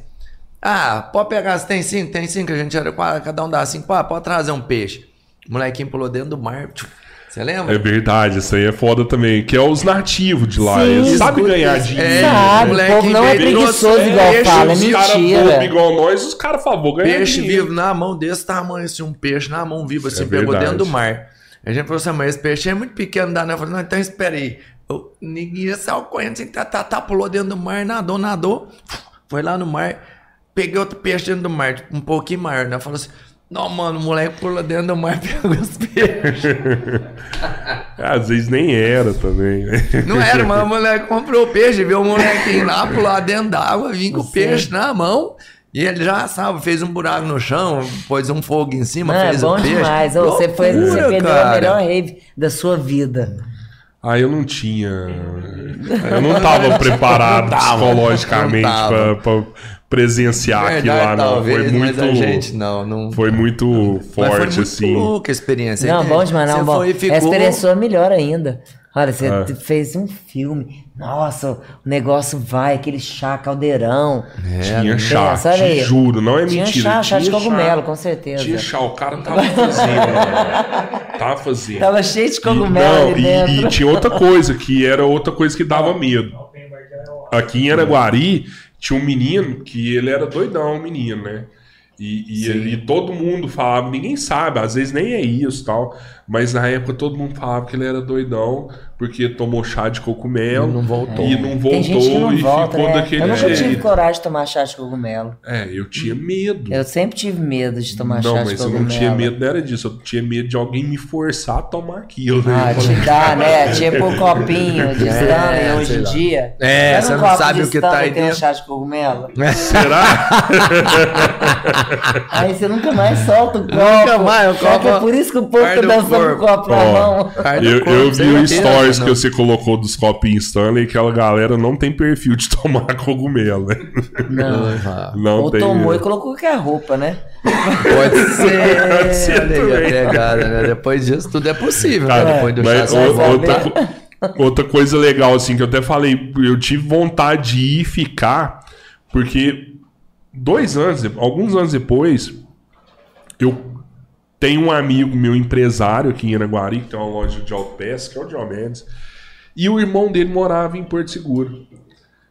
Ah, pode pegar, você tem cinco? Tem cinco, a gente era quatro, cada um dá cinco, ah, pode trazer um peixe. O molequinho pulou dentro do mar, tchum. Você lembra? É verdade, isso aí é foda também. Que é os nativos de lá. Sim. Eles sabem ganhar isso. dinheiro. É, Sabe, o moleque povo não é preguiçoso igual peixe, fala, é os caras mentira. bobos igual nós, os caras favor ganhar Peixe dinheiro. vivo na mão desse tamanho, assim, um peixe na mão vivo, assim, É pegou verdade. dentro do mar. A gente falou assim, mas esse peixe é muito pequeno, dá não. Eu falei, não, então espera aí. Eu, ninguém saiu correndo, assim, tá, tá, tá, pulou dentro do mar, nadou, nadou, foi lá no mar, peguei outro peixe dentro do mar, tipo, um pouquinho maior, né? Falou assim, não, mano, o moleque pulou dentro do mar, pegou os peixes. Às vezes nem era também. né? Não era, mas o moleque comprou o peixe, viu o molequinho lá pular dentro da água, vinha com o peixe na mão. E ele já, sabe, fez um buraco no chão, pôs um fogo em cima, Não, é fez bom o peixe. demais. Ô, você, foi, você perdeu a cara. melhor rave da sua vida. Ah, eu não tinha. Eu não tava preparado Não tava, psicologicamente não presenciar aquilo Verdade, lá, não. talvez, foi muito. mas a gente não, não. Foi muito Mas foi forte, muito assim. louca a experiência. Não, bom demais, não, bom. foi e ficou... Essa experiência é melhor ainda. Olha, você É. fez um filme. Nossa, o negócio vai, aquele chá caldeirão. Tinha chá, Pensa, te aí. juro, não é Tinha mentira. chá, chá de cogumelo, com certeza. Tinha chá, o cara tava fazendo. mano. tava fazendo. Tava cheio de E- cogumelo não, ali e-. E, tinha outra coisa, que era outra coisa que dava medo. Aqui em Araguari, tinha um menino que ele era doidão, um menino, né? E, e, ele- todo mundo falava, ninguém sabe, às vezes nem é isso tal, mas na época todo mundo falava que ele era doidão, porque tomou chá de cogumelo E não voltou. e não voltou Tem gente que não e volta, ficou né? daquele Eu nunca tive jeito. coragem de tomar chá de cogumelo. É, eu tinha medo. Eu sempre tive medo de tomar não, chá de mas eu cogumelo. não tinha medo, não era disso. Eu tinha medo de alguém me forçar a tomar aquilo. né? Ah, te dá, né? Tipo o copinho de Stanley É, hoje em dia. É, você um não sabe o que tá aí tem um dentro. chá de cogumelo. Será? Aí você nunca mais solta o copo. Nunca mais, o que copo é por isso que o povo tá dançando corpo. copo na Ó, mão. Eu, corpo, eu vi o stories não. que você colocou dos copinhos Stanley, que aquela galera não tem perfil de tomar cogumelo, né? Não. Não Ou tem. tomou e colocou qualquer roupa, né? Pode ser. Pode ser a pegada, né? Depois disso, tudo é possível. né? Cara, Depois do mas chá, o- vai outra, co- outra coisa legal, assim, que eu até falei, eu tive vontade de ir ficar, porque dois anos, alguns anos depois, eu tenho um amigo meu empresário aqui em Araguari, que tem uma loja de autopeças, que é o Diomedes, e o irmão dele morava em Porto Seguro.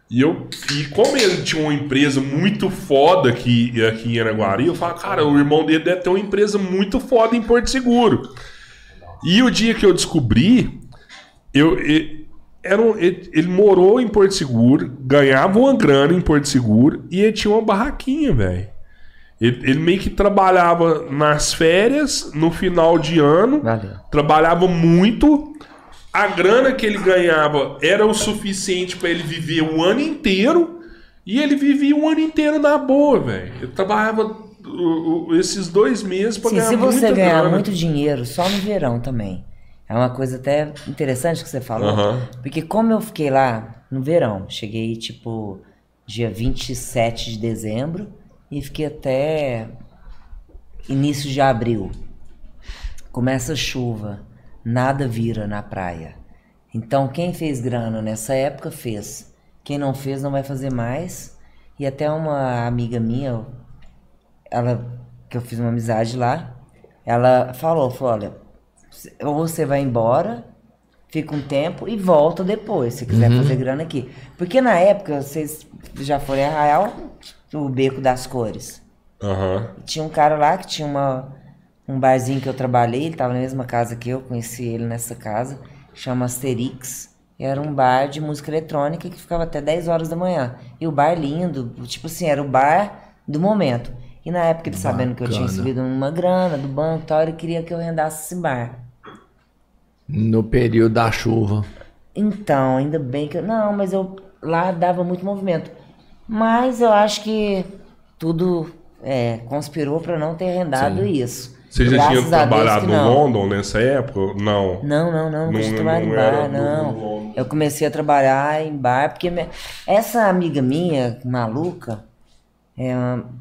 E eu, e como ele tinha uma empresa muito foda aqui, aqui em Araguari, eu falo, cara, o irmão dele deve ter uma empresa muito foda em Porto Seguro. E o dia que eu descobri, eu, e- era um- ele, ele morou em Porto Seguro, ganhava uma grana em Porto Seguro e ele tinha uma barraquinha, velho. Ele, ele meio que trabalhava nas férias, no final de ano, Valeu. trabalhava muito. A grana que ele ganhava era o suficiente para ele viver o ano inteiro. E ele vivia o ano inteiro na boa, velho. Ele trabalhava o- o- esses dois meses para ganhar se você ganhar grana. muito dinheiro só no verão também. É uma coisa até interessante que você falou. Aham. Porque como eu fiquei lá no verão, cheguei tipo dia 27 de dezembro e fiquei até início de abril. Começa a chuva, nada vira na praia. Então quem fez grana nessa época fez. Quem não fez não vai fazer mais. E até uma amiga minha, ela que eu fiz uma amizade lá, ela falou, falou, olha, ou você vai embora, fica um tempo e volta depois, se quiser fazer grana aqui. Porque na época, vocês já foram em Arraial, o Beco das Cores. Aham. Tinha um cara lá que tinha uma, um barzinho que eu trabalhei, ele tava na mesma casa que eu, conheci ele nessa casa, chama Asterix. Era um bar de música eletrônica que ficava até 10 horas da manhã. E o bar lindo, tipo assim, era o bar do momento. E na época ele sabendo que eu tinha Bacana. recebido uma grana do banco e tal, ele queria que eu rendasse esse bar. No período da chuva. Então, ainda bem que eu. Não, mas eu. lá dava muito movimento. Mas eu acho que tudo é, conspirou para não ter rendado isso. Você já Graças tinha trabalhado não. London nessa época? Não. Não, não, não, Não- não, não trabalhar em era bar, não. no. Eu comecei a trabalhar em bar, porque minha- essa amiga minha, maluca, é,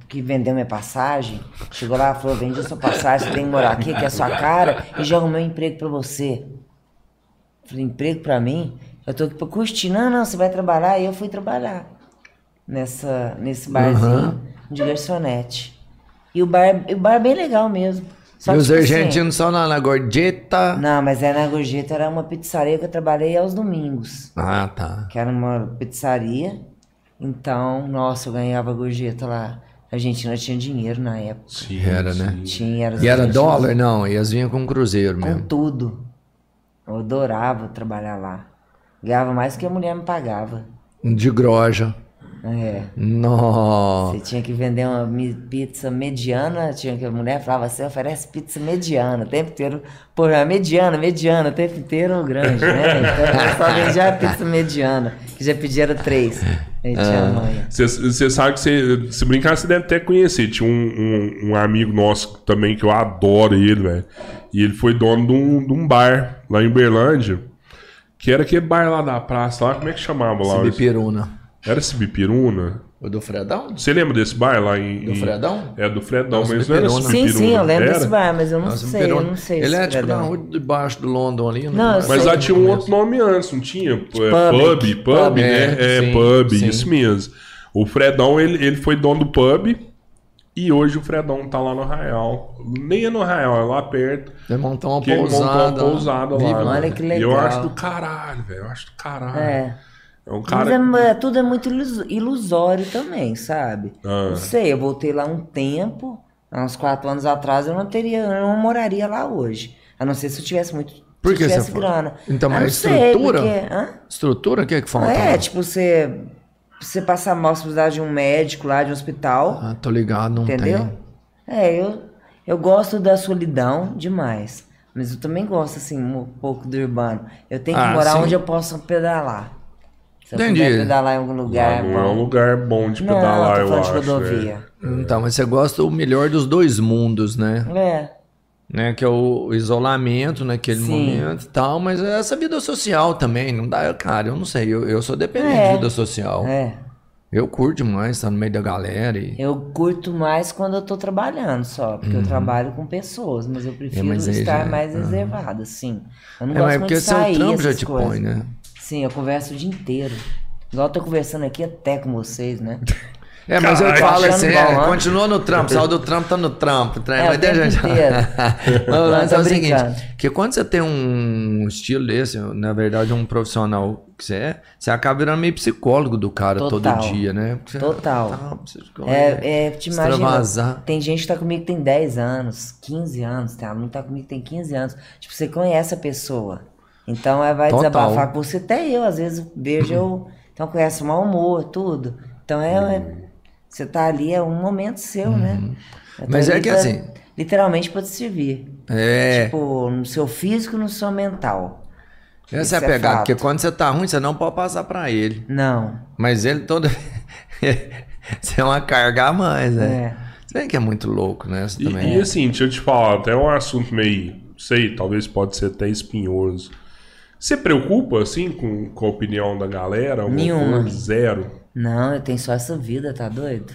que vendeu minha passagem, chegou lá e falou, vendi sua passagem, você tem que morar aqui, que é a sua cara, e já arrumei um emprego pra você. Falei, emprego pra mim? Eu tô aqui pra curtir. Não, não, você vai trabalhar, e eu fui trabalhar nessa, nesse barzinho de garçonete. E o bar, o bar é bem legal mesmo. Só e os tipo assim, argentinos só na, na gorjeta. não, mas é na Gorjeta, era uma pizzaria que eu trabalhei aos domingos. Ah, tá. Que era uma pizzaria. Então, nossa, eu ganhava gorjeta lá. A Argentina tinha dinheiro na época. Sim, Era, né? Tinha, era E era dólar? Não, e as vinham com cruzeiro Com mesmo. tudo. Eu adorava trabalhar lá. Ganhava mais que a mulher me pagava. De groja. É. Nossa. Você tinha que vender uma pizza mediana, tinha que a mulher falava, você oferece pizza mediana, o tempo inteiro, pô, é mediana, mediana, o tempo inteiro grande, né? Então só vendia a pizza mediana, que já pediram três. Ah. Você sabe que você, se brincar, você deve até conhecer. Tinha um, um, um amigo nosso também que eu adoro ele, velho. E ele foi dono de um, de um bar lá em Uberlândia. Que era aquele bar lá da praça, lá, como é que chamava lá? Cibipiruna. Era Cibipiruna? O do Fredão? Você lembra desse bar lá em. Do em- Fredão? É, do Fredão, Não, mas não era. Sim, sim, eu lembro era? desse bar, mas eu não Nossa, sei, eu não sei Ele é tipo na Fredão. rua de baixo do London ali. né? Não, eu Mas sei. lá tinha um outro nome antes, não tinha? É, Pub, pub, Pub. né? É, É, sim, pub, sim. isso mesmo. O Fredão, ele, ele foi dono do pub e hoje o Fredão tá lá no Arraial. Nem é no Arraial, é lá perto. Ele montou uma Que ele montou pousada. uma pousada lá. Olha né? que E eu legal. acho do caralho, velho. Eu acho do caralho. É. É um Mas cara. é, é- tudo é muito ilus- ilusório também, sabe? Ah. Não sei, eu voltei lá um tempo, há uns quatro anos atrás, eu não teria, eu não moraria lá hoje. A não ser se eu tivesse muito. Por se que tivesse grana. Então, Ah, mas sei, estrutura? porque- hã? Estrutura, o que é que falta? É, lá? tipo, você, você passar mal, se precisar de um médico lá, de um hospital, Ah, tô ligado, não entendeu? tem. É, eu, eu gosto da solidão demais. Mas eu também gosto, assim, um pouco do urbano. Eu tenho que Ah, morar sim. onde eu possa pedalar. Se eu Entendi. puder pedalar em algum lugar, não é um bom. lugar bom de Não, pedalar, tô eu acho. de rodovia. né? Então, mas você gosta do melhor dos dois mundos, né? É. né? Que é o isolamento naquele Sim. momento e tal, mas é essa vida social também, não dá, cara, eu não sei, eu, eu sou dependente É. de vida social. É. Eu curto demais estar no meio da galera e... Eu curto mais quando eu tô trabalhando só, porque eu trabalho com pessoas, mas eu prefiro Uhum. mas estar já- é- mais reservada, sim. Eu não É, gosto mas muito porque de seu sair, trampo já te coisas. põe, né? Sim, eu converso o dia inteiro. Igual eu tô conversando aqui até com vocês, né? É, mas eu Caralho, falo achando assim, é, continua no trampo, saiu do trampo, tá no trampo. Tá, É, mas deixa eu-. Mas o lance é Tô o seguinte, que quando você tem um estilo desse, na verdade um profissional que você é, você acaba virando meio psicólogo do cara Total. todo dia, né? Você- Total. Tá, É, é, te imagina, tem gente que tá comigo que tem 10 anos, 15 anos, tem aluno que tá comigo que tem 15 anos. Tipo, você conhece a pessoa. Então, ela vai Total. desabafar com você. Até eu, às vezes, vejo, eu... Então, conhece o mau humor, tudo. Então, é... é- você tá ali, é um momento seu, né? Uhum. Mas é que pra- assim- Literalmente pra te servir. É, Tipo, no seu físico e no seu mental. essa é a é pegada, fato. porque quando você tá ruim, você não pode passar pra ele. Não. Mas ele todo. você é uma carga a mais, né? É. Você vê que é muito louco, né? Você E, também. e assim, deixa eu te falar, até um assunto meio, sei, talvez pode ser até espinhoso. Você preocupa, assim, com, com a opinião da galera? Alguma Nenhuma. coisa? Zero. Não, eu tenho só essa vida, tá doido?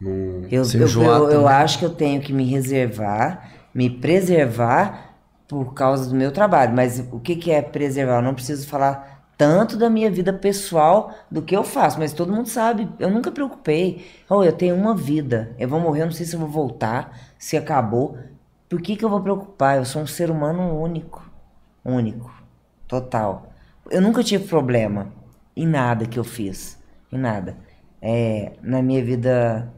Não- Eu, Se eu, enjoar eu, eu acho que eu tenho que me reservar, me preservar por causa do meu trabalho. Mas o que, que é preservar? Eu não preciso falar tanto da minha vida pessoal do que eu faço, mas todo mundo sabe. Eu nunca preocupei. Oh, eu tenho uma vida. Eu vou morrer, eu não sei se eu vou voltar, se acabou. Por que, que eu vou preocupar? Eu sou um ser humano único. Único. Total. Eu nunca tive problema em nada que eu fiz. Em nada. É, na minha vida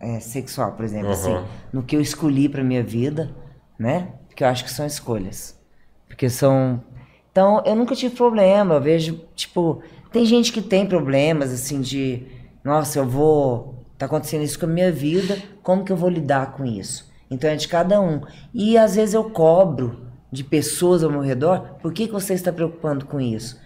é, sexual, por exemplo. Aham. assim, no que eu escolhi pra minha vida, né? Porque eu acho que são escolhas. Porque são. Então, eu nunca tive problema. Eu vejo, tipo, tem gente que tem problemas, assim, de. Nossa, eu vou. Tá acontecendo isso com a minha vida, como que eu vou lidar com isso? Então é de cada um. E às vezes eu cobro de pessoas ao meu redor, por que, que você está preocupando com isso?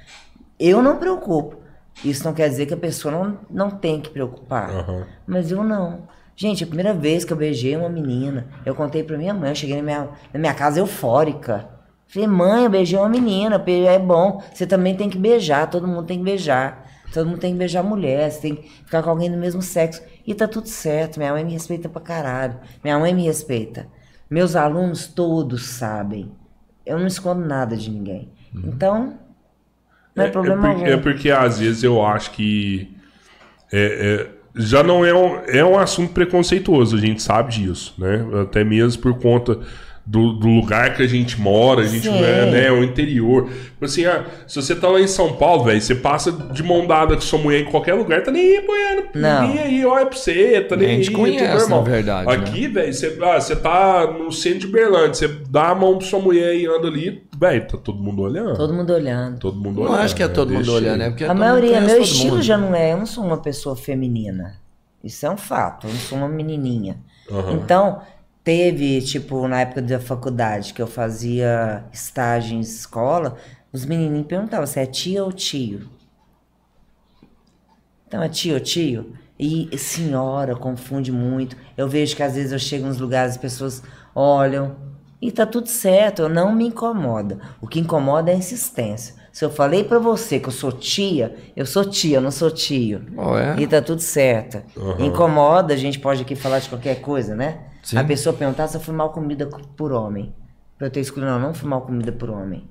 Eu não preocupo, Isso não quer dizer que a pessoa não, não tem que preocupar. Aham. Mas eu não. Gente, a primeira vez que eu beijei uma menina, eu contei pra minha mãe, eu cheguei na minha, na minha casa eufórica. Falei, mãe, eu beijei uma menina, é bom. Você também tem que beijar, todo mundo tem que beijar. Todo mundo tem que beijar mulher, você tem que ficar com alguém do mesmo sexo. E tá tudo certo, minha mãe me respeita pra caralho. Minha mãe me respeita. Meus alunos todos sabem. Eu não escondo nada de ninguém. Então, não é, problema porque, algum. é porque às vezes eu acho que é- é- já não é um, é um assunto preconceituoso, a gente sabe disso, né? Até mesmo por conta do, do lugar que a gente mora, a gente é, né, o interior. Tipo Assim, ah, se você tá lá em São Paulo, velho, você passa de mão dada com sua mulher em qualquer lugar, tá nem aí, boiando, Não. nem aí, olha pra você, tá nem A aí, gente tudo conhece, normal. na verdade, né? Aqui, velho, você, ah, você tá no centro de Berlândia, você dá a mão pra sua mulher e anda ali, velho, tá todo mundo olhando. Todo mundo olhando. Todo mundo Não olhando. acho que é né? todo mundo Deixa olhando, ele. é porque A maioria, meu estilo mundo. já não é. Eu não sou uma pessoa feminina. Isso é um fato. Eu não sou uma menininha. Aham. Então, teve, tipo, na época da faculdade, que eu fazia estágio em escola, os menininhos perguntavam se é tia ou tio. Então, é tia ou tio? E senhora confunde muito. Eu vejo que às vezes eu chego nos lugares, as pessoas olham. E tá tudo certo, eu não me incomoda. O que incomoda é a insistência. Se eu falei pra você que eu sou tia, eu sou tia, eu não sou tio. Oh, é? E tá tudo certo. Aham. Incomoda, a gente pode aqui falar de qualquer coisa, né? Sim. A pessoa perguntar se eu fui mal comida por homem. Pra eu ter escolhido, não, não fui mal comida por homem.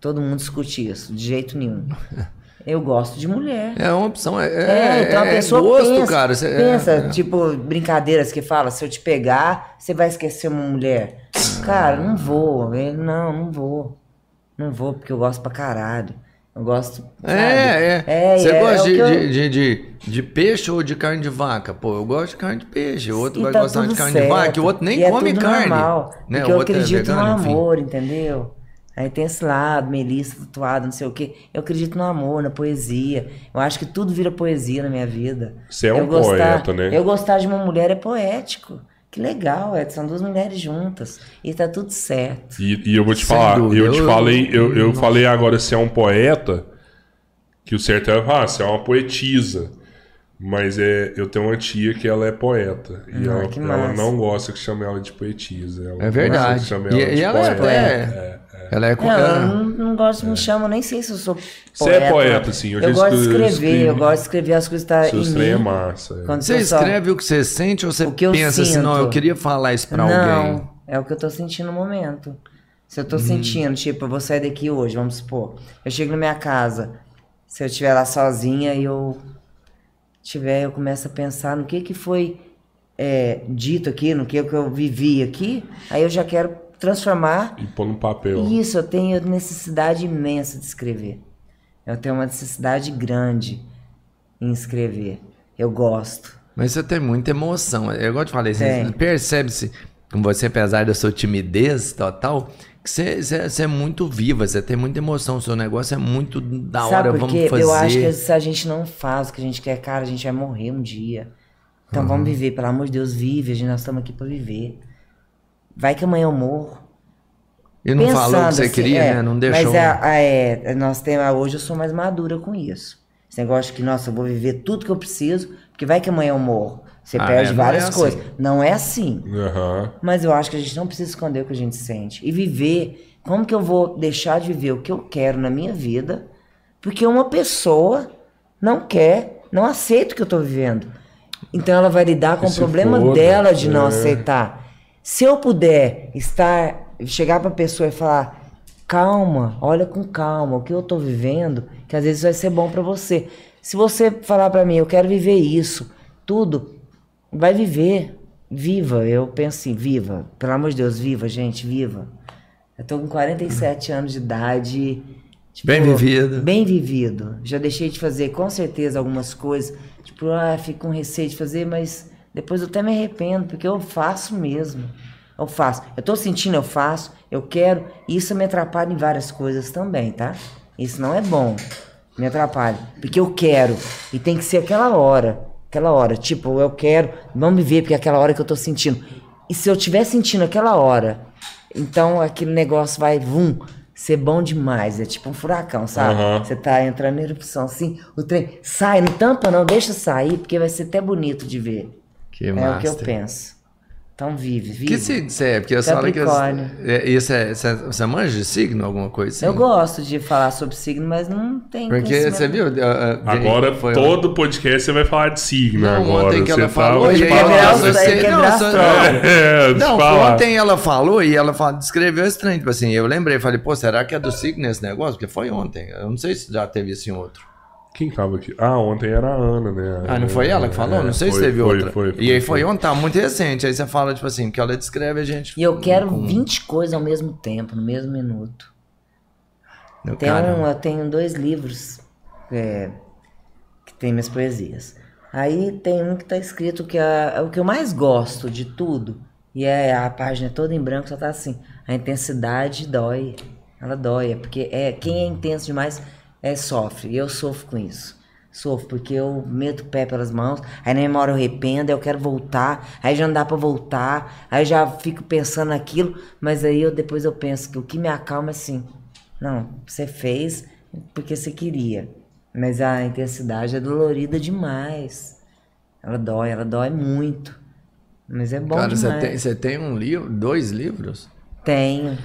Todo mundo discute isso, de jeito nenhum. Eu gosto de mulher. É uma opção, é, É, é, então a é pessoa gosto, pensa, cara. Cê- é- pensa é. tipo, brincadeiras que fala, se eu te pegar, você vai esquecer uma mulher. Cara, não vou, não, não vou. Não vou, porque eu gosto pra caralho. Eu gosto, sabe? É, é. É, Você é- gosta é de, eu- de, de, de, de peixe ou de carne de vaca? Pô, eu gosto de carne de peixe. O outro E vai tá gostar de carne de vaca, certo. e o outro nem E é come tudo carne. Normal, né? Porque O eu é acredito vegano, no enfim. amor, entendeu? Aí tem esse lado, Melissa tatuada, não sei o quê. Eu acredito no amor, na poesia. Eu acho que tudo vira poesia na minha vida. Você é um eu gostar, poeta, né? Eu gostar de uma mulher é poético. Que legal, Edson. São duas mulheres juntas. E tá tudo certo. E, e eu vou te Sem falar, dúvida. eu te falei, eu, eu Nossa. falei agora se é um poeta, que o certo é, ah, você é uma poetisa. Mas é, eu tenho uma tia que ela é poeta. E Ah, ela, ela não gosta que chame ela de poetisa. Ela É gosta verdade. que chame E, ela de e ela é, poeta. é, Ela é, Não, eu é- não, não gosto, me chamo, nem sei se eu sou Você poeta. é poeta, sim, eu Eu, gosto de escrevi- escrever, eu gosto de escrever as coisas que tá Seus em trem é mim. massa. é. Quando Você só- escreve o que você sente ou você pensa assim, não, sinto. eu queria falar isso pra não, alguém? é o que eu tô sentindo no momento. Se eu Hum. tô sentindo, tipo, eu vou sair daqui hoje, vamos supor. Eu chego na minha casa, se eu estiver lá sozinha e eu tiver, eu começo a pensar no que que foi é, dito aqui, no que que eu vivi aqui, aí eu já quero transformar E pôr no papel. isso, eu tenho necessidade imensa de escrever. Eu tenho uma necessidade grande em escrever. Eu gosto. Mas você tem muita emoção. Eu igual eu te falei, você Tem. percebe-se com você, apesar da sua timidez total, que você, você, você é muito viva, você tem muita emoção, o seu negócio é muito da Sabe hora, vamos fazer. Eu acho que se a gente não faz o que a gente quer, cara, a gente vai morrer um dia. Então vamos Uhum. viver, pelo amor de Deus, vive. A gente, nós estamos aqui pra viver. Vai que amanhã eu morro. E não falou o que Pensando você assim, queria, é, né? Não deixou. Mas a, a- é, nós temos, hoje eu sou mais madura com isso. Esse negócio de que, nossa, eu vou viver tudo que eu preciso, porque vai que amanhã eu morro. Você Ah, perde é, não é várias assim. coisas. Não é assim. Aham. Mas eu acho que a gente não precisa esconder o que a gente sente. E viver. Como que eu vou deixar de viver o que eu quero na minha vida? Porque uma pessoa não quer, não aceita o que eu tô vivendo. Então ela vai lidar com o problema foda, dela de não é. aceitar. Se eu puder estar, chegar pra pessoa e falar, calma, olha com calma, o que eu tô vivendo, que às vezes vai ser bom pra você. Se você falar pra mim, eu quero viver isso, tudo, vai viver, viva. Eu penso assim, viva, pelo amor de Deus, viva, gente, viva. Eu tô com 47 anos de idade. tipo, Bem vivido. Bem vivido. Já deixei de fazer com certeza algumas coisas. Tipo, ah, fico com receio de fazer, mas depois eu até me arrependo, porque eu faço mesmo. Eu faço. Eu tô sentindo, eu faço, eu quero. E isso me atrapalha em várias coisas também, tá? Isso não é bom. Me atrapalha. Porque eu quero. E tem que ser aquela hora. Aquela hora. Tipo, eu quero. Vamos viver, porque é aquela hora que eu tô sentindo. E se eu estiver sentindo aquela hora, então aquele negócio vai, vum, ser bom demais. É tipo um furacão, sabe? Aham. Você tá entrando em erupção assim, o trem sai, não tampa não, deixa sair, porque vai ser até bonito de ver. Que é o que eu penso. Então vive, vive. Que signo você é? Porque eu falo que... Capricórnio. É, Isso é, você, você manja de signo, alguma coisa assim? Eu gosto de falar sobre signo, mas não tem Porque você viu... Agora, foi- todo podcast você vai falar de signo Não, agora. ontem que você ela tá falou, e ela- quer Não. É, falar. ontem ela falou e ela fala, descreveu estranho. Tipo assim, eu lembrei, falei, pô, será que é do signo esse negócio? Porque foi ontem. Eu não sei se já teve isso em outro. Quem tava aqui? Ah, ontem era a Ana, né? Ah, não foi ela que falou? É, não sei se foi, teve foi, outra. Foi, e aí foi ontem, tá muito recente. Aí você fala, tipo assim, que ela descreve a gente. E eu quero com- 20 coisas ao mesmo tempo, no mesmo minuto. Meu Tem cara, um, eu tenho dois livros é, que tem minhas poesias. Aí tem um que tá escrito que é, é o que eu mais gosto de tudo. E é a página é toda em branco, só tá assim. A intensidade dói. Ela dói. É porque é, quem é intenso demais é, sofre. E eu sofro com isso. Sofro, porque eu meto o pé pelas mãos, aí na hora eu arrependo, aí eu quero voltar, aí já não dá pra voltar, aí já fico pensando naquilo, mas aí eu depois eu penso que o que me acalma é assim, não, você fez porque você queria. Mas a intensidade é dolorida demais. Ela dói, ela dói muito. Mas é bom Cara, você demais. tem, você tem um livro, dois livros? Tenho.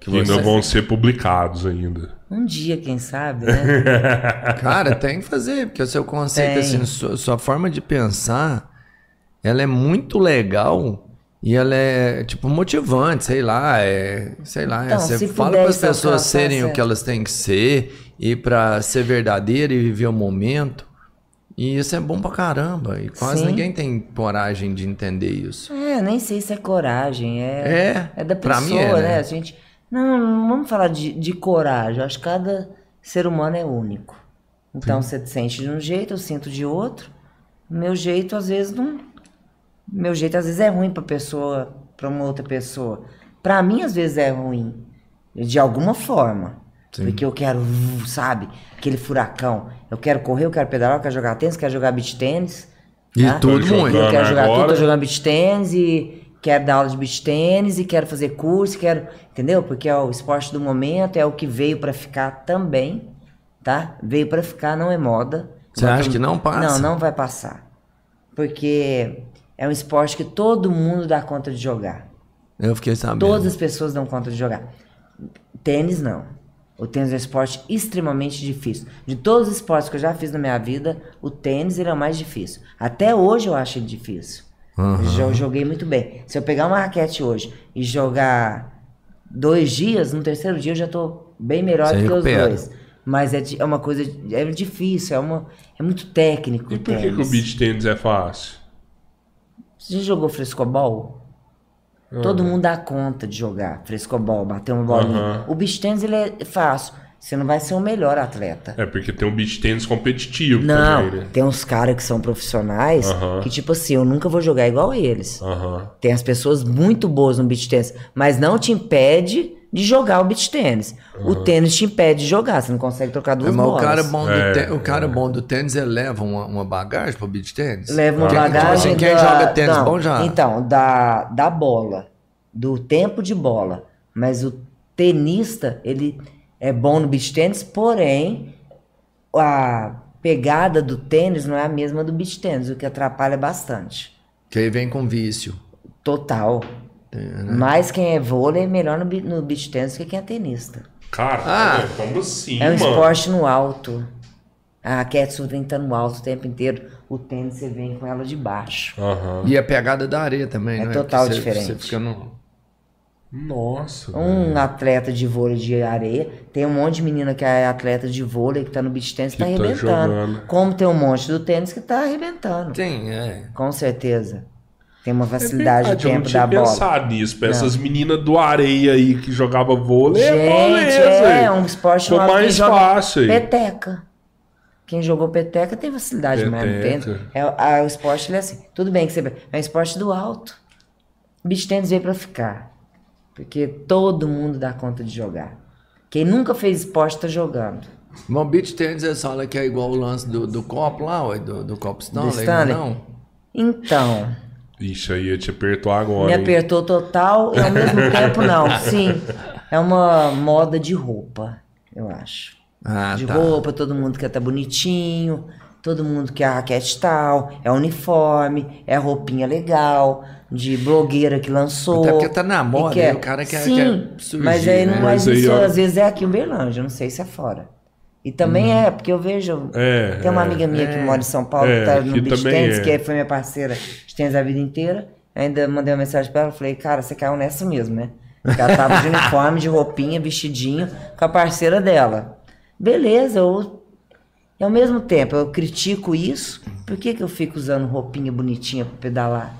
Que Que ainda vão ser publicados ainda. Um dia, quem sabe, né? Cara, tem que fazer, porque o seu conceito, Tem. assim, sua, sua forma de pensar, ela é muito legal e ela é, tipo, motivante, sei lá, é, sei lá, é, Então, você se fala para as pessoas serem o que elas têm que ser e para ser verdadeira e viver o momento. E isso é bom pra caramba, e quase Sim. ninguém tem coragem de entender isso. É, nem sei se é coragem, é, É, é da pra pessoa, é, né? né? A gente, não, não vamos falar de, de coragem, eu acho que cada ser humano é único. Então você sente de um jeito, eu sinto de outro. Meu jeito às vezes não, meu jeito às vezes é ruim pra pessoa, pra uma outra pessoa. Pra mim às vezes é ruim, de alguma forma. Porque eu quero, sabe, aquele furacão. Eu quero correr, eu quero pedalar, eu quero jogar tênis, quero jogar beach tênis. E tá? tudo Tá muito. Eu quero Jogando jogar tudo, agora. tô jogando beach tênis e quero dar aula de beach tênis e quero fazer curso, quero, entendeu? Porque é o esporte do momento, é o que veio pra ficar também, tá? Veio pra ficar, não é moda. Você acha que não passa? Não, não vai passar. Porque é um esporte que todo mundo dá conta de jogar. Eu fiquei sabendo. Todas as pessoas dão conta de jogar. Tênis não. O tênis é um esporte extremamente difícil. De todos os esportes que eu já fiz na minha vida, o tênis ele é o mais difícil. Até hoje eu acho ele difícil. Eu joguei muito bem. Se eu pegar uma raquete hoje e jogar dois dias, no terceiro dia eu já tô bem melhor Você do que os dois. Mas é, é uma coisa. É difícil, é, uma, é muito técnico. E o por que, que o tênis. beach tênis é fácil? Você já jogou frescobol? Todo mundo dá conta de jogar frescobol, bater uma bolinha. Aham. O beach tennis ele é fácil. Você não vai ser o melhor atleta. É porque tem um beach tênis competitivo Não, também, né? tem uns caras que são profissionais Aham. que, tipo assim, eu nunca vou jogar igual eles. Aham. Tem as pessoas muito boas no beach tennis, mas não te impede de jogar o beach tennis. O tênis te impede de jogar, você não consegue trocar É, duas mas o bolas. cara, bom do É, o cara bom do tênis, ele leva uma, uma bagagem pro beach tênis? Leva uma Quem- tipo bagagem. assim, quem da- joga tênis não, bom já... Então, da, da bola, do tempo de bola. Mas o tenista, ele é bom no beach tênis, porém, a pegada do tênis não é a mesma do beach tênis, o que atrapalha bastante. Que aí vem com vício. Total. né? Mas quem é vôlei é melhor no, no beach tênis que quem é tenista. Cara, Ah. como assim, é um mano? esporte no alto. A raquete estar no alto o tempo inteiro. O tênis você vem com ela de baixo. Aham. E a pegada da areia também, É né? total Porque você- diferente. Você fica no... Nossa. Um atleta de vôlei de areia. Tem um monte de menina que é atleta de vôlei que tá no beach tennis Que tá tá arrebentando. jogando. Como tem um monte do tênis que tá arrebentando. Tem, é. Com certeza. Tem uma É facilidade verdade, de eu não tempo tinha da bola. pensado nisso. Pra essas meninas do areia aí que jogava vôlei, é Gente, é, aí. um esporte Ficou mais fácil aí. Peteca. Quem jogou peteca tem facilidade mais no Peteca. tênis. É, a- o esporte ele é assim. Tudo bem que você. É um esporte do alto. O beach tênis veio pra ficar. Porque todo mundo dá conta de jogar. Quem nunca fez esporte tá jogando. Bom, beach tênis é só que é igual o lance do, do copo lá, ué, do, do copo Stanley, Do Stanley? não? Então, Ixi, aí eu te apertou agora. me hein? apertou total e ao mesmo tempo não. Sim. É uma moda de roupa, eu acho. Ah, de tá. roupa, todo mundo quer estar bonitinho, todo mundo quer a raquete tal, é uniforme, é roupinha legal, de blogueira que lançou. Até porque tá na e moda, quer- aí o cara quer- Sim, quer surgir, mas aí, né? não- Mas mas aí, isso ó. às vezes é aqui em Berlândia, não sei se é fora. E também Hum. é, porque eu vejo. É, tem uma é, amiga minha que mora em São Paulo, É, que tá no Beach Tennis, é. que foi minha parceira de tênis a vida inteira. Ainda mandei uma mensagem pra ela, falei, cara, você caiu nessa mesmo, né? Porque ela tava de uniforme, de roupinha, vestidinho, com a parceira dela. Beleza, eu. E ao mesmo tempo, eu critico isso, por que, que eu fico usando roupinha bonitinha pra pedalar?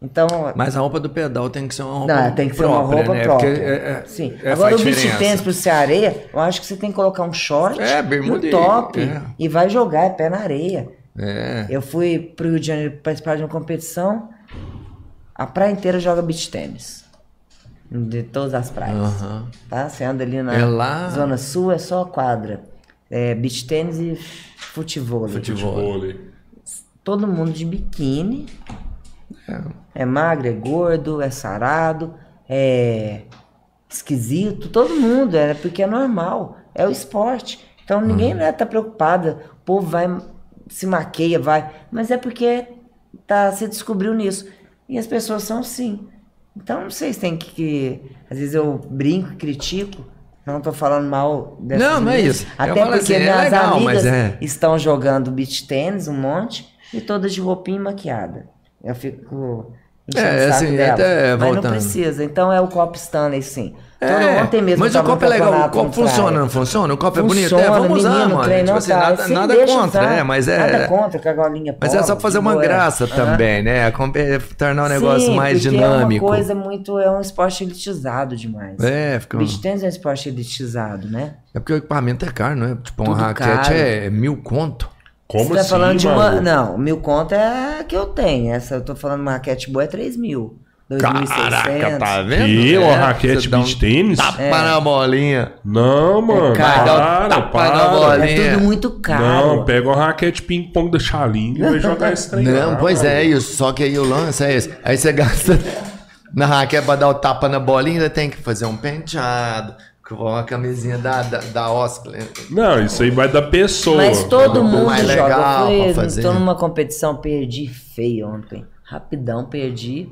Então, Mas a roupa do pedal tem que ser uma roupa não, tem que ser própria, uma roupa né? própria. É- é- Sim. é, Agora o beach tênis pro ser areia, eu acho que você tem que colocar um short É, e um e- top é. e vai jogar é pé na areia. É. Eu fui pro Rio de Janeiro participar de uma competição, a praia inteira joga beach tênis. De todas as praias. Aham. Tá? Você anda ali na É lá- Zona Sul, é só quadra. É beach tênis e futebol. Futebol. Todo mundo de biquíni. É magro, é gordo, é sarado, é esquisito, todo mundo, é porque é normal, é o esporte. Então ninguém né, tá preocupado, o povo vai, se maqueia, vai, mas é porque tá, se descobriu nisso. E as pessoas são assim. Então não sei se tem que, que- às vezes eu brinco, critico, não tô falando mal dessas Não, não é isso. Até porque assim, é minhas legal, amigas é- estão jogando beach tênis, um monte, e todas de roupinha e maquiada. Eu fico É, assim, dela. até Mas não voltando. precisa. Então é o copo Stanley, sim. Então, É, ontem mesmo mas o copo é legal, o copo funciona, não funciona? O copo é bonito? É, Funciona, vamos usar, menino, mano. trem Tipo não assim, tá. nada, nada contra, usar. é, mas é... Nada contra com a golinha Mas é só polo, fazer uma boa. graça também, né? É, Tornar o negócio Sim, mais dinâmico. É uma coisa muito. É um esporte elitizado demais. É, fica... Beach tênis é um esporte elitizado, né? É porque o equipamento é caro, não é? Tipo, Tudo raquete caro. é mil conto. Como Você tá assim, falando de uma. mano? Não, mil conto é a que eu tenho. Essa eu tô falando uma raquete boa é 3 mil. 2.600. Caraca, tá vendo? Que? Uma É, raquete dá um tênis? Tapa É. na bolinha. Não, mano. caro. Dá um para, tapa na para. bola. É tudo muito caro. Não, pega uma raquete ping-pong da Xaling e vai jogar esse trem. Não, lá, pois mano. é isso. Só que aí o lance é esse. Aí você gasta na raquete pra dar o tapa na bolinha, ainda tem que fazer um penteado, com a camisinha da, da, da Oscar. Não, isso aí vai da pessoa. Mas todo mundo mais joga. legal eu tô numa competição, perdi feio ontem. Rapidão, perdi.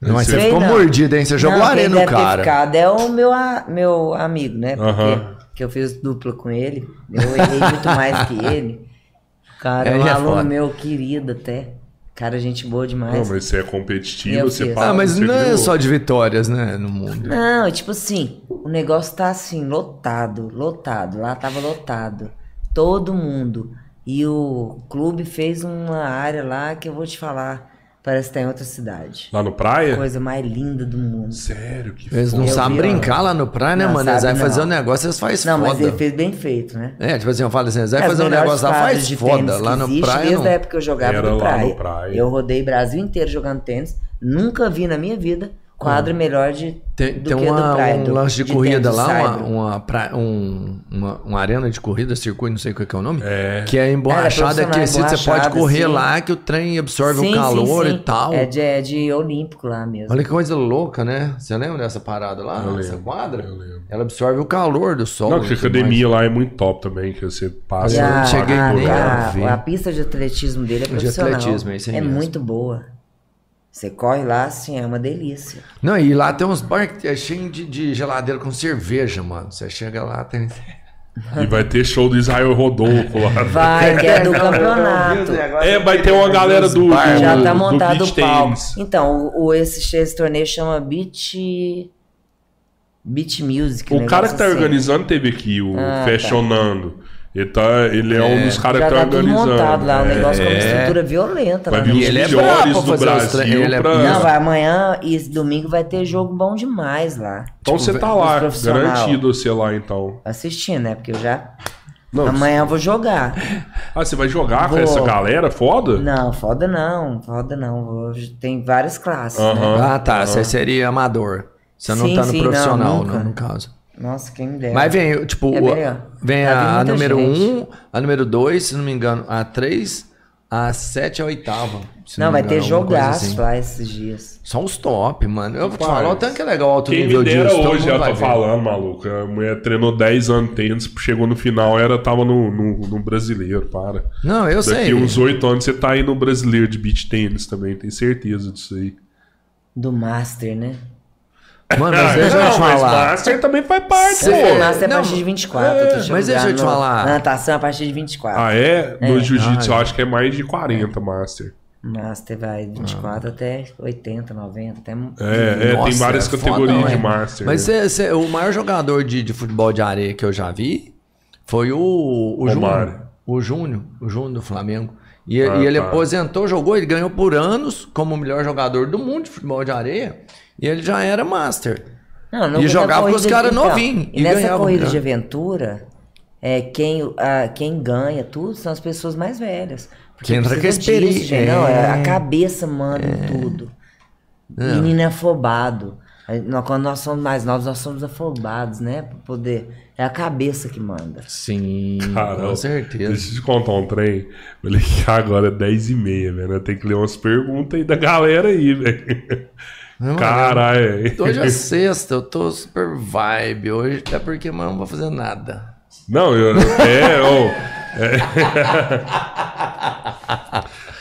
Mas você ficou não. mordido, hein? Você jogou Não, areia no deve ter cara. ficado é o meu, a- meu amigo, né? Porque que eu fiz dupla com ele. Eu errei muito mais que ele. Cara, é um aluno foda. meu querido até. Cara, gente boa Não, demais. mas você é competitivo, você passa. Ah, mas não é só de vitórias, né? No mundo. Não, é tipo assim, o negócio tá assim, lotado, lotado. Lá tava lotado. Todo mundo. E o clube fez uma área lá que eu vou te falar. Parece que tá em outra cidade. Lá no praia? Coisa mais linda do mundo. Sério, que Eles não sabem brincar lá no praia, né, Não, mano? Eles vão não. fazer um negócio, eles fazem Não, foda. mas ele fez bem feito, né? É, tipo assim, eu falo assim, eles vão fazer um negócio lá, faz de foda. Lá no existe praia Desde não. a época que eu jogava Era no lá praia. no praia. Eu rodei Brasil inteiro jogando tênis. Nunca vi na minha vida quadra melhor de, Tem, do tem que uma, do praia. um do- lance de, de corrida lá, uma, cyber. uma, pra- um- uma, uma arena de corrida, circuito, não sei qual que é o nome. É. Que é emborrachada, é aquecida, você pode correr sim. lá que o trem absorve Sim, o calor sim, e tal. É de, é de olímpico lá mesmo. Olha que coisa louca, né? Você lembra dessa parada lá? Eu Essa lembro, quadra? eu lembro. Ela absorve o calor do sol. Não, que a academia lá é muito top também, que você passa. E a, cheguei a- a a- ver. a pista de atletismo dele é De profissional. atletismo, é isso aí é mesmo. muito boa. Você corre lá, assim, é uma delícia. Não, e lá tem uns bar que é cheio de, de geladeira com cerveja, mano. Você chega lá, tem. E vai ter show do Israel Rodolfo lá. Vai, que é do campeonato. É, vai ter uma galera do. do Já tá do montado beach o palco. Então, o, esse, esse torneio chama Beach. Beach Music. O cara que tá assim. organizando teve aqui, o Ah, tá. Ele, tá, ele é, um dos caras que tá tá organizando. montado lá, um É. negócio com uma É. estrutura violenta Vai lá. vir E os ele é melhores pra do fazer os Brasil ele é- pra... Não, vai amanhã e domingo vai ter jogo bom demais lá. Então Tipo, você tá lá, garantido você lá então. Assistindo, né? Porque eu já. Não, Amanhã eu vou jogar. Ah, você vai jogar com Vou. essa galera foda? Não, foda não, foda não. Vou- Tem várias classes, né? Aham. Ah, tá. Você seria amador. Você não Sim, tá no sim, não, profissional, nunca. não, no caso. Nossa, quem dera. Mas vem, tipo, É o- vem a, a número gente. 1, um, a número 2, se não me engano, a 3, a 7 a oitava. se Não, vai me ter engano, coisa jogaço assim. lá esses dias. Só os top, mano. Eu vou te falar, o tanto que é legal o alto Quem nível me dera disso. hoje, ela tá ver. falando, maluco. A mulher treinou 10 anos de tênis, chegou no final, era, tava no, no, no brasileiro, para. Não, eu Daqui sei. uns 8 anos você tá aí no brasileiro de beach tênis também, tenho certeza disso aí. Do Master, né? Mano, mas deixa eu não, te mas falar. Master também faz parte, Cê- O pô. Master é a não, partir de 24. é, mas deixa eu te falar. Na natação é a partir de 24. Ah, é? No jiu-jitsu Ah, eu é. acho que é mais de 40, Master. Master vai de 24 até 80, 90, até. É, é Nossa, tem várias é categorias fodão, de é. Master. Mas né? cê- cê- o maior jogador de, de futebol de areia que eu já vi foi o, o. Júnior. O Júnior, o Júnior do Flamengo. E, Ah, e ele tá. aposentou, jogou, ele ganhou por anos como o melhor jogador do mundo de futebol de areia. E ele já era master. Não, E na jogava com os caras novinhos, E e nessa ganhava corrida de aventura, é, quem, a, quem ganha tudo são as pessoas mais velhas. Porque Que entra com precisa experi- disso, gente. Não, é, é. a cabeça manda em tudo. Menino é afobado. Quando nós somos mais novos, nós somos afobados, né? Pra poder. É a cabeça que manda. Sim, Cara, com certeza. Deixa eu te contar um trem. Li que agora é 10 e meia, velho. Tenho que ler umas perguntas aí da galera aí, velho. Não, Caralho. Hoje é sexta, eu tô super vibe hoje, até porque eu não vou fazer nada. Não, eu. É, ô, é.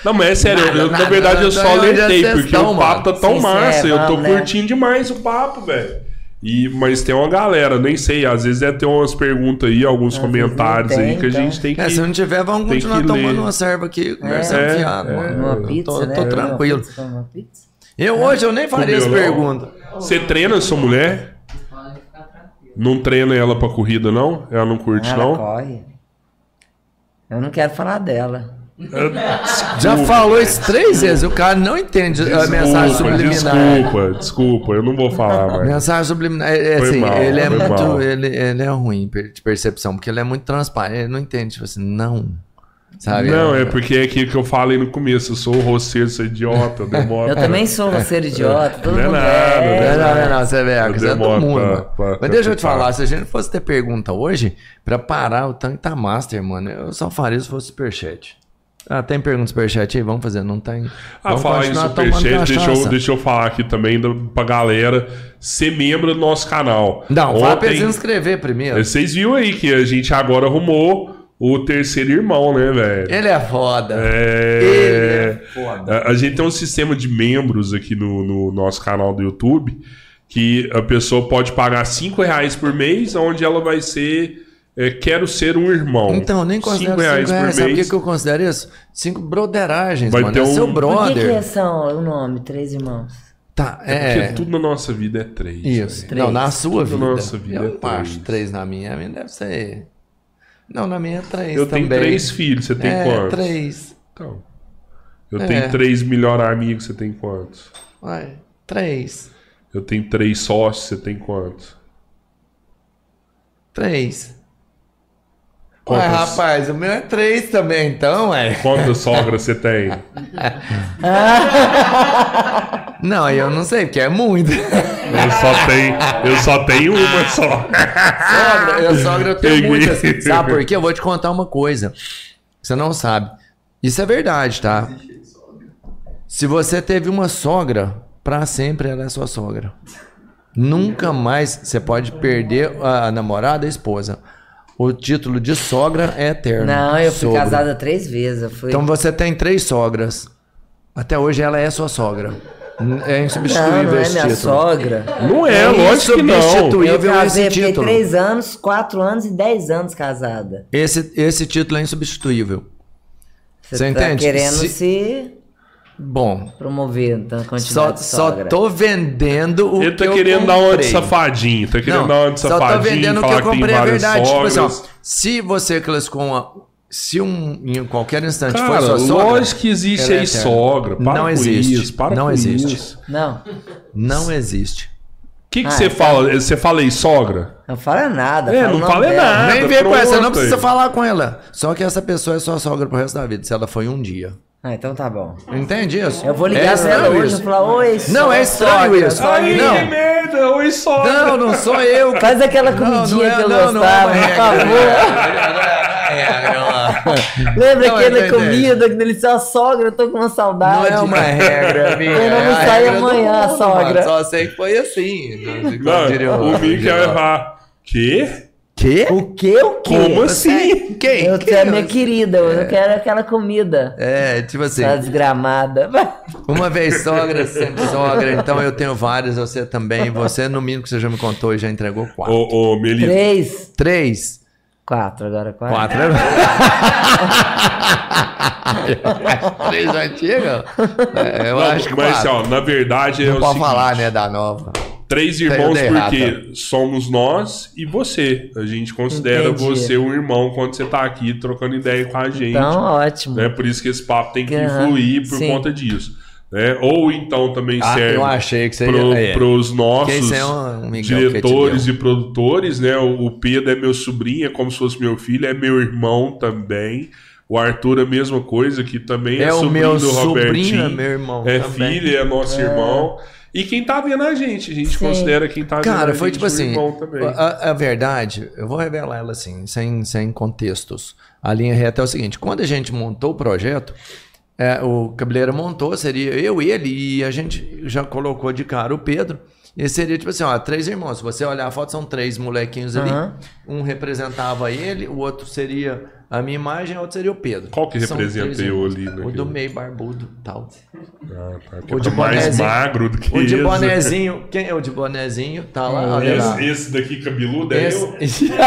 Não, mas é sério, eu- eu, na nada, verdade eu nada, só hoje é alertei, porque o papo tá tão Sim, massa, sim, eu tô né? curtindo demais o papo, velho. E, mas tem uma galera, nem sei, às vezes deve ter umas perguntas aí, alguns Às comentários não aí tem, que a então. gente tem que. É, se não tiver, vamos tem continuar tomando ler. uma serva aqui, conversando É, fiado, é. mano. Uma pizza, tô, né? tô tranquilo. uma pizza. Eu hoje eu nem faria essa pergunta. Você treina sua mulher? Não treina ela pra corrida, não? Ela não curte, Ela não? corre. Eu não quero falar dela. Já falou isso três vezes, o cara não entende a mensagem Desculpa, subliminar. desculpa, desculpa, eu não vou falar mais. Mensagem subliminar, é, é Foi assim, mal, ele é foi muito, mal. ele, ele é ruim per- de percepção, porque ele é muito transparente, ele não entende, tipo assim, não, sabe? Não, é porque é aquilo que eu falei no começo, eu sou o roceiro, sou idiota, eu demoro. Eu também sou um ser idiota, todo Não é mundo nada, é. Não, não, não, não, você vê, Eu isso é do demoro mundo, pra- pra- Mas deixa eu te pra- falar, se a gente fosse ter pergunta hoje, pra parar o tanque tá master, mano, eu só faria se fosse superchat. Ah, tem pergunta no superchat aí? Vamos fazer, não tem? Ah, Vamos falar em superchat, deixa eu, deixa eu falar aqui também da- pra galera ser membro do nosso canal. Não, fala pra eles Ontem, inscrever primeiro. vocês viram aí que a gente agora arrumou o terceiro irmão, né, velho? Ele é foda. É... Ele é foda. A, a gente tem um sistema de membros aqui no, no nosso canal do YouTube que a pessoa pode pagar 5 reais por mês, onde ela vai ser é, Quero ser um irmão. Então, eu nem considero 5 reais por Sabe o que, mês. eu considero isso? Cinco brotheragens, Vai mano. ter é um- seu Por Por que, brother. que são o nome? Três irmãos. Tá, Porque é. tudo na nossa vida é três. Isso. Três. Não, na sua Tudo vida. na nossa vida eu é acho três. três na minha. A minha deve ser. Não, na minha é três Eu também. tenho três filhos, você tem é, quantos? três. Então. Eu É. tenho três melhores amigos, você tem quantos? Vai, três. Eu tenho três sócios, você tem quantos? Três. Quantas- Ué, rapaz, o meu é três também, então, é. Quantas sogras você tem? Não, eu não sei, porque é muito. Eu só tenho, eu só tenho uma só. sogra, eu sogra eu tenho muitas. Sabe por quê? Eu vou te contar uma coisa. Você não sabe. Isso é verdade, tá? Se você teve uma sogra, pra sempre ela é sua sogra. Nunca mais você pode perder a namorada, a esposa. O título de sogra é eterno. Não, eu fui Sogro. casada três vezes. Eu fui... Então você tem três sogras. Até hoje ela é sua sogra. É não, insubstituível não é esse minha título. sogra. Não é, lógico que não. insubstituível Eu casei, esse fiquei título. três anos, quatro anos e dez anos casada. Esse, esse título é insubstituível. Você tá entende? querendo Se- se Bom, promover, então, só, quantidade de só tô vendendo o Ele que tá eu querendo dar uma de safadinho, tá querendo Não, dar uma de só tô safadinho, vendendo o que falar eu que, tem comprei, é verdade. Tipo assim, ó, se você classificou uma... Se um, em qualquer instante for Cara, sua sogra... lógico que existe é aí eterna. sogra. Para Não com existe. isso, para Não com existe. isso. Não, Não existe. O que, que Ah, você então- fala? Você fala aí, sogra? não fala nada. É, fala não fala dela. nada. Nem vem com essa, não precisa falar com ela. Só que essa pessoa é sua sogra pro resto da vida, se ela foi um dia. Ah, então tá bom. Entende isso? Eu vou É ligar pra ela hoje isso. e falar, oi, Não, é estranho sogra, isso. sogra. Aí, não. que merda! Oi, sogra! Não, não sou eu. Faz aquela Não, comidinha não é- que eu não, não é gostava, uma por regra. É, Lembra Não, aquela é verdade. comida que deliciosa sogra? Eu tô com uma saudade. Não é uma regra, minha. Eu não é a saio amanhã, mundo, sogra. mano. Só sei que foi assim. Não, diria o Mickey vai falar. Quê? Quê? O que? O que? Como assim? Quem? Eu, Quem? você é minha querida, eu quero aquela comida. É, tipo assim, Tá desgramada. uma vez sogra, sempre sogra, então eu tenho várias, você também. Você, no mínimo que você já me contou, e já entregou quatro. Ô, ô, Melissa. Três. Três. Quatro, agora quatro. Quatro é... Três antigas? É, eu Não, acho que mas, quatro. ó, na verdade é Não o pode seguinte, falar, né, da nova. Três eu irmãos porque errado. somos nós e você. A gente considera Entendi. você um irmão quando você tá aqui trocando ideia com a gente. Então, ótimo. né? Por isso que esse papo tem que Aham, fluir por sim. conta disso. Né? Ou então também Ah, serve eu achei que você pro, ia... é. Que nossos é um que diretores e produtores, né? O, o Pedro é meu sobrinho, é como se fosse meu filho, é meu irmão também. O Arthur é a mesma coisa, que também é, É o sobrinho meu do sobrinho, Robertinho. é meu irmão É também. filho, é nosso irmão. E quem tá vendo a gente, a gente Sim. considera quem tá vendo Cara, a foi gente tipo assim. irmão também. A, a verdade, eu vou revelar ela assim, sem, sem contextos. A linha reta é o seguinte: quando a gente montou o projeto, é, o Cabeleira montou, seria eu e ele, e a gente já colocou de cara o Pedro. E seria tipo assim, ó, três irmãos. Se você olhar a foto, são três molequinhos ali. Aham. Um representava ele, o outro seria a minha imagem, o outro seria o Pedro. Qual que São representa eu ali O do meio barbudo tal. Ah, tá, o de tô mais bonezinho- magro do que O de esse. bonezinho, quem é o de bonezinho? Tá lá. Esse, esse daqui cabeludo é Esse, eu?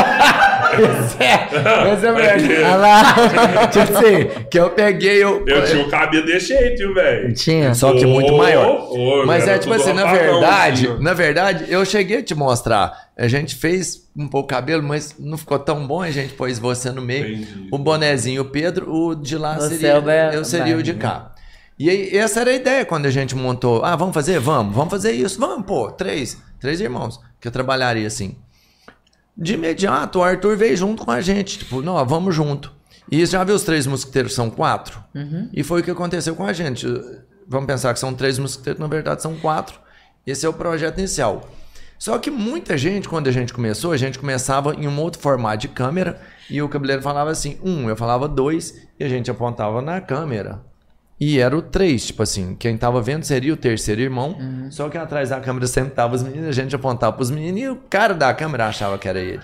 esse é, esse é verdade. Olha lá. Tipo assim, que eu peguei, eu. Eu tinha o cabelo desse jeito, viu, velho? Tinha. Só que muito maior. ô, Mas era é tipo assim, na verdade, assim, na verdade, eu cheguei a te mostrar. A gente fez um pouco o cabelo, mas não ficou tão bom, a gente pôs você no meio. Entendi. O bonezinho, o Pedro, o de lá Você seria. é eu seria o de cá. E aí, essa era a ideia quando a gente montou. Ah, vamos fazer? Vamos, vamos fazer isso. Vamos, pô, três. Três irmãos. Que eu trabalharia assim. De imediato, o Arthur veio junto com a gente. Tipo, não, vamos junto. E já viu os três mosquiteiros são quatro? E foi o que aconteceu com a gente. Vamos pensar que são três mosquiteiros, na verdade são quatro. Esse é o projeto inicial. Só que muita gente, quando a gente começou, a gente começava em um outro formato de câmera e o cabeleireiro falava assim, um, eu falava dois e a gente apontava na câmera. E era o três, tipo assim, quem tava vendo seria o terceiro irmão, só que atrás da câmera sempre tava os meninos, a gente apontava pros meninos e o cara da câmera achava que era ele.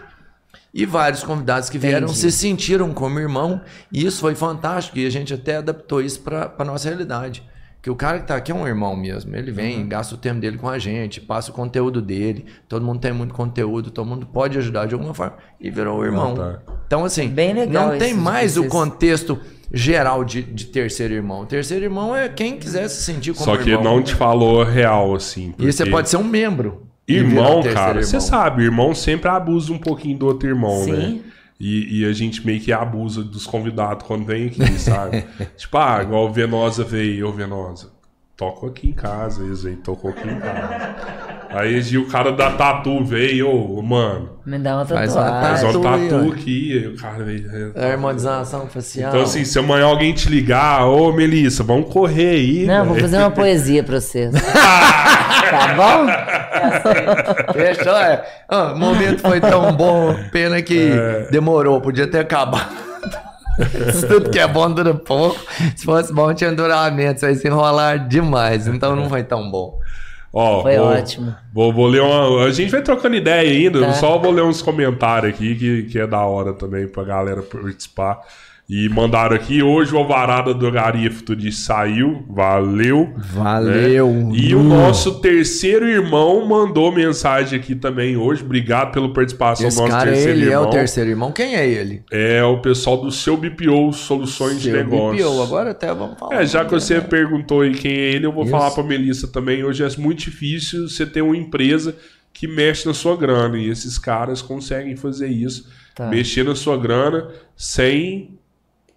E vários convidados que vieram Entendi. se sentiram como irmão, e isso foi fantástico, e a gente até adaptou isso para a nossa realidade. Que o cara que tá aqui é um irmão mesmo, ele vem, Uhum. gasta o tempo dele com a gente, passa o conteúdo dele, todo mundo tem muito conteúdo, todo mundo pode ajudar de alguma forma, e virou o irmão. Então, assim, Bem legal não tem mais o contexto geral de, de terceiro irmão. Terceiro irmão é quem quiser se sentir como Só que irmão. não te falou real, assim. E você porque pode ser um membro. e Irmão, cara, você sabe, irmão sempre abusa um pouquinho do outro irmão, Sim. né? E, e a gente meio que abusa dos convidados quando vem aqui, sabe? tipo, ah, igual o Venosa veio, ô Venosa, toco aqui em casa, eles aí, tocou aqui em casa. Aí e o cara da tatu veio, ô, mano, Me dá uma uma tatuagem. faz um Tatu aqui, aí o cara veio. É harmonização facial. Então, assim, se amanhã alguém te ligar, ô Melissa, vamos correr aí. Não, vou velho." fazer uma poesia pra vocês. tá bom? Fechou, é. Ah, o momento foi tão bom, pena que demorou, podia ter acabado. Isso tudo que é bom dura pouco. Se fosse bom, tinha duramento, vai se enrolar demais. Então não foi tão bom. Ó, Foi vou- ótimo. Vou, vou ler uma. A gente vai trocando ideia ainda. Tá. Só vou ler uns comentários aqui que, que é da hora também pra galera participar. E mandaram aqui. Hoje o Alvarada do Garifto disse saiu. Valeu. Valeu. né? E o nosso terceiro irmão mandou mensagem aqui também hoje. Obrigado pela participação Esse do nosso cara, terceiro ele é irmão. o terceiro irmão. Quem é ele? É o pessoal do seu BPO Soluções de Seu Negócios. BPO. Agora até vamos falar. É, já que você perguntou aí quem é ele, eu vou Isso. falar pra Melissa também. Hoje é muito difícil você ter uma empresa que mexe na sua grana. E esses caras conseguem fazer isso. Tá. Mexer na sua grana sem,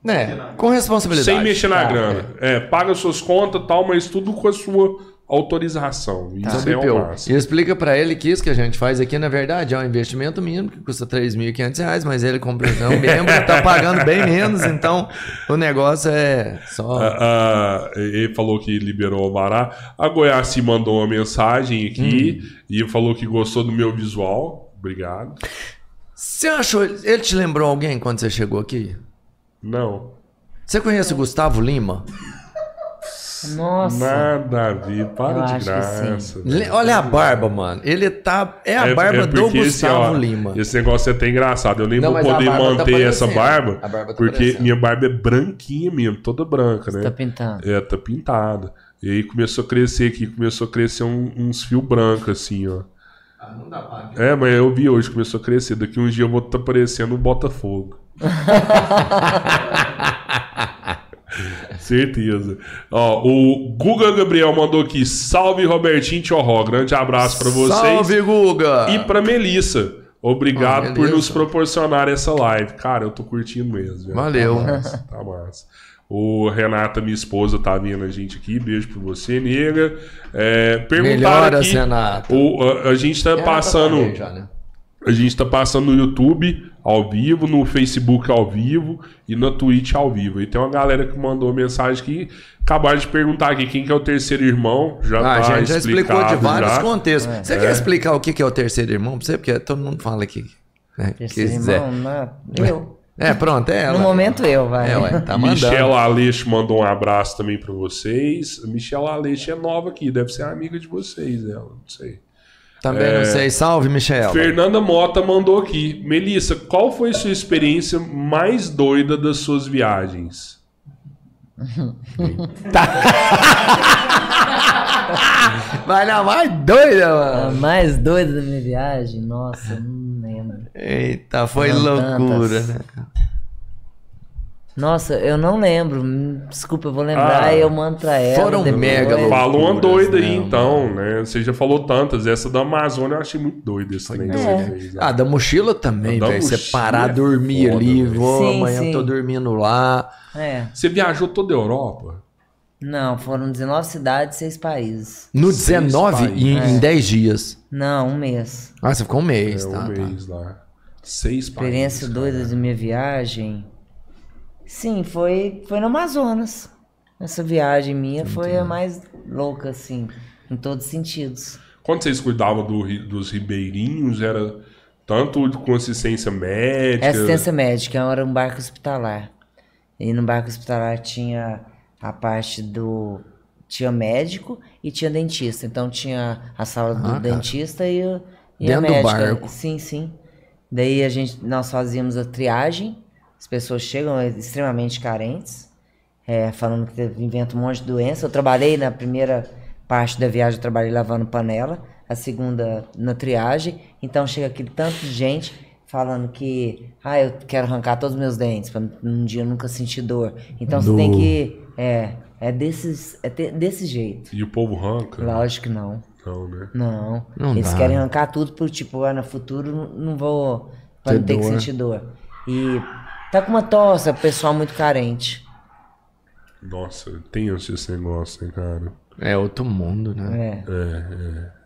É, com responsabilidade. sem mexer na Tá, grana. É. paga suas contas e tal, mas tudo com a sua autorização. Tá. Isso é o máximo. E explica pra ele que isso que a gente faz aqui, na verdade, é um investimento mínimo que custa 3.500 reais, mas ele compra um membro e tá pagando bem menos, então o negócio é só. Ah, ah, ele falou que liberou o Alvará. A Goiás mandou uma mensagem aqui Hum. e falou que gostou do meu visual. Obrigado. Você achou. Ele te lembrou alguém quando você chegou aqui? Não. Você conhece o Gustavo Lima? Nossa. Nada a ver. Eu Para acho de graça. Olha a barba, mano. Ele tá. É a É- barba é do porque esse, Gustavo ó, Lima. Esse negócio é até engraçado. Eu nem Não, vou poder barba tá manter essa barba, barba tá porque aparecendo. minha barba é branquinha mesmo, toda branca, né? Tá pintando. É, tá pintada. E aí começou a crescer aqui, começou a crescer um- uns fios brancos assim, ó. É, mas eu vi hoje, começou a crescer. Daqui uns dias eu vou estar parecendo o Botafogo. Certeza. Ó, o Guga Gabriel mandou aqui. Salve Robertinho Tchorró. Grande abraço pra vocês. Salve, Guga! E pra Melissa. Obrigado Ah, por nos proporcionar essa live. Cara, eu tô curtindo mesmo. Valeu. Tá massa, tá massa. O Renata, minha esposa, tá vendo a gente aqui. Beijo pra você, nega. É, perguntaram Melhoras, aqui. Renata. O, a, a gente tá passando. Já, né? A gente tá passando no YouTube ao vivo, no Facebook ao vivo e na Twitch ao vivo. E tem uma galera que mandou mensagem aqui. Acabaram de perguntar aqui quem que é o terceiro irmão. Já Ah, a tá gente já explicou de vários já. contextos. Você quer explicar o que que é o terceiro irmão pra você? Porque todo mundo fala aqui. Né? Terceiro Quiser. irmão, não, eu. É, pronto, é ela. No momento eu, vai. É, ué, tá. Michela Aleixo mandou um abraço também pra vocês. A Michela Aleixo é nova aqui, deve ser amiga de vocês, ela, não sei. Também não sei. Salve, Michela. Fernanda Mota mandou aqui. Melissa, qual foi sua experiência mais doida das suas viagens? Vai na mais doida, A mano. mais doida da minha viagem, nossa, não lembro. Eita, foi Foram loucura, tantas. né? Nossa, eu não lembro. Desculpa, eu vou lembrar Ah, e eu mando pra ela. foram depois. mega loucas. Fala uma Loucuras, doida aí né, então, né? Você já falou tantas. Essa da Amazônia eu achei muito doida que É. fez. né? Ah, da mochila também, velho. Você parar, é dormir foda, ali, vou, Sim, amanhã sim. tô dormindo lá. É. Você viajou toda a Europa? Não, foram 19 cidades, 6 países. No Seis 19 países. em, É. em 10 dias. Não, um mês. Ah, você ficou um mês, É tá? um tá. mês lá. Seis Experiência países, doida cara. da minha viagem. Sim, foi, foi no Amazonas. Essa viagem minha foi a mais louca, assim, em todos os sentidos. Quando vocês cuidavam do dos ribeirinhos, era tanto com assistência médica... É assistência médica, era um barco hospitalar. E no barco hospitalar tinha a parte do. Tinha médico e tinha dentista. Então tinha a sala do Ah, dentista e, e Dentro a do médica. barco. Sim, sim. Daí a gente, nós fazíamos a triagem. As pessoas chegam extremamente carentes, é, falando que inventa um monte de doença. Eu trabalhei na primeira parte da viagem, eu trabalhei lavando panela. A segunda na triagem. Então chega aquele tanto de gente falando que ah, eu quero arrancar todos os meus dentes para um dia eu nunca sentir dor. Então você tem que é é desses é te- desse jeito. E o povo ranca? Lógico que não. Não, né? Não. Não Eles dá. querem arrancar tudo por tipo, ah, no futuro não- vou pra Ter não ter que dor. sentir dor. E tá com uma tosse, é pessoal muito carente. Nossa, tenso esse negócio, hein, cara? É outro mundo, né? É. É, E-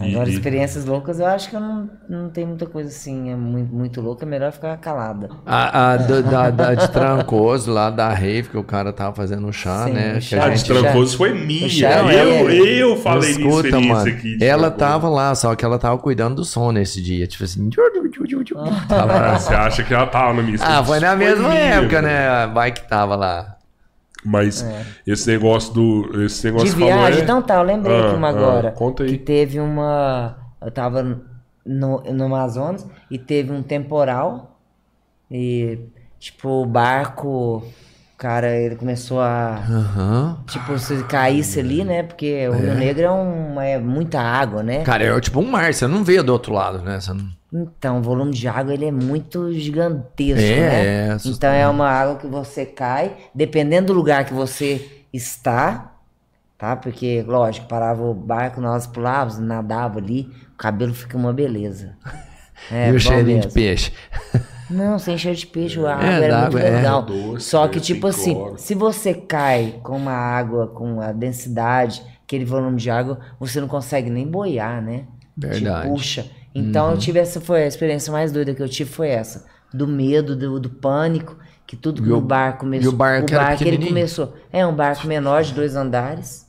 Agora, e- experiências loucas, eu acho que eu não, não tem muita coisa assim, é muito, muito louca, é melhor ficar calada. A, a do- da, da de Trancoso, lá da Rave, que o cara tava fazendo chá, Sim, né? chá. A a de gente Tran- Trancoso foi minha. Chá eu, é- eu falei minha Escuta, experiência mano. aqui. de Ela Trancoso. tava lá, só que ela tava cuidando do som nesse dia. Tipo assim. Ah, você acha que ela tava na minha Ah, foi na mesma minha, época, velho. né? Vai que tava lá. Mas esse negócio do. Esse negócio De viagem, é- então tá, eu lembrei Ah, aqui uma ah, agora. conta aí. Que teve uma. Eu tava no, no Amazonas e teve um temporal. E, tipo, o barco. Cara, ele começou a. Aham. Tipo, se caísse ali, né? Porque o Rio Negro é, um, é muita água, né? Cara, é tipo um mar, você não vê do outro lado, né? Não... Então, o volume de água ele é muito gigantesco, É, né? é então é uma água que você cai, dependendo do lugar que você está, tá? Porque, lógico, parava o barco, nós pulávamos, nadava ali, o cabelo fica uma beleza. É, e o cheirinho de mesmo. peixe. Não, sem cheiro de peixe, a água É, era muito água é. legal. Doce, Só que, tipo assim, cloro. se você cai com uma água, com a densidade, aquele volume de água, você não consegue nem boiar, né? Verdade. Te puxa. Então eu tive essa, foi a experiência mais doida que eu tive foi essa. Do medo, do, do pânico, que tudo que o- o barco começou. e o barco era ele pequenininho? começou. É um barco menor de dois andares.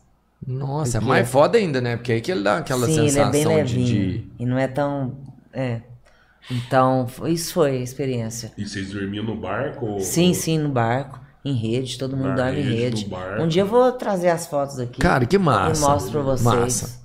Nossa, é mais foda ainda, né? Porque aí que ele dá aquela Sim, ele é sensação bem de, levinho. de- E não é tão. É. Então, isso foi a experiência. E vocês dormiam no barco? ou- Sim, sim, no barco, em rede, todo mundo Na dorme em rede, rede. no barco. Um dia eu vou trazer as fotos aqui. Cara, que massa. E mostro pra vocês. Massa.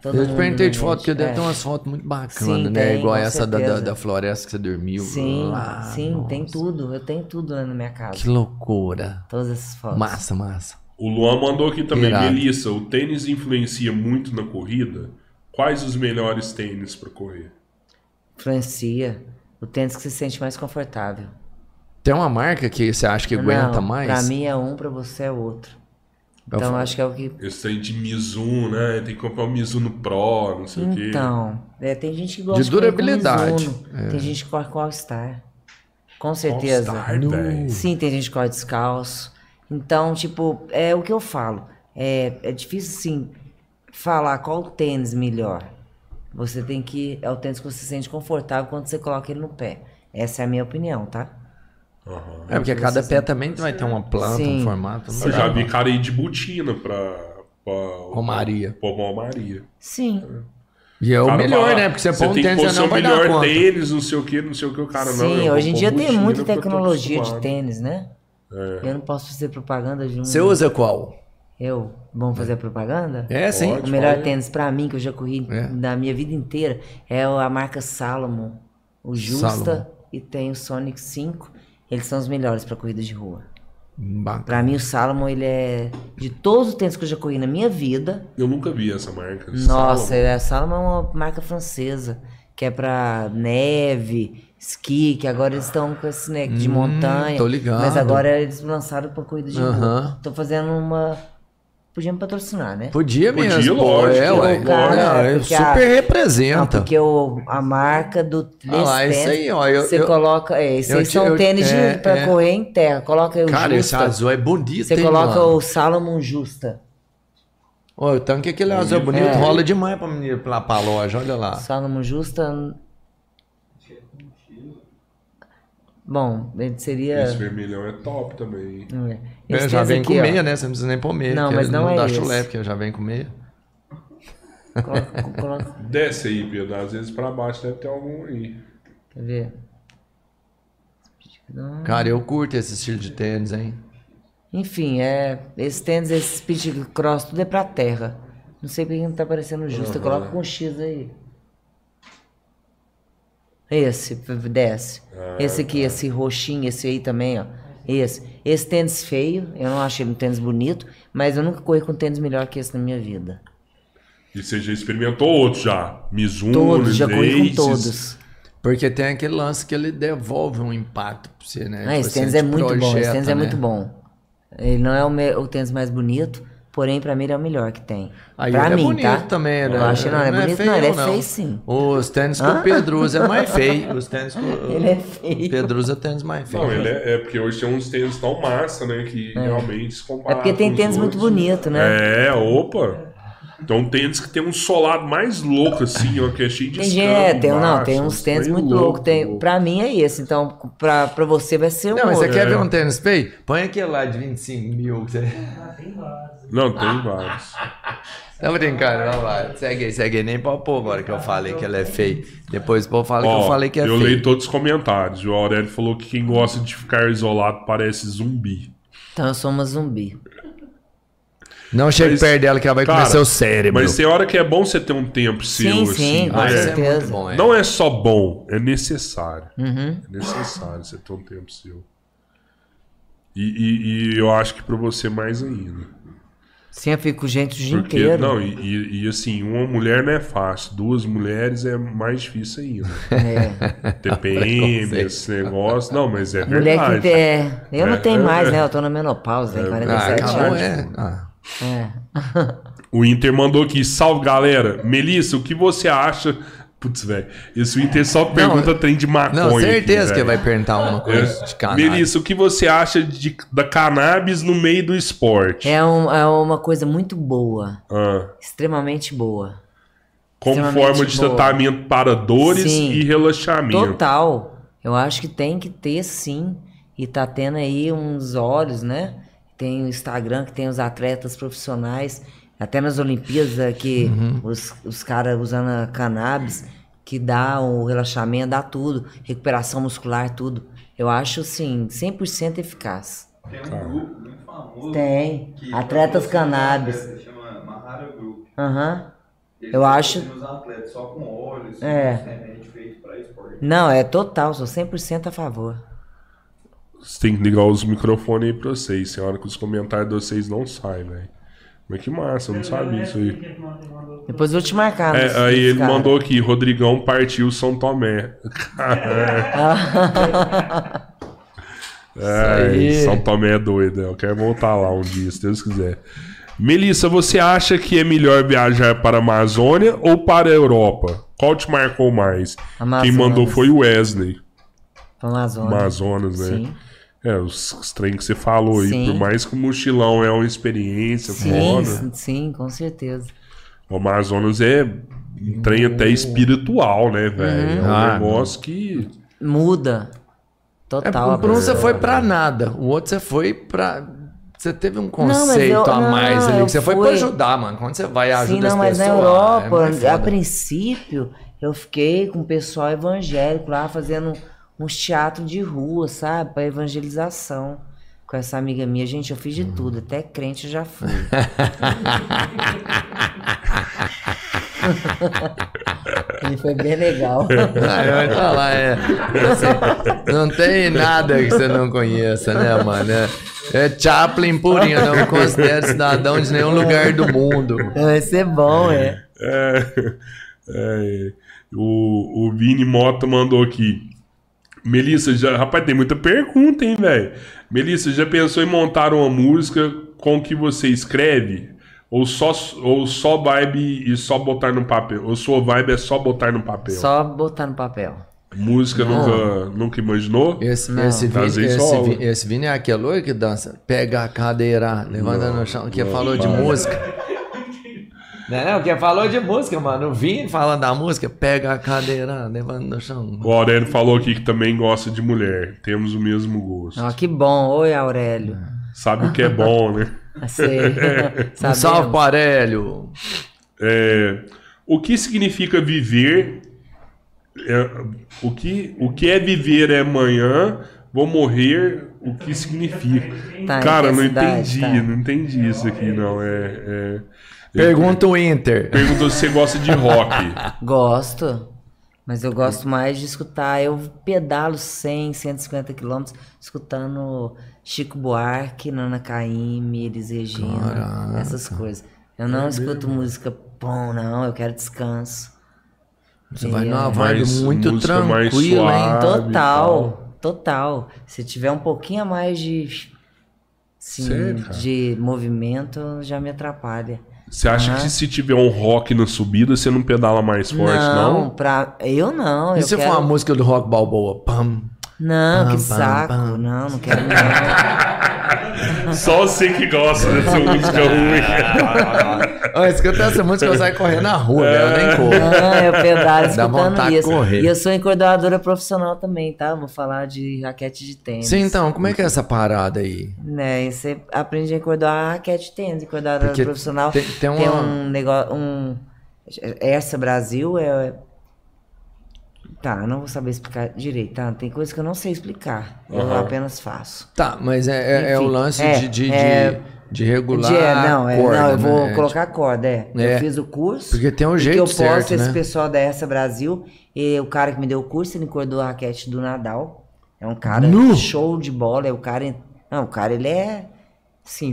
Todo Eu te perguntei de foto, rede. porque deve É. ter umas fotos muito bacanas, Sim, né? tem, Igual essa da, da, da floresta que você dormiu. Sim, lá. sim, tem Nossa, tudo. Eu tenho tudo lá na minha casa. Que loucura. Todas essas fotos. Massa, massa. O Luan mandou aqui também. Irado. Melissa, o tênis influencia muito na corrida? Quais os melhores tênis pra correr? Influencia. O tênis que se sente mais confortável. Tem uma marca que você acha que aguenta Não, mais? Pra mim é um, pra você é outro. Então acho que é o que. Esse trem de Mizuno, né? Tem que comprar o Mizuno Pro, não sei o quê. Então, é, tem gente que gosta De com durabilidade. Mizuno, É. Tem gente que corre com All-Star. Com certeza. All-Star. Sim, tem gente que corre descalço. Então, tipo, é o que eu falo. É, é difícil, assim, falar qual o tênis melhor. Você tem que. É o tênis que você se sente confortável quando você coloca ele no pé. Essa é a minha opinião, tá? Aham. É porque cada pé também vai ter uma planta, Sim. um formato. não Eu já vi cara ir de botina pra. pra Romaria. Pra Romaria. Sim. E é o cara melhor, né? Porque você põe um tênis e não vai dar melhor conta. tênis, não sei o que, não sei o que, o cara não. Sim, hoje em dia tem muita tecnologia de tênis, né? É. Eu não posso fazer propaganda de um. Você usa qual? Eu? Vamos fazer propaganda? É, sim. Pode. O melhor pode. tênis pra mim, que eu já corri É. na minha vida inteira, é a marca Salomon. O Justa Salomon. e tem o Sonic 5. Eles são os melhores pra corrida de rua. Bacana. Pra mim, o Salomon, ele é. De todos os tênis que eu já corri na minha vida. Eu nunca vi essa marca. Nossa, Salomon. é, a Salomon é uma marca francesa. Que é pra neve, esqui, que agora eles estão com esse né, de Hum, montanha. tô ligado. Mas agora eles lançaram pra corrida de rua. Estão fazendo uma. Podiam me patrocinar, né? Podia Podia, mesmo. pô, lógico, é, ué. lógico. É, super a- representa. Não, porque o, a marca do Ah lá, esse tênis, aí, ó, eu- você eu- coloca. É, esses eu são eu- tênis de- é, pra é. correr em terra. Coloca o Cara, esse Justa. azul é bonito, Você hein, coloca mano? o Salomon Justa. Ó, o tanque aquele azul é bonito, É. rola demais pra pra loja, olha lá. Salomon Justa. Bom, ele seria. Esse vermelhão é top também. É. É, já vem aqui, com ó, meia, né? Você não precisa nem pôr meia. Não, porque mas não é dá esse. chulé, porque já vem com meia. Coloca, coloca- Desce aí, Pedro. Às vezes pra baixo deve ter algum aí. quer ver? Cara, eu curto esse estilo de tênis, hein? Enfim, é. Esse tênis, esse speed cross, tudo é pra terra. Não sei porque não tá parecendo justo. Coloca com X aí. Esse, desce. esse aqui, esse roxinho, esse aí também, ó. Esse. Esse tênis feio, eu não achei ele um tênis bonito, mas eu nunca corri com tênis melhor que esse na minha vida. E você já experimentou outros já? Mizuno, Todos, já corri com todos. Porque tem aquele lance que ele devolve um impacto pra você, né? Ah, esse Tipo tênis assim, é te muito bom, esse projeta, tênis é né? muito bom. Ele não é o, me- o tênis mais bonito, porém pra mim ele é o melhor que tem. Aí pra ele mim, é bonito tá? também, né? Eu acho que não, é bonito não, ele é feio sim. Os tênis que o Pedro usa é mais feio. Os tênis que o Ele é feio. o Pedro usa é tênis mais feio. Não, ele é, é porque hoje tem uns tênis tão massa, né? Que realmente se É porque tem com tênis muito outros- bonito, né? É, opa. Tem um tênis que tem um solado mais louco, assim, ó, que é cheio de Tem, é, tem, não, tem uns tênis muito louco, loucos. Tem, louco. pra mim é esse, então pra, pra você vai ser um Não, mas você outro. quer ver um tênis feio? Põe aquele lá de 25 mil. que Você... Não, tem vários. Tá brincando, vamos lá. Segue aí, segue aí. Nem pra pôr agora que eu falei que ela é feia. Depois o povo fala que eu falei que é eu feio. leio todos os comentários. O Aurélio falou que quem gosta de ficar isolado parece zumbi. Então eu sou uma zumbi. Não chegue Mas, perto dela que ela vai cara, comer seu cérebro. Mas tem hora que é bom você ter um tempo seu, Sim, assim. sim, com Ah, né? é certeza. bom, é. Não é só bom, é necessário. Uhum. É necessário você ter um tempo seu. E, e- e eu acho que pra você mais ainda. Sim, eu fico com gente o dia Porque, inteiro. não, e, e- e, assim, uma mulher não é fácil, duas mulheres é mais difícil ainda. É. TPM, esse negócio. Não, mas é Mulher verdade. que é. Eu não É, tenho é, mais, é. né? Eu tô na menopausa, Ah, 47 acabou, anos. é. Ah. É. O Inter mandou aqui, salve galera. Melissa, o que você acha? Putz, velho. Esse Inter só pergunta trem de maconha. Não, certeza aqui, que vai perguntar uma coisa de É. cannabis. Melissa, o que você acha de, da cannabis no meio do esporte? É, um- é uma coisa muito boa. Ah, Extremamente boa. como forma de boa. tratamento para dores Sim. e relaxamento. Total. Eu acho que tem que ter sim. E tá tendo aí uns olhos, né? Tem o Instagram que tem os atletas profissionais, até nas Olimpíadas é, que Uhum. os, os caras usando a cannabis, que dá o relaxamento, dá tudo, recuperação muscular, tudo. Eu acho, assim, 100% eficaz. Tem um grupo muito famoso. Tem. que Atletas cannabis. atleta, Chama Mahara Group. Aham. Eles Eu acho- atletas só com óleo, É. remédio feito pra esporte. Não, é total, sou 100% a favor. Você tem que ligar os microfones aí pra vocês. Tem hora que os comentários de vocês não saem, velho. Mas que massa, eu não sabia isso aí. Depois eu vou te marcar. É, aí nos ele cara. mandou aqui, Rodrigão partiu São Tomé. É, aí. São Tomé é doido, né? eu quero voltar lá um dia, se Deus quiser. Melissa, você acha que é melhor viajar para a Amazônia ou para a Europa? Qual te marcou mais? Quem Amazonas. mandou foi o Wesley, Amazonas. Amazonas, né? Sim. É, os, os trem que você falou aí, por mais que o mochilão é uma experiência Sim, foda, sim, sim, com certeza. o Amazonas é um trem até espiritual, né, velho? É um Ah, negócio que... Muda. É, Total. por um você foi pra nada, o outro você foi pra. Você teve um conceito eu- a não, mais ali, eu que você foi pra fui- ajudar, mano. Quando você vai e ajuda Sim, não, as mas pessoas. na é Europa, muito a foda. princípio, eu fiquei com o pessoal evangélico lá fazendo uns teatros de rua, sabe? Pra evangelização. Com essa amiga minha, gente, eu fiz de tudo, até crente eu já fui. e foi bem legal. Ah, eu falar, é. Assim, não tem nada que você não conheça, né, mano? É, é Chaplin purinho, não me considero cidadão de nenhum lugar do mundo. Vai ser bom, é. É, é, o, o Vini Mota mandou aqui. Melissa, já, rapaz, tem muita pergunta, hein, velho? Melissa, já pensou em montar uma música com o que você escreve? Ou só, ou só vibe e só botar no papel? Ou sua vibe é só botar no papel? Só botar no papel. Música nunca, nunca imaginou? Esse, Não. esse, Vini, Às vezes esse, Vi- esse Vini é aquele que dança. Pega a cadeira, levanta no chão. Que falou de música. Não, que falou de música, mano. O Vini falando da música. Pega a cadeira, levanta no chão. O Aurélio falou aqui que também gosta de mulher. Temos o mesmo gosto. Ó, que bom. Oi, Aurélio. Sabe o que é bom, né? Sei. Um Sabemos. salve pro Arélio. É, o que significa viver? É, o, que, o que é viver é amanhã, vou morrer, o que significa? Tá, Cara, não entendi, tá? não entendi isso aqui, não. É, é... Pergunta o Inter. Perguntou se você gosta de rock. Gosto. Mas eu gosto mais de escutar. Eu pedalo 100, 150 quilômetros escutando Chico Buarque, Nana Caymmi, Elis Regina, Caraca. essas coisas. Eu não escuto música bom, não. Eu quero descanso. Você vai E, numa é, vibe muito tranquila, hein? Total, total. Se tiver um pouquinho a mais de, assim, Sério, cara? de movimento, já me atrapalha. Você acha Aham. que se tiver um rock na subida, você não pedala mais forte, não, não? pra eu não. E eu se quero... for uma música do Rock Balboa? Pam. Não, Pam, que pam, saco. pam. Não, não quero não. Só você que gosta dessa música ruim. Ó, escuta essa música, eu saio correndo na rua, né? Eu nem corro. Não, eu pedalo escutando isso. correr. E eu sou encordoadora profissional também, tá? Vou falar de raquete de tênis. Sim, então, como é que é essa parada aí? Né, você aprende a encordoar a raquete de tênis, encordoadora Porque profissional. tem- tem uma- um negócio, um... Essa Brasil é... Tá, eu não vou saber explicar direito, tá? Tem coisa que eu não sei explicar. Eu Aham. apenas faço. Tá, mas é, é, é o lance é, de, de, é- de, de regular. De- é, não, é, corda, não, eu vou né? colocar a corda, é. É. Eu fiz o curso. Porque tem um jeito que eu certo, posso, esse né? pessoal da Essa Brasil, e o cara que me deu o curso, ele encordou a raquete do Nadal. É um cara Nu! show de bola, é o cara... Não, o cara, ele é... Sim.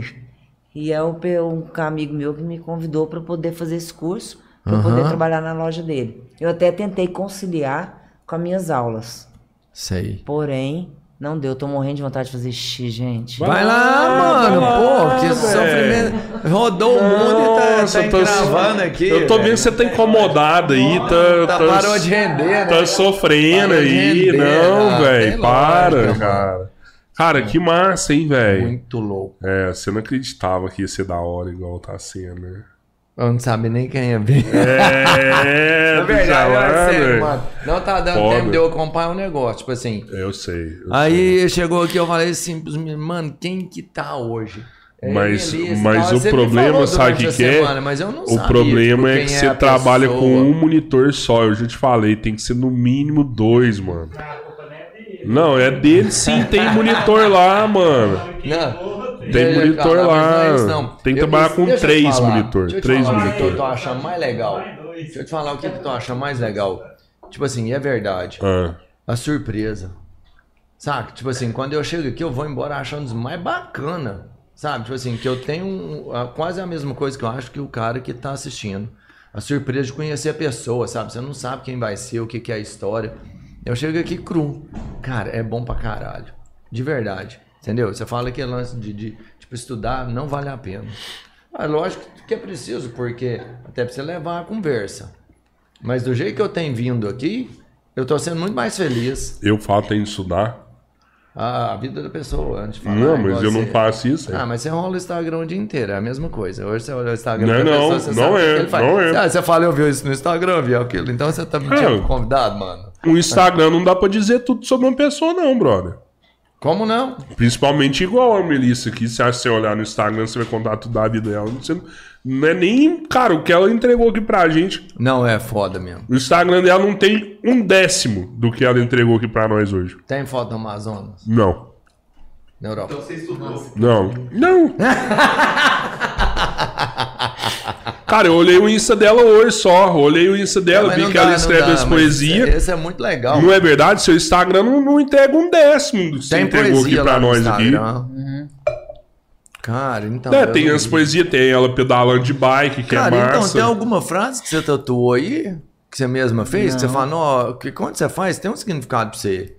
E é pe- um amigo meu que me convidou para poder fazer esse curso, para poder Aham. trabalhar na loja dele. Eu até tentei conciliar com as minhas aulas. Sei. Porém, não deu. Tô morrendo de vontade de fazer xixi, gente. Vai lá, mano, pô, que sofrimento. Rodou o mundo e tá, Nossa, tá eu tô- encravando aqui. Eu tô vendo que você tá incomodado aí, tá, Tá, tá- parou de render, né? tá sofrendo Parou aí. render, não, ah, velho, para, lógica, cara. Cara, que massa, hein, velho. Muito louco. É, você não acreditava que ia ser da hora igual tá sendo, né? Eu não sabe nem quem é ver. É, Na verdade, tá é sério, mano. Não tá dando Foda. tempo de eu acompanhar o negócio. Tipo assim. Eu sei. eu sei. Aí chegou aqui, eu falei assim mano, quem que tá hoje? É, Mas, mas o problema, sabe que, que é? semana, mas eu não O sabia problema é quem que é você trabalha com um monitor só. Eu já te falei, tem que ser no mínimo dois, mano. Não, é dele sim, tem monitor lá, mano. Não. Tem eu monitor lá. não é não. Tem que Eu- trabalhar com três monitor, três falar o que monitor. eu tô achando mais legal. Deixa eu te falar o que eu tô achando mais legal. Tipo assim, é verdade. Ah, A surpresa. Sabe? Tipo assim, quando eu chego aqui, eu vou embora achando mais bacana. Sabe? Tipo assim, que eu tenho um- quase a mesma coisa que eu acho que o cara que tá assistindo. A surpresa de conhecer a pessoa, sabe? Você não sabe quem vai ser, o que, que é a história. Eu chego aqui cru. Cara, é bom pra caralho. De verdade. Entendeu? Você fala que é lance de, de tipo, estudar não vale a pena. Ah, lógico que é preciso, porque até pra você levar a conversa. Mas do jeito que eu tenho vindo aqui, eu tô sendo muito mais feliz. eu falo tem que estudar. A, a vida da pessoa, antes de falar. Não, mas eu não você- faço isso. Ah, mas você rola o Instagram o dia inteiro, é a mesma coisa. Hoje você olha o Instagram Não, da não, pessoa, você não sabe o que é, não é. Ah, você fala, eu vi isso no Instagram, vi aquilo. Então você tá mentindo É. pro convidado, mano. O Instagram não dá pra dizer tudo sobre uma pessoa, não, brother. Como não? Principalmente igual a Melissa aqui. Se você olhar no Instagram, você vai contar tudo da vida dela. Você não é nem. Cara, o que ela entregou aqui pra gente. Não, é foda mesmo. O Instagram dela não tem um décimo do que ela entregou aqui pra nós hoje. Tem foto do Amazonas? Não. Na Europa. Então você estudou. Não. Não. Cara, eu olhei o Insta dela hoje só. Olhei o Insta dela, vi não que dá, ela não escreve dá, as poesias. Esse é muito legal. Não é verdade? Seu Instagram não, não entrega um décimo do que você entregou aqui poesia pra nós aqui. Instagram. Cara, então. É, tem não as poesias, tem ela pedalando de bike, que Cara, é então, massa. tem alguma frase que você tatuou aí? Que você mesma fez? Que você Não. fala, não, que quando você faz, tem um significado pra você.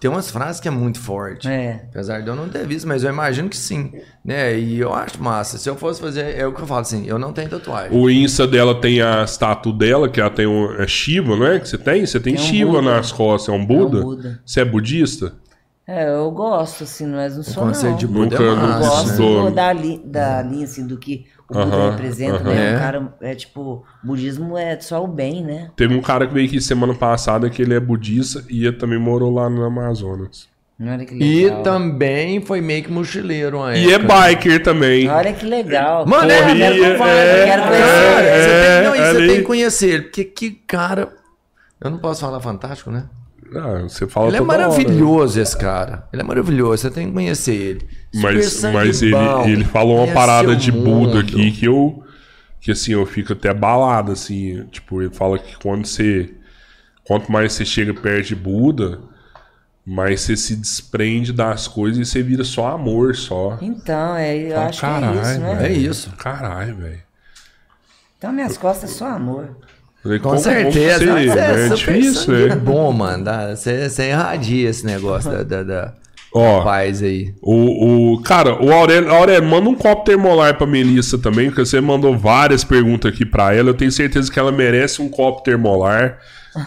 Tem umas frases que é muito forte. É. Apesar de eu não ter visto, mas eu imagino que sim. Né? E eu acho massa. Se eu fosse fazer, é o que eu falo assim, eu não tenho tatuagem. O Insta dela tem a estátua dela, que ela tem um. É Shiva, não é? Que você tem? Você tem, Tem um Shiva Buda. nas costas. É um Buda? Buda. Você é budista? É, eu gosto, assim, mas não sou conceito não. de Buda Nunca- é Eu massa, gosto né? da, li, da linha, assim, do que o Buda Aham, representa, aham. né? É. O cara é tipo, budismo é só o bem, né? Teve um cara que veio aqui semana passada que ele é budista e ele também morou lá no Amazonas. Olha que E também foi meio que mochileiro uma E é biker também. Olha que legal. Mano, é, Corria, eu quero, é, eu quero conhecer. É, você, tem, não, e você tem que conhecer ele. Porque que cara. Eu não posso falar fantástico, né? Ah, você fala Ele é toda hora. maravilhoso, esse cara. Ele é maravilhoso, você tem que conhecer ele. Mas, mas ele, ele falou uma parada de mundo. Buda aqui que eu. Que assim, eu fico até abalado, assim. Tipo, ele fala que quando você. Quanto mais você chega perto de Buda, mais você se desprende das coisas e você vira só amor, só. Então, é, eu Fala, acho que é isso, né? É isso. Caralho, velho. Então, minhas costas é só amor. Falei, Com como certeza. você- mas é, super difícil, né? bom, mano. Você, você irradia esse negócio da, da, da Ó, aí. O, o, cara, o Aurélio, Aurélio, manda um copo termolar pra Melissa também, porque você mandou várias perguntas aqui pra ela. Eu tenho certeza que ela merece um copo termolar.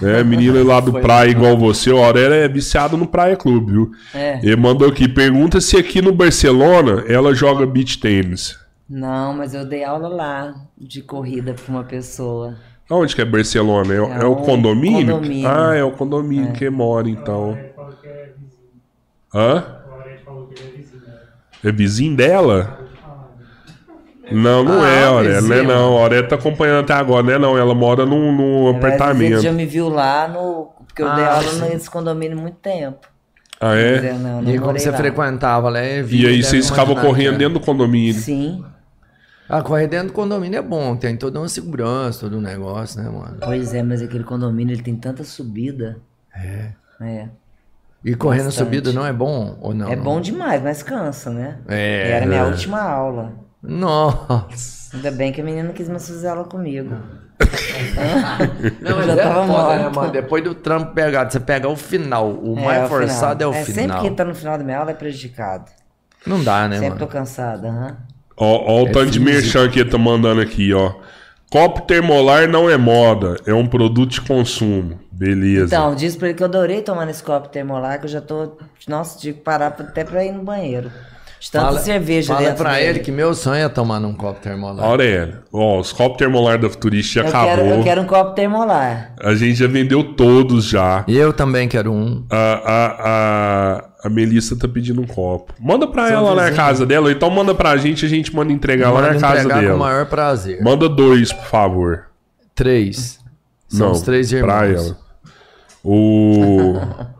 Né? Menina lá do Praia igual você. O Aurélio é viciado no Praia Clube, viu? É. Ele mandou aqui, pergunta se aqui no Barcelona ela joga beach tênis. Não, mas eu dei aula lá de corrida pra uma pessoa. Onde que é Barcelona? É, o- É é o um condomínio? condomínio. Ah, é o condomínio que mora, então. Ele falou que é vizinho. Hã? O Aurélio falou que ele é vizinho. né? É vizinho dela? Não, não Ah, é, Aurélio, né? Não, a Aurélio tá acompanhando até agora, né? Não, ela mora num, num apartamento. já me viu lá no. Porque eu dei Ah, aula sim. nesse condomínio há muito tempo. Ah, é? dizer, não, não E como você lá. frequentava lá, é E aí vocês ficavam correndo que é. dentro do condomínio. Sim. Ah, correr dentro do condomínio é bom, tem toda uma segurança, todo um negócio, né, mano? Pois é, mas aquele condomínio ele tem tanta subida. É. É. E correr na Bastante. subida não é bom ou não? é bom demais, mas cansa, né? É. Era minha é. última aula. Nossa. Ainda bem que a menina não quis mais fazer aula comigo. Não, mas Já é tava foda, né, mano? Depois do trampo pegado, você pega o final. O É, mais o forçado final. é o Sempre final. quem tá no final da minha aula é prejudicado. Não dá, né, Sempre mano? tô cansada, aham. Ó, ó o É tanto de merchan que ele tá mandando aqui, ó. Copo termolar não é moda, é um produto de consumo. Beleza. Então, diz pra ele que eu adorei tomar nesse copo termolar, que eu já tô. Nossa, tive que parar até pra ir no banheiro. De tanta cerveja fala dentro pra dele. ele que meu sonho é tomar num copo termolar. Aurélio, ó, os copos termolar da Futurista já eu acabou. quero, eu quero um copo termolar. A gente já vendeu todos já. Eu também quero um. A, a, a, A Melissa tá pedindo um copo. Manda pra Seu ela lá na casa dela, ou então manda pra gente, a gente manda entregar lá Manda na casa entregar com o dela. maior prazer. Manda dois, por favor. Três. São Não, os três irmãos. pra ela. O...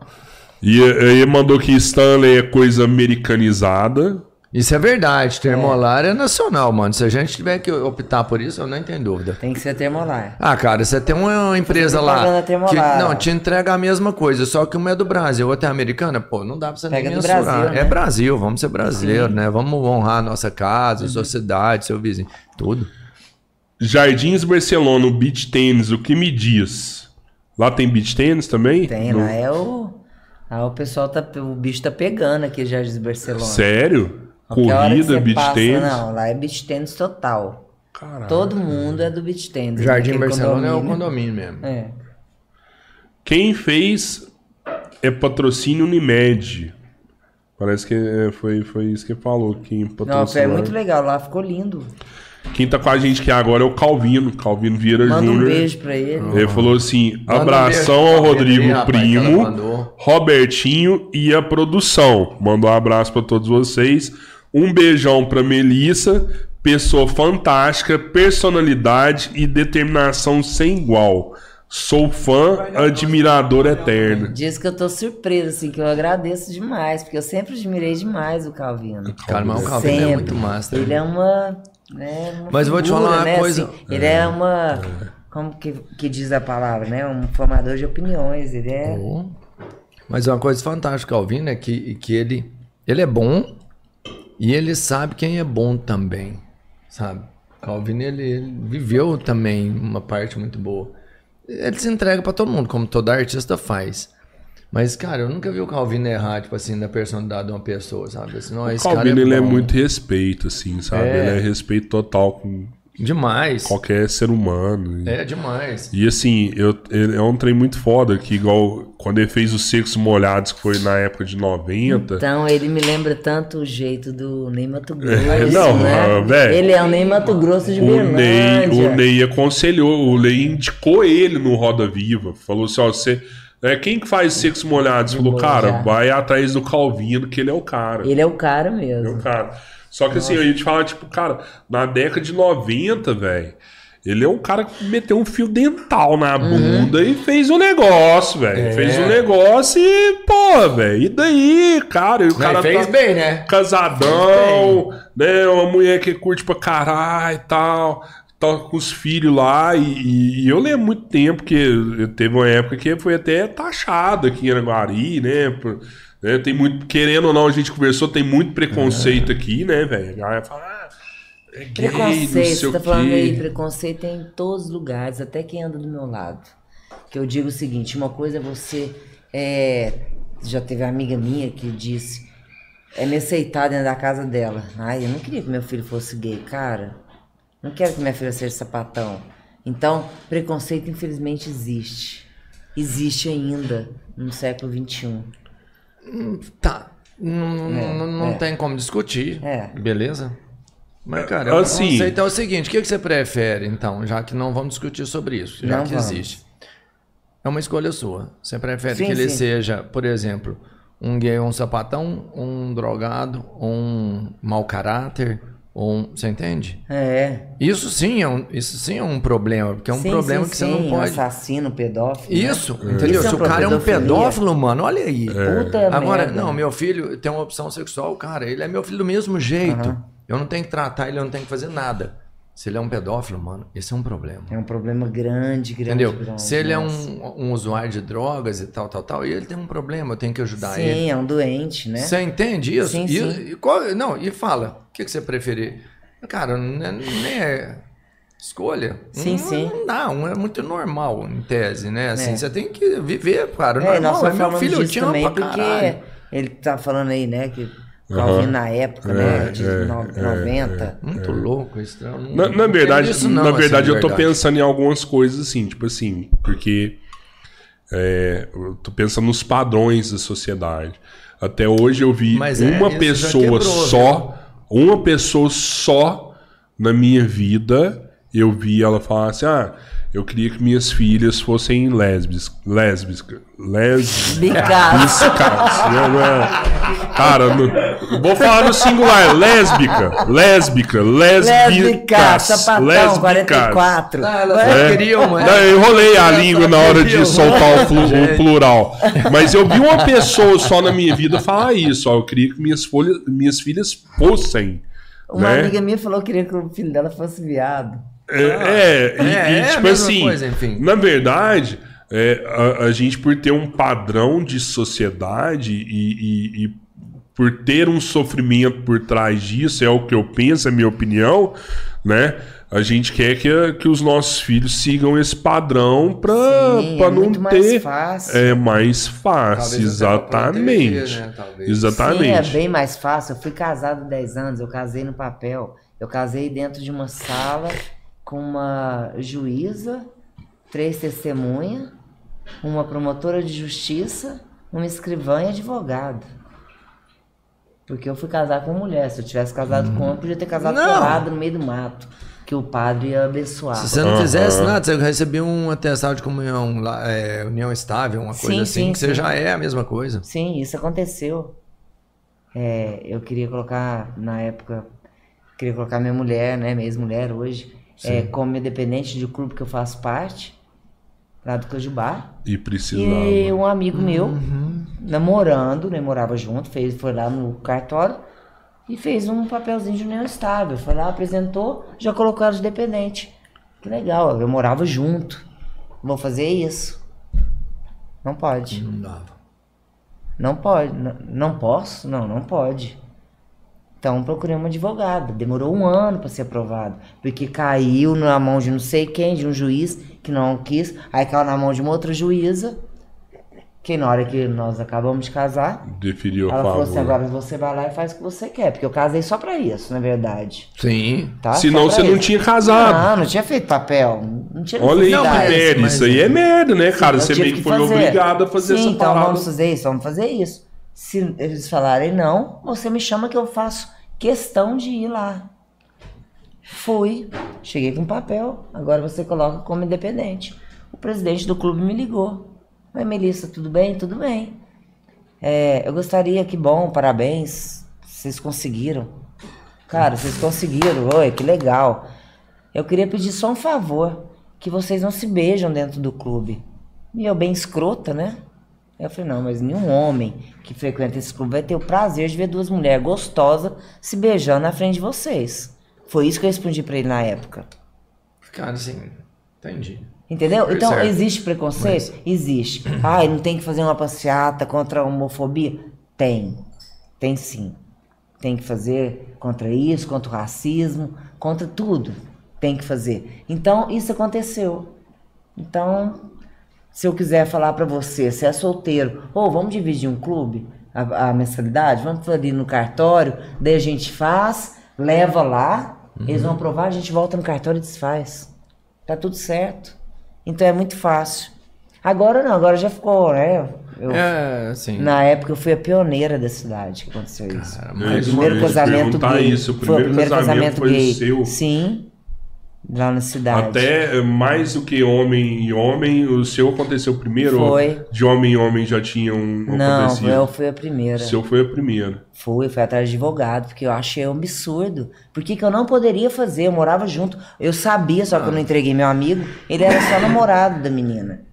e aí mandou que Stanley é coisa americanizada. Isso é verdade. Termolar é. nacional, mano. Se a gente tiver que optar por isso, eu não tenho dúvida. Tem que ser termolar. Ah, cara, você tem uma empresa lá propaganda que não te entrega a mesma coisa, só que uma é do Brasil, outra é americana, pô, não dá pra você Pega nem do mensurar. Brasil, né? É Brasil, vamos ser brasileiro, né? Vamos honrar a nossa casa, sua cidade, seu vizinho, tudo. Jardins Barcelona, o beach tênis, o que me diz? Lá tem beach tênis também? Tem, No- lá é o. Lá o pessoal tá. O bicho tá pegando aqui já de Barcelona. Sério? Corrida, beach passa- tênis? Não, lá é beach tênis total. Caralho. Todo mundo é do beach tênis. Jardim naquele Barcelona é o condomínio. condomínio mesmo. É. Quem fez é patrocínio Unimed. Parece que é, foi, foi isso que falou. Quem Não, patrocinou. é muito legal, lá ficou lindo. Quem tá com a gente aqui agora é o Calvino. Calvino Vieira Manda um Júnior. beijo pra ele. Ele falou assim: Manda um abração beijo ao Rodrigo ele, rapaz, Primo, mandou. Robertinho e a produção. Mandou um abraço pra todos vocês. Um beijão pra Melissa, pessoa fantástica, personalidade e determinação sem igual. Sou fã, admirador eterno. Diz que eu tô surpresa, assim, que eu agradeço demais, porque eu sempre admirei demais o Calvino. Cara, mas o Calvino é Sempre. muito massa. Ele é uma. Né, uma Mas eu vou te figura, falar uma né, coisa- assim, ele é, uma. Como que, que diz a palavra, né? Um formador de opiniões. Ele é. Oh. Mas uma coisa fantástica, Calvino, é que, que ele, ele é bom e ele sabe quem é bom também, sabe? Calvino, ele, ele viveu também uma parte muito boa. Ele se entrega pra todo mundo, como todo artista faz. Mas, cara, eu nunca vi o Calvino errar, tipo assim, na personalidade de uma pessoa, sabe? Assim, não, O esse cara Calvino ele é muito respeito, assim, sabe? É. Ele é respeito total com Demais. qualquer ser humano. É, demais. E assim, eu, ele é um trem muito foda, que igual quando ele fez os secos molhados, que foi na época de 90. Então, ele me lembra tanto o jeito do Ney Mato Grosso, Não, né? ah, velho. Ele é o Ney Mato Grosso de O Ney, Berlândia. o Ney aconselhou, o Ney indicou ele no Roda Viva. Falou assim: ó, você. É, quem que faz secos molhados? Falou, cara, vai atrás do Calvino, que ele é o cara. Ele é o cara Ele é o mesmo. cara. Só que assim, eu ia te falar, tipo, cara, na década de 90, velho. Ele é um cara que meteu um fio dental na Uhum. bunda e fez um negócio, velho. É. Fez um negócio e, pô, velho. E daí, cara? E o cara fez tá bem, né? casadão, né? Uma mulher que curte pra caralho e tal. Tá com os filhos lá. E, e- e eu lembro muito tempo que teve uma época que foi até taxado aqui em Araguari, né? por- né, Tem muito, querendo ou não, a gente conversou, tem muito preconceito aqui, né, velho? A galera fala, ah, é gay, não Preconceito, sei você o tá falando quê. aí, preconceito tem em todos os lugares, até quem anda do meu lado. Que eu digo o seguinte, uma coisa é você. é, já teve uma amiga minha que disse. É me aceitar dentro da casa dela. Ai, eu não queria que meu filho fosse gay, cara. Não quero que minha filha seja sapatão. Então, preconceito infelizmente existe. Existe ainda no século XXI. Tá. Não, não, não é. tem como discutir. É. Beleza? Mas, cara, Assim- o conceito é o seguinte: o que, que você prefere, então, já que não vamos discutir sobre isso, já Não que vamos. existe? É uma escolha sua. Você prefere Sim, que ele sim. seja, por exemplo, um gay ou um sapatão, um drogado, um mau caráter, um. Você entende? É. Isso sim é um, isso sim é um problema, porque é um Sim, problema sim, que você sim, não um pode. assassino, pedófilo. né? Isso, entendeu? Isso é Se o cara é um pedófilo, mano, olha aí. Puta Agora, merda. não, meu filho tem uma opção sexual, cara, ele é meu filho do mesmo jeito. Eu não tenho que tratar ele, eu não tenho que fazer nada. Se ele é um pedófilo, mano, esse é um problema. É um problema grande, grande. Entendeu? grande, Se ele é um, um usuário de drogas e tal, tal, tal, e ele tem um problema, eu tenho que ajudar Sim, ele. é um doente, né? Você entende isso? Sim, e, sim. e qual- não, e fala, o que, que você preferir? Cara, não é, nem é escolha. Sim, não, sim. Não dá, um é muito normal, em tese, né? Assim, É. você tem que viver, cara. É, normal, nós é meu falamos filho, eu te amo pra porque caralho. ele tá falando aí, né, que Calvin na época, né, É, de é, no- é, 90. Muito louco isso. eu não- Na, na verdade, isso não, na assim, verdade de eu tô verdade. pensando em algumas coisas assim, tipo assim, porque é, eu tô pensando nos padrões da sociedade. Até hoje eu vi Mas é, uma pessoa quebrou, só, uma pessoa só na minha vida eu vi ela falar assim: ah, eu queria que minhas filhas fossem lésbicas. Lésbicas. Lésbicas. Cara, no- vou falar no singular: lésbica. Lésbica. Lésbica, Lésbicas. sapatão, Lésbicas. 44. Ah, elas É. queriam. Não, eu enrolei a língua na hora de soltar o, flu- o plural. Mas eu vi uma pessoa só na minha vida falar isso. Ó, eu queria que minhas, folhas, minhas filhas fossem. Uma né? amiga minha falou que queria que o filho dela fosse viado. É, é, e, É, e, é a tipo mesma assim, coisa, enfim. na verdade, é, a, a gente por ter um padrão de sociedade e, e- e por ter um sofrimento por trás disso, é o que eu penso, é a minha opinião, né? A gente quer que, que os nossos filhos sigam esse padrão para Sim, é não muito mais ter. fácil. É mais fácil, pra exatamente. né? Exatamente. Sim, é bem mais fácil. Eu fui casado 10 anos, eu casei no papel. Eu casei dentro de uma sala com uma juíza, três testemunhas, uma promotora de justiça, uma escrivã e advogado. Porque eu fui casar com mulher. Se eu tivesse casado com homem, eu podia ter casado Não. pelado no meio do mato. Que o padre ia abençoar. Se você não fizesse nada, você recebia um atestado de comunhão, é, união estável, uma coisa Sim, assim, sim, que você sim. já é a mesma coisa. Sim, isso aconteceu. É, eu queria colocar, na época, queria colocar minha mulher, né, minha ex-mulher hoje, é, como independente do clube que eu faço parte, lá do Cajubá. E precisava. E um amigo meu, namorando, né, morava junto, fez, foi lá no cartório e fez um papelzinho de união estável. Foi lá, apresentou, já colocou ela de dependente. Que legal, eu morava junto. Vou fazer isso. Não pode. Não dava. Não pode. Não, não posso? Não, não pode. Então procurei uma advogada. Demorou um ano para ser aprovado. Porque caiu na mão de não sei quem, de um juiz que não quis. Aí caiu na mão de uma outra juíza. Que na hora que nós acabamos de casar, Deferiu a ela falou assim: agora você vai lá e faz o que você quer. Porque eu casei só pra isso, na verdade. Sim. Tá? Senão você não isso. tinha casado. Não, não tinha feito papel. Não tinha Olha aí Não, que merda. mas- Isso aí é merda, né, cara? Eu Você meio que foi fazer. obrigado a fazer Sim, essa então parada. vamos fazer isso, vamos fazer isso. Se eles falarem não, você me chama que eu faço questão de ir lá. Fui, cheguei com papel, agora você coloca como independente. O presidente do clube me ligou. Oi, Melissa, tudo bem? Tudo bem. É, eu gostaria, que bom, parabéns. Vocês conseguiram. Cara, vocês conseguiram. Oi, que legal. Eu queria pedir só um favor, que vocês não se beijam dentro do clube. E eu bem escrota, né? Aí Eu falei, não, mas nenhum homem que frequenta esse clube vai ter o prazer de ver duas mulheres gostosas se beijando na frente de vocês. Foi isso que eu respondi pra ele na época. Cara, assim, entendi. Entendeu? Foi Então, certo. existe preconceito? Existe. Ai, não tem que fazer uma passeata contra a homofobia? Tem. Tem sim. Tem que fazer contra isso, contra o racismo, contra tudo. Tem que fazer. Então, isso aconteceu. Então, se eu quiser falar pra você, se é solteiro, ou vamos dividir um clube, a, a mensalidade, vamos ali no cartório, daí a gente faz, leva lá, eles vão aprovar, a gente volta no cartório e desfaz. Tá tudo certo. Então é muito fácil. Agora não, agora já ficou, né? Eu- É, assim. Na época eu fui a pioneira da cidade que aconteceu isso. Cara, Foi mas o primeiro casamento perguntar gay. isso, o foi o primeiro primeiro casamento casamento, foi o gay. seu? Sim. Lá na cidade. Até eh, mais do que homem e homem, o seu aconteceu primeiro? Foi. De homem e homem já tinham Não, acontecido? eu fui a primeira. O seu foi a primeira. Fui, fui atrás de advogado, porque eu achei um absurdo. Por que, que eu não poderia fazer? Eu morava junto. Eu sabia, só que eu não entreguei meu amigo. Ele era só namorado da menina.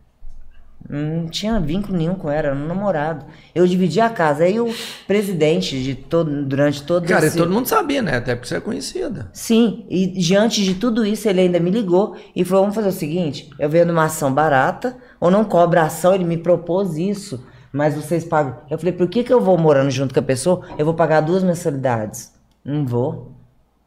Não tinha vínculo nenhum com ela, era um namorado. Eu dividi a casa. Aí o presidente de todo, durante todo Cara, esse... todo mundo sabia, né? Até porque você é conhecida. Sim, e diante de tudo isso, ele ainda me ligou e falou: vamos fazer o seguinte: eu vendo uma ação barata, ou não cobra ação, ele me propôs isso, mas vocês pagam. Eu falei: por que, que eu vou morando junto com a pessoa? Eu vou pagar duas mensalidades. Não vou.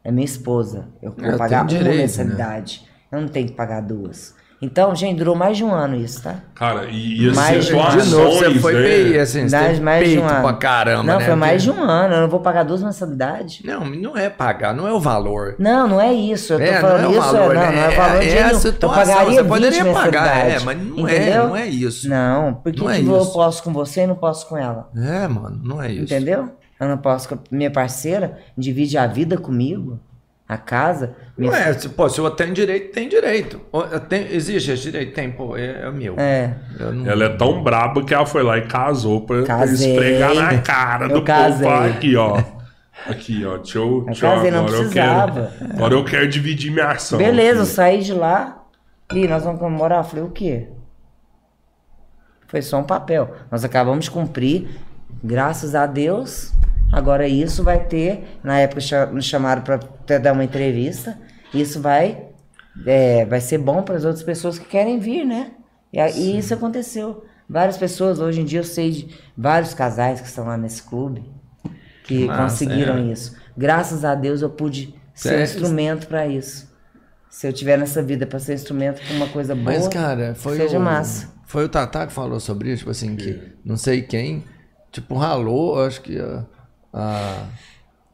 É minha esposa. Eu vou É, pagar uma direito, né? mensalidade. Eu não tenho que pagar duas. Então, gente, durou mais de um ano isso, tá? Cara, e, e as Mais de- de situações, De novo, você foi né? bem, assim, você Mais, mais de peito um ano. pra caramba, não, né? foi mais de Porque- um ano. Eu não vou pagar duas mensalidades. Não, não é pagar, não é o valor. Não, não é isso. Eu tô É, falando não é o isso, valor, é, não, né? não é o valor de É a nenhum. situação, Eu pagaria você 20 poderia pagar, é, mas não é, entendeu? não é isso. Não, por que, Não é que eu isso. posso com você e não posso com ela? É, mano, não é isso. Entendeu? Eu não posso com a minha parceira, divide a vida comigo. A casa, minha Não é, se- pô, se eu tenho direito, tem direito. Eu tenho- existe esse direito? Tem, pô, é, é o meu. É. Eu não- Ela é tão braba que ela foi lá e casou pra, Casei. esfregar na cara Eu do casei. povo aqui, ó. Aqui, ó. Deixa eu. deixa eu- casei, não agora eu precisava. quero. Agora eu quero dividir minha ação. Beleza, eu aqui. saí de lá. E nós vamos comemorar. Eu falei, o quê? Foi só um papel. Nós acabamos de cumprir. Graças a Deus. Agora isso vai ter. Na época nos chamaram para até dar uma entrevista. Isso vai. é, vai ser bom para as outras pessoas que querem vir, né? E, e isso aconteceu. Várias pessoas, hoje em dia eu sei de vários casais que estão lá nesse clube que Massa, conseguiram é. isso. Graças a Deus eu pude ser um É, instrumento para isso. Se eu tiver nessa vida para ser instrumento para uma coisa boa, Mas, cara, foi seja o, massa. Foi o Tatá que falou sobre isso, tipo assim, que não sei quem, tipo, ralou, acho que a, a,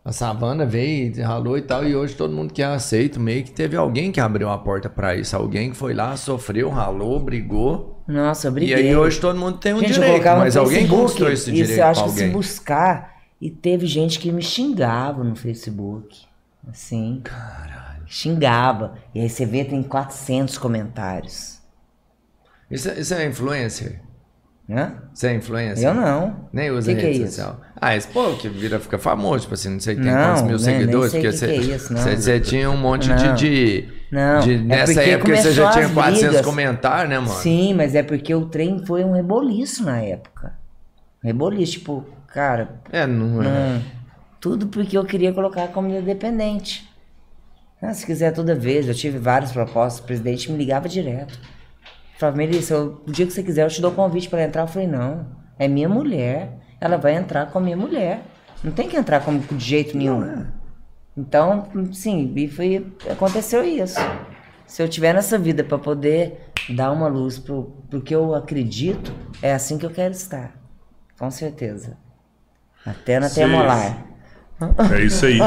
a Savana veio, e ralou e tal, e hoje todo mundo que é aceito, meio que teve alguém que abriu a porta pra isso, alguém que foi lá, sofreu, ralou, brigou, Nossa, eu e briguei. aí hoje todo mundo tem um gente, direito, mas alguém conquistou esse direito Isso eu acho que se buscar. E teve gente que me xingava no Facebook. Assim. Caralho. Xingava. E aí você vê, tem 400 comentários. Isso, é- isso é influencer? Né? Você é influencer? Eu não. Nem usa Que que rede é isso? social. Ah, esse pô que vira, fica famoso, tipo assim, não sei, tem Não, quantos mil né, nem seguidores, sei porque que você, que é isso, tinha um monte Não. de, de, Não, de- é Nessa época você já tinha as 400 brigas. comentários, né, mano? Sim, mas é porque o trem foi um reboliço na época. Reboliço, tipo, cara, É, não é. Não. Tudo porque eu queria colocar a dependente. Ah, se quiser toda vez, eu tive várias propostas, o presidente me ligava direto. Falava, Melissa, eu- o dia que você quiser eu te dou convite para entrar. Eu falei, não, é minha mulher, ela vai entrar com a minha mulher. Não tem que entrar como de jeito nenhum. Então, sim, e foi, aconteceu isso. Se eu tiver nessa vida para poder dar uma luz pro, pro que eu acredito, é assim que eu quero estar. Com certeza. Até na Sei. Temolar. É isso aí.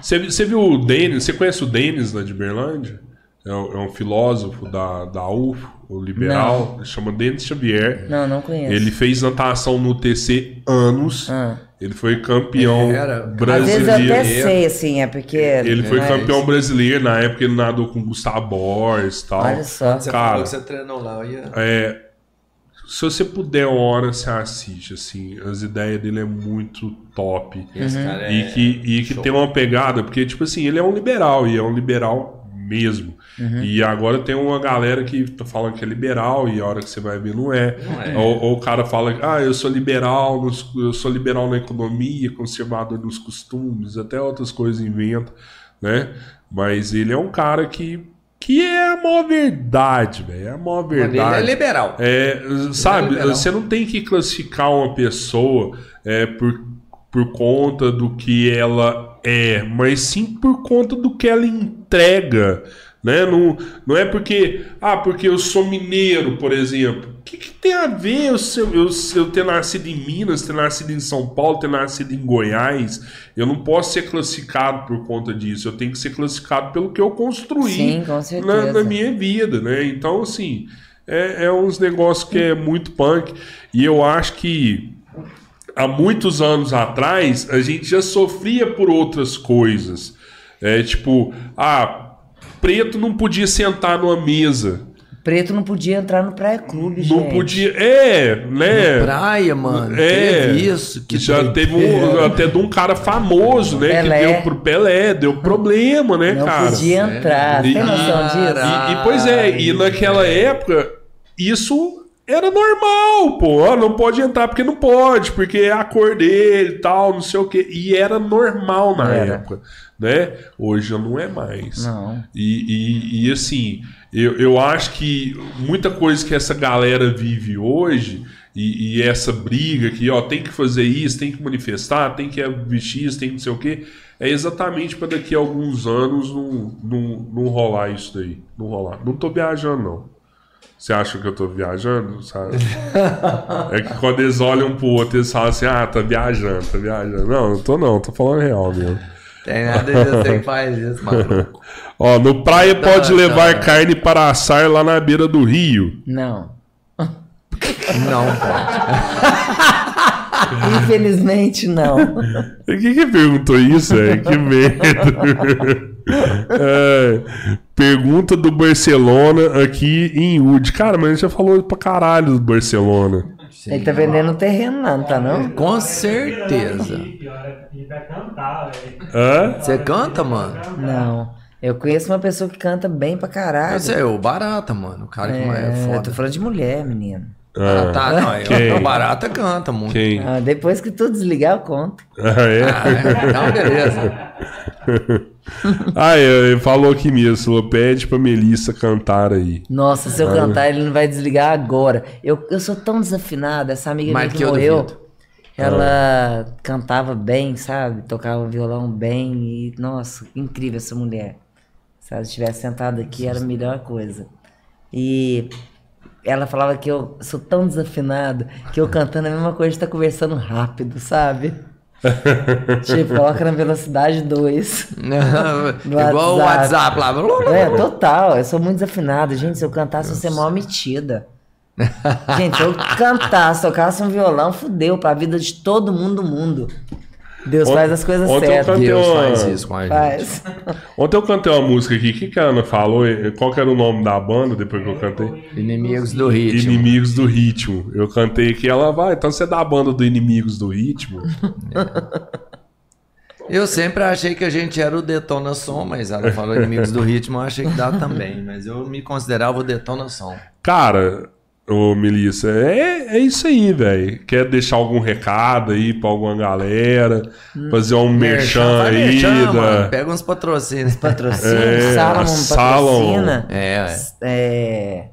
Você, você viu o Denis? Você conhece o Denis lá de Berlândia? É um, é um filósofo da, da UFO, o liberal. Ele chama Denis Xavier. Não, não conheço. Ele fez natação no TC anos. Ah. Ele foi campeão Era. Às vezes eu até brasileiro. sei, assim, é porque. Ele foi mas- campeão brasileiro. Na época ele nadou com Gustavo Borges e tal. Olha só. Você Cara. falou que você treinou lá, ia... É, se você puder uma hora, você assiste, assim. As ideias dele é muito top. Esse cara E é... que, e que show. tem uma pegada, porque, tipo assim, ele é um liberal, e é um liberal mesmo. Uhum. E agora tem uma galera que tá falando que é liberal, e a hora que você vai ver não é. Não é. Ou, ou o cara fala, ah, eu sou liberal, nos- eu sou liberal na economia, conservador nos costumes, até outras coisas inventa, né? Mas ele é um cara que, que é a maior verdade, velho. É a maior Mas ele verdade. é liberal. É, sabe, liberal. você não tem que classificar uma pessoa é, por, por conta do que ela é, mas sim por conta do que ela entrega. Né? Não, não é porque, ah, porque eu sou mineiro, por exemplo. O que, que tem a ver eu, eu, eu ter nascido em Minas, ter nascido em São Paulo, ter nascido em Goiás? Eu não posso ser classificado por conta disso. Eu tenho que ser classificado pelo que eu construí Sim, na, na minha vida, né? Então, assim, é, é uns negócios que é muito punk. E eu acho que há muitos anos atrás a gente já sofria por outras coisas. É tipo, ah, preto não podia sentar numa mesa. Preto não podia entrar no Praia Clube, gente. Não podia. É, né? Praia, mano. É, Teve isso. Que já teve um, até de um cara famoso, né? Pelé. Que deu pro Pelé, deu problema, né, Não cara? podia entrar. E- Tem noção disso? E, e, pois é, e naquela época, isso era normal, pô. Ó, Não pode entrar porque não pode, porque é a cor dele e tal, não sei o quê. E era normal na Era. época, né? Hoje já não é mais. Não. E, e, e, assim, eu, eu acho que muita coisa que essa galera vive hoje, e, e essa briga que ó, tem que fazer isso, tem que manifestar, tem que vestir isso, tem que não sei o quê, é exatamente para daqui a alguns anos não, não, não rolar isso daí. Não rolar. Não tô viajando, não. Você acha que eu tô viajando? Sabe? é que quando eles olham pro outro, eles falam assim: ah, tá viajando, tá viajando. Não, não tô não, tô falando real mesmo. Tem nada de você que faz isso, maluco. Ó, no praia pode Não, levar não. carne para assar lá na beira do rio. Não. Não pode. Infelizmente, não. Quem que perguntou isso, velho? Que medo. É, pergunta do Barcelona aqui em UD. Cara, mas a gente já falou pra caralho do Barcelona. Ele tá vendendo terreno, não, tá não? Com certeza. Pior é que vai cantar, velho. Hã? Você canta, mano? Não. Eu conheço uma pessoa que canta bem pra caralho. Esse é o Barata, mano. O cara que mais é É, eu tô foda. falando de mulher, menino. Ah, tá, não. eu- Quem? O Barata canta muito. Quem? Ah, depois que tu desligar, eu conto. Ah, é? Ah, é. Então, beleza. Ah, é, ele falou aqui mesmo. Pede pra Melissa cantar aí. Nossa, se eu cantar, ele não vai desligar agora. Eu, eu sou tão desafinada. Essa amiga minha que que eu morreu, ela cantava bem, sabe? Tocava violão bem. E, nossa, incrível essa mulher. Se ela estivesse sentada aqui, era a melhor coisa. E ela falava que eu sou tão desafinada que eu cantando a mesma coisa de estar conversando rápido, sabe? Tipo, coloca na velocidade 2. Igual o WhatsApp lá. É, total. Eu sou muito desafinada. Gente, se eu cantasse, eu ia ser mó metida. Gente, se eu cantasse, tocasse um violão, fudeu pra vida de todo mundo do mundo. Deus Ont- faz as coisas ontem certas. Deus uma- faz isso com a gente. Faz. Ontem eu cantei uma música aqui. O que, que a Ana falou? Qual que era o nome da banda depois que eu cantei? Inimigos do ritmo. Inimigos do Ritmo. Eu cantei aqui, ela vai, então você é da banda do Inimigos do Ritmo? Eu sempre achei que a gente era o Detona Som, mas ela falou Inimigos do Ritmo, eu achei que dá também. Mas eu me considerava o Detona Som. Cara, ô Melissa, é, é isso aí, velho. Quer deixar algum recado aí pra alguma galera? Fazer um merchan vai aí? merchan, da- mano. Pega uns patrocínios. Patrocínio, É, Salomon patrocina. É, é. É.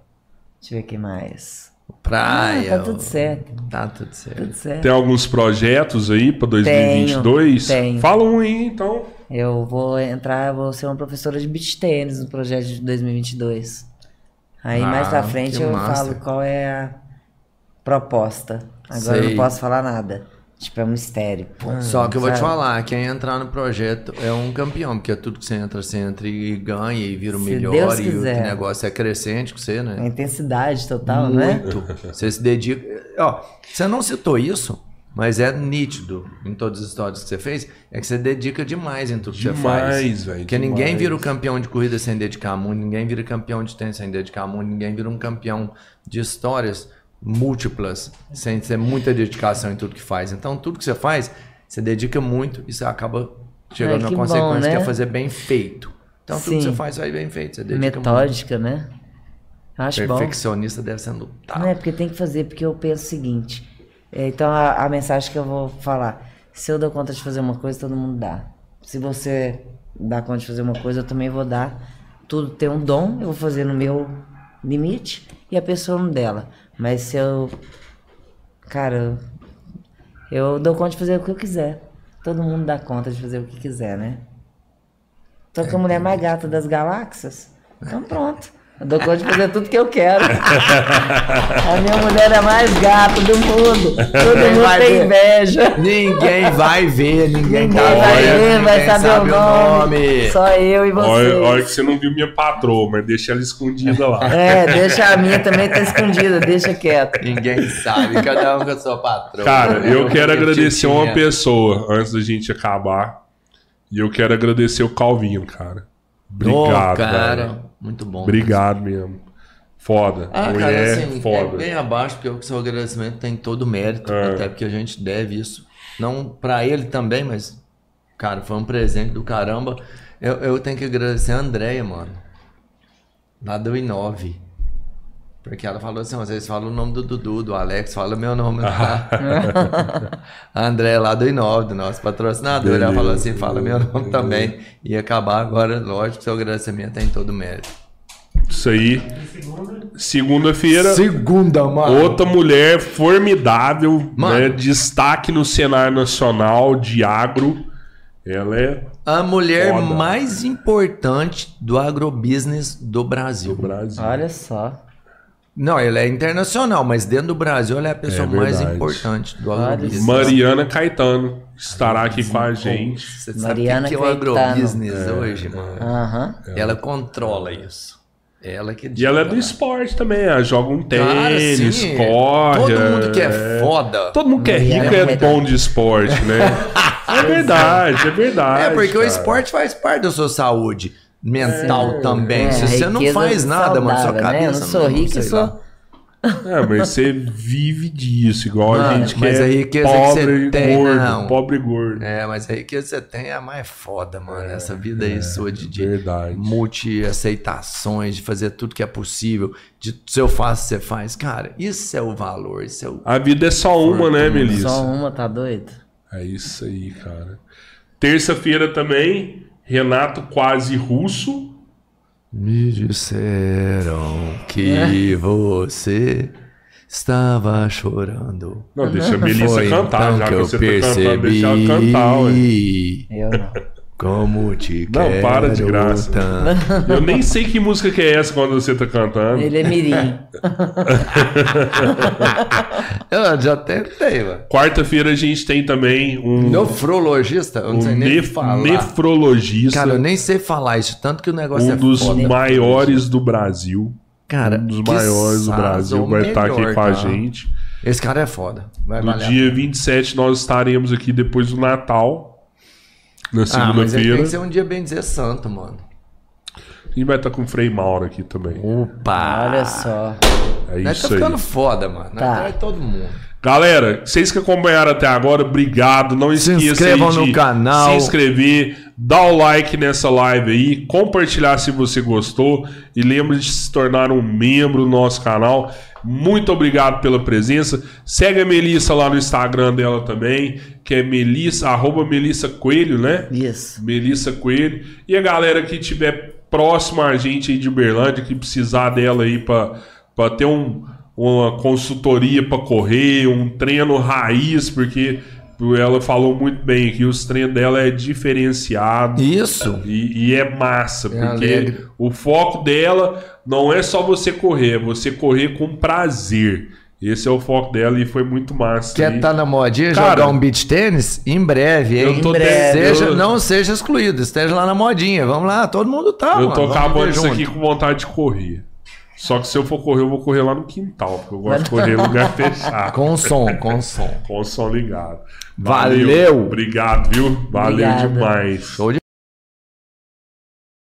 Deixa eu ver o que mais. Praia. Ah, tá tudo certo. Tá tudo certo. Tudo certo. Tem alguns projetos aí pra 2022? Tenho, tenho. Fala um aí, então. Eu vou entrar, eu vou ser uma professora de beach tênis no projeto de 2022. Aí Ah, mais pra frente que eu massa. falo qual é a proposta. Agora eu Sei. não posso falar nada. Tipo, é um mistério. Pum, Só que eu vou te falar, quem entrar no projeto é um campeão, porque tudo que você entra, você entra e ganha e vira o Se melhor Deus e o negócio é crescente com você, A né? intensidade total, né? Muito. Você se dedica. Ó, você não citou isso, mas é nítido em todas as histórias que você fez, é que você dedica demais em tudo que você faz. Demais, velho. Porque ninguém demais. vira o campeão de corrida sem dedicar muito, ninguém vira campeão de tênis sem dedicar muito, ninguém vira um campeão de histórias múltiplas sem ter muita dedicação em tudo que faz. Então, tudo que você faz, você dedica muito e você acaba chegando na que bom, consequência que né? é fazer bem feito. Então, tudo que Sim. você faz, vai bem feito. Você dedica Metódica, né? Eu Acho muito. bom. Perfeccionista deve ser lutar. Não é porque tem que fazer, porque eu penso o seguinte. É, Então a, a mensagem que eu vou falar: se eu dou conta de fazer uma coisa, todo mundo dá. Se você dá conta de fazer uma coisa, eu também vou dar. Tudo tem um dom, eu vou fazer no meu limite e a pessoa no dela. Mas se eu. Cara, eu dou conta de fazer o que eu quiser. Todo mundo dá conta de fazer o que quiser, né? Tô com a mulher mais gata das galáxias. Então pronto. Eu dou conta de fazer tudo que eu quero. A minha mulher é a mais gata do mundo. Todo mundo vai tem ver. inveja. Ninguém vai ver, ninguém, Ninguém tá vai ver, vai ninguém saber o nome. Só eu e Olha, você. olha que você não viu minha patroa, mas deixa ela escondida lá. É, deixa a minha também tá escondida, deixa quieto. Ninguém sabe, cada um com a sua patroa. Cara, eu quero agradecer uma pessoa antes da gente acabar. E eu quero agradecer o Calvinho, cara. Obrigado, cara, velho. Muito bom. Obrigado mesmo. Foda. Ah, cara, Mulher, assim, é foda. bem abaixo, porque o seu agradecimento tem todo o mérito, É. até porque a gente deve isso. Não pra ele também, mas, cara, foi um presente do caramba. Eu, eu tenho que agradecer a Andréia, mano. Lá do Inove. Porque ela falou assim, vocês falam o nome do Dudu, do Alex, fala meu nome. Tá? a Andréia lá do Inove, do nosso patrocinador. Ela Beleza. falou assim, fala meu nome também. E acabar agora, lógico, seu agradecimento tem todo o mérito. Isso aí. Segunda, Segunda-feira, Segunda, mano. outra mulher formidável, Mano. né? Destaque no cenário nacional de agro. Ela é A mulher Foda. mais importante do agrobusiness do Brasil. do Brasil. Olha só. Não, ela é internacional, mas dentro do Brasil ela é a pessoa É mais importante do agrobusiness. Mariana Caetano estará aqui com a gente. Você sabe o Mariana que que é o agrobusiness hoje, mano? Aham. Ela controla isso. Ela que E ela é do cara. esporte também, ela joga um Cara, tênis, sim, corre. Todo mundo que é foda. Todo mundo que é rico é é bom de esporte, né? é verdade, é verdade. É, porque o cara. esporte faz parte da sua saúde mental também. É, Se você não faz nada, mano, sua saudável, cabeça. Né? Eu não sou rico, sei eu sou. lá. É, mas você vive disso, igual a Mano, gente que mas é a riqueza que pobre você e tem, gordo, não. pobre e gordo. É, mas a riqueza que você tem é a mais foda, mano. Essa vida aí sua de, de verdade. multi-aceitações, de fazer tudo que é possível, de se eu faço, você faz. Cara, isso é o valor, isso é o. A vida é só uma, né, Melissa? Só uma, tá doido? É isso aí, cara. Terça-feira também, Renato quase russo. Me disseram que você estava chorando. Não, deixa a Melissa Foi cantar, então já que que eu você tá cantando, percebi deixa ela cantar, ué. Eu não. Como te Não, quero para de graça. tanto. Eu nem sei que música que é essa quando você tá cantando. Ele é mirim. Eu já tentei, mano. Quarta-feira a gente tem também um, Nefrologista? Eu não um sei nem nef- falar. nefrologista, Cara, eu nem sei falar isso, tanto que o negócio um é dos foda. maiores do Brasil. Cara, um dos que maiores do Brasil vai estar aqui melhor, com a gente. Esse cara é foda. Vai No dia 27 nós estaremos aqui depois do Natal. Na Ah, mas ele tem segunda-feira. que ser um dia bem dizer santo, mano. A gente vai estar com o Frei Mauro aqui também. Opa! Olha só. É Nós isso tá aí. ficando foda, mano. Nós Tá. traz todo mundo. Galera, vocês que acompanharam até agora, obrigado. Não Se esqueça inscrevam aí no de canal. se inscrever, dar o like nessa live aí, compartilhar se você gostou e lembre de se tornar um membro do nosso canal. Muito obrigado pela presença. Segue a Melissa lá no Instagram dela também, que é Melissa, arroba Melissa Coelho, né? Isso. Melissa Coelho. E a galera que estiver próximo a gente aí de Uberlândia, que precisar dela aí para ter um, uma consultoria para correr, um treino raiz, porque ela falou muito bem que os treinos dela é diferenciado. Isso. E, e é massa, É porque alegre. o foco dela não é só você correr, é você correr com prazer. Esse é o foco dela e foi muito massa. Quer estar na modinha, Cara, jogar um beach tênis? Em breve, hein? eu tô Em breve. Seja, eu- não seja excluído, esteja lá na modinha. Vamos lá, todo mundo tá, Eu mano. tô acabando isso junto. aqui com vontade de correr. Só que se eu for correr, eu vou correr lá no quintal, porque eu gosto de correr em lugar fechado. Com som, com som. Com o som ligado. Valeu. Obrigado, viu? Valeu Obrigada. demais. Show de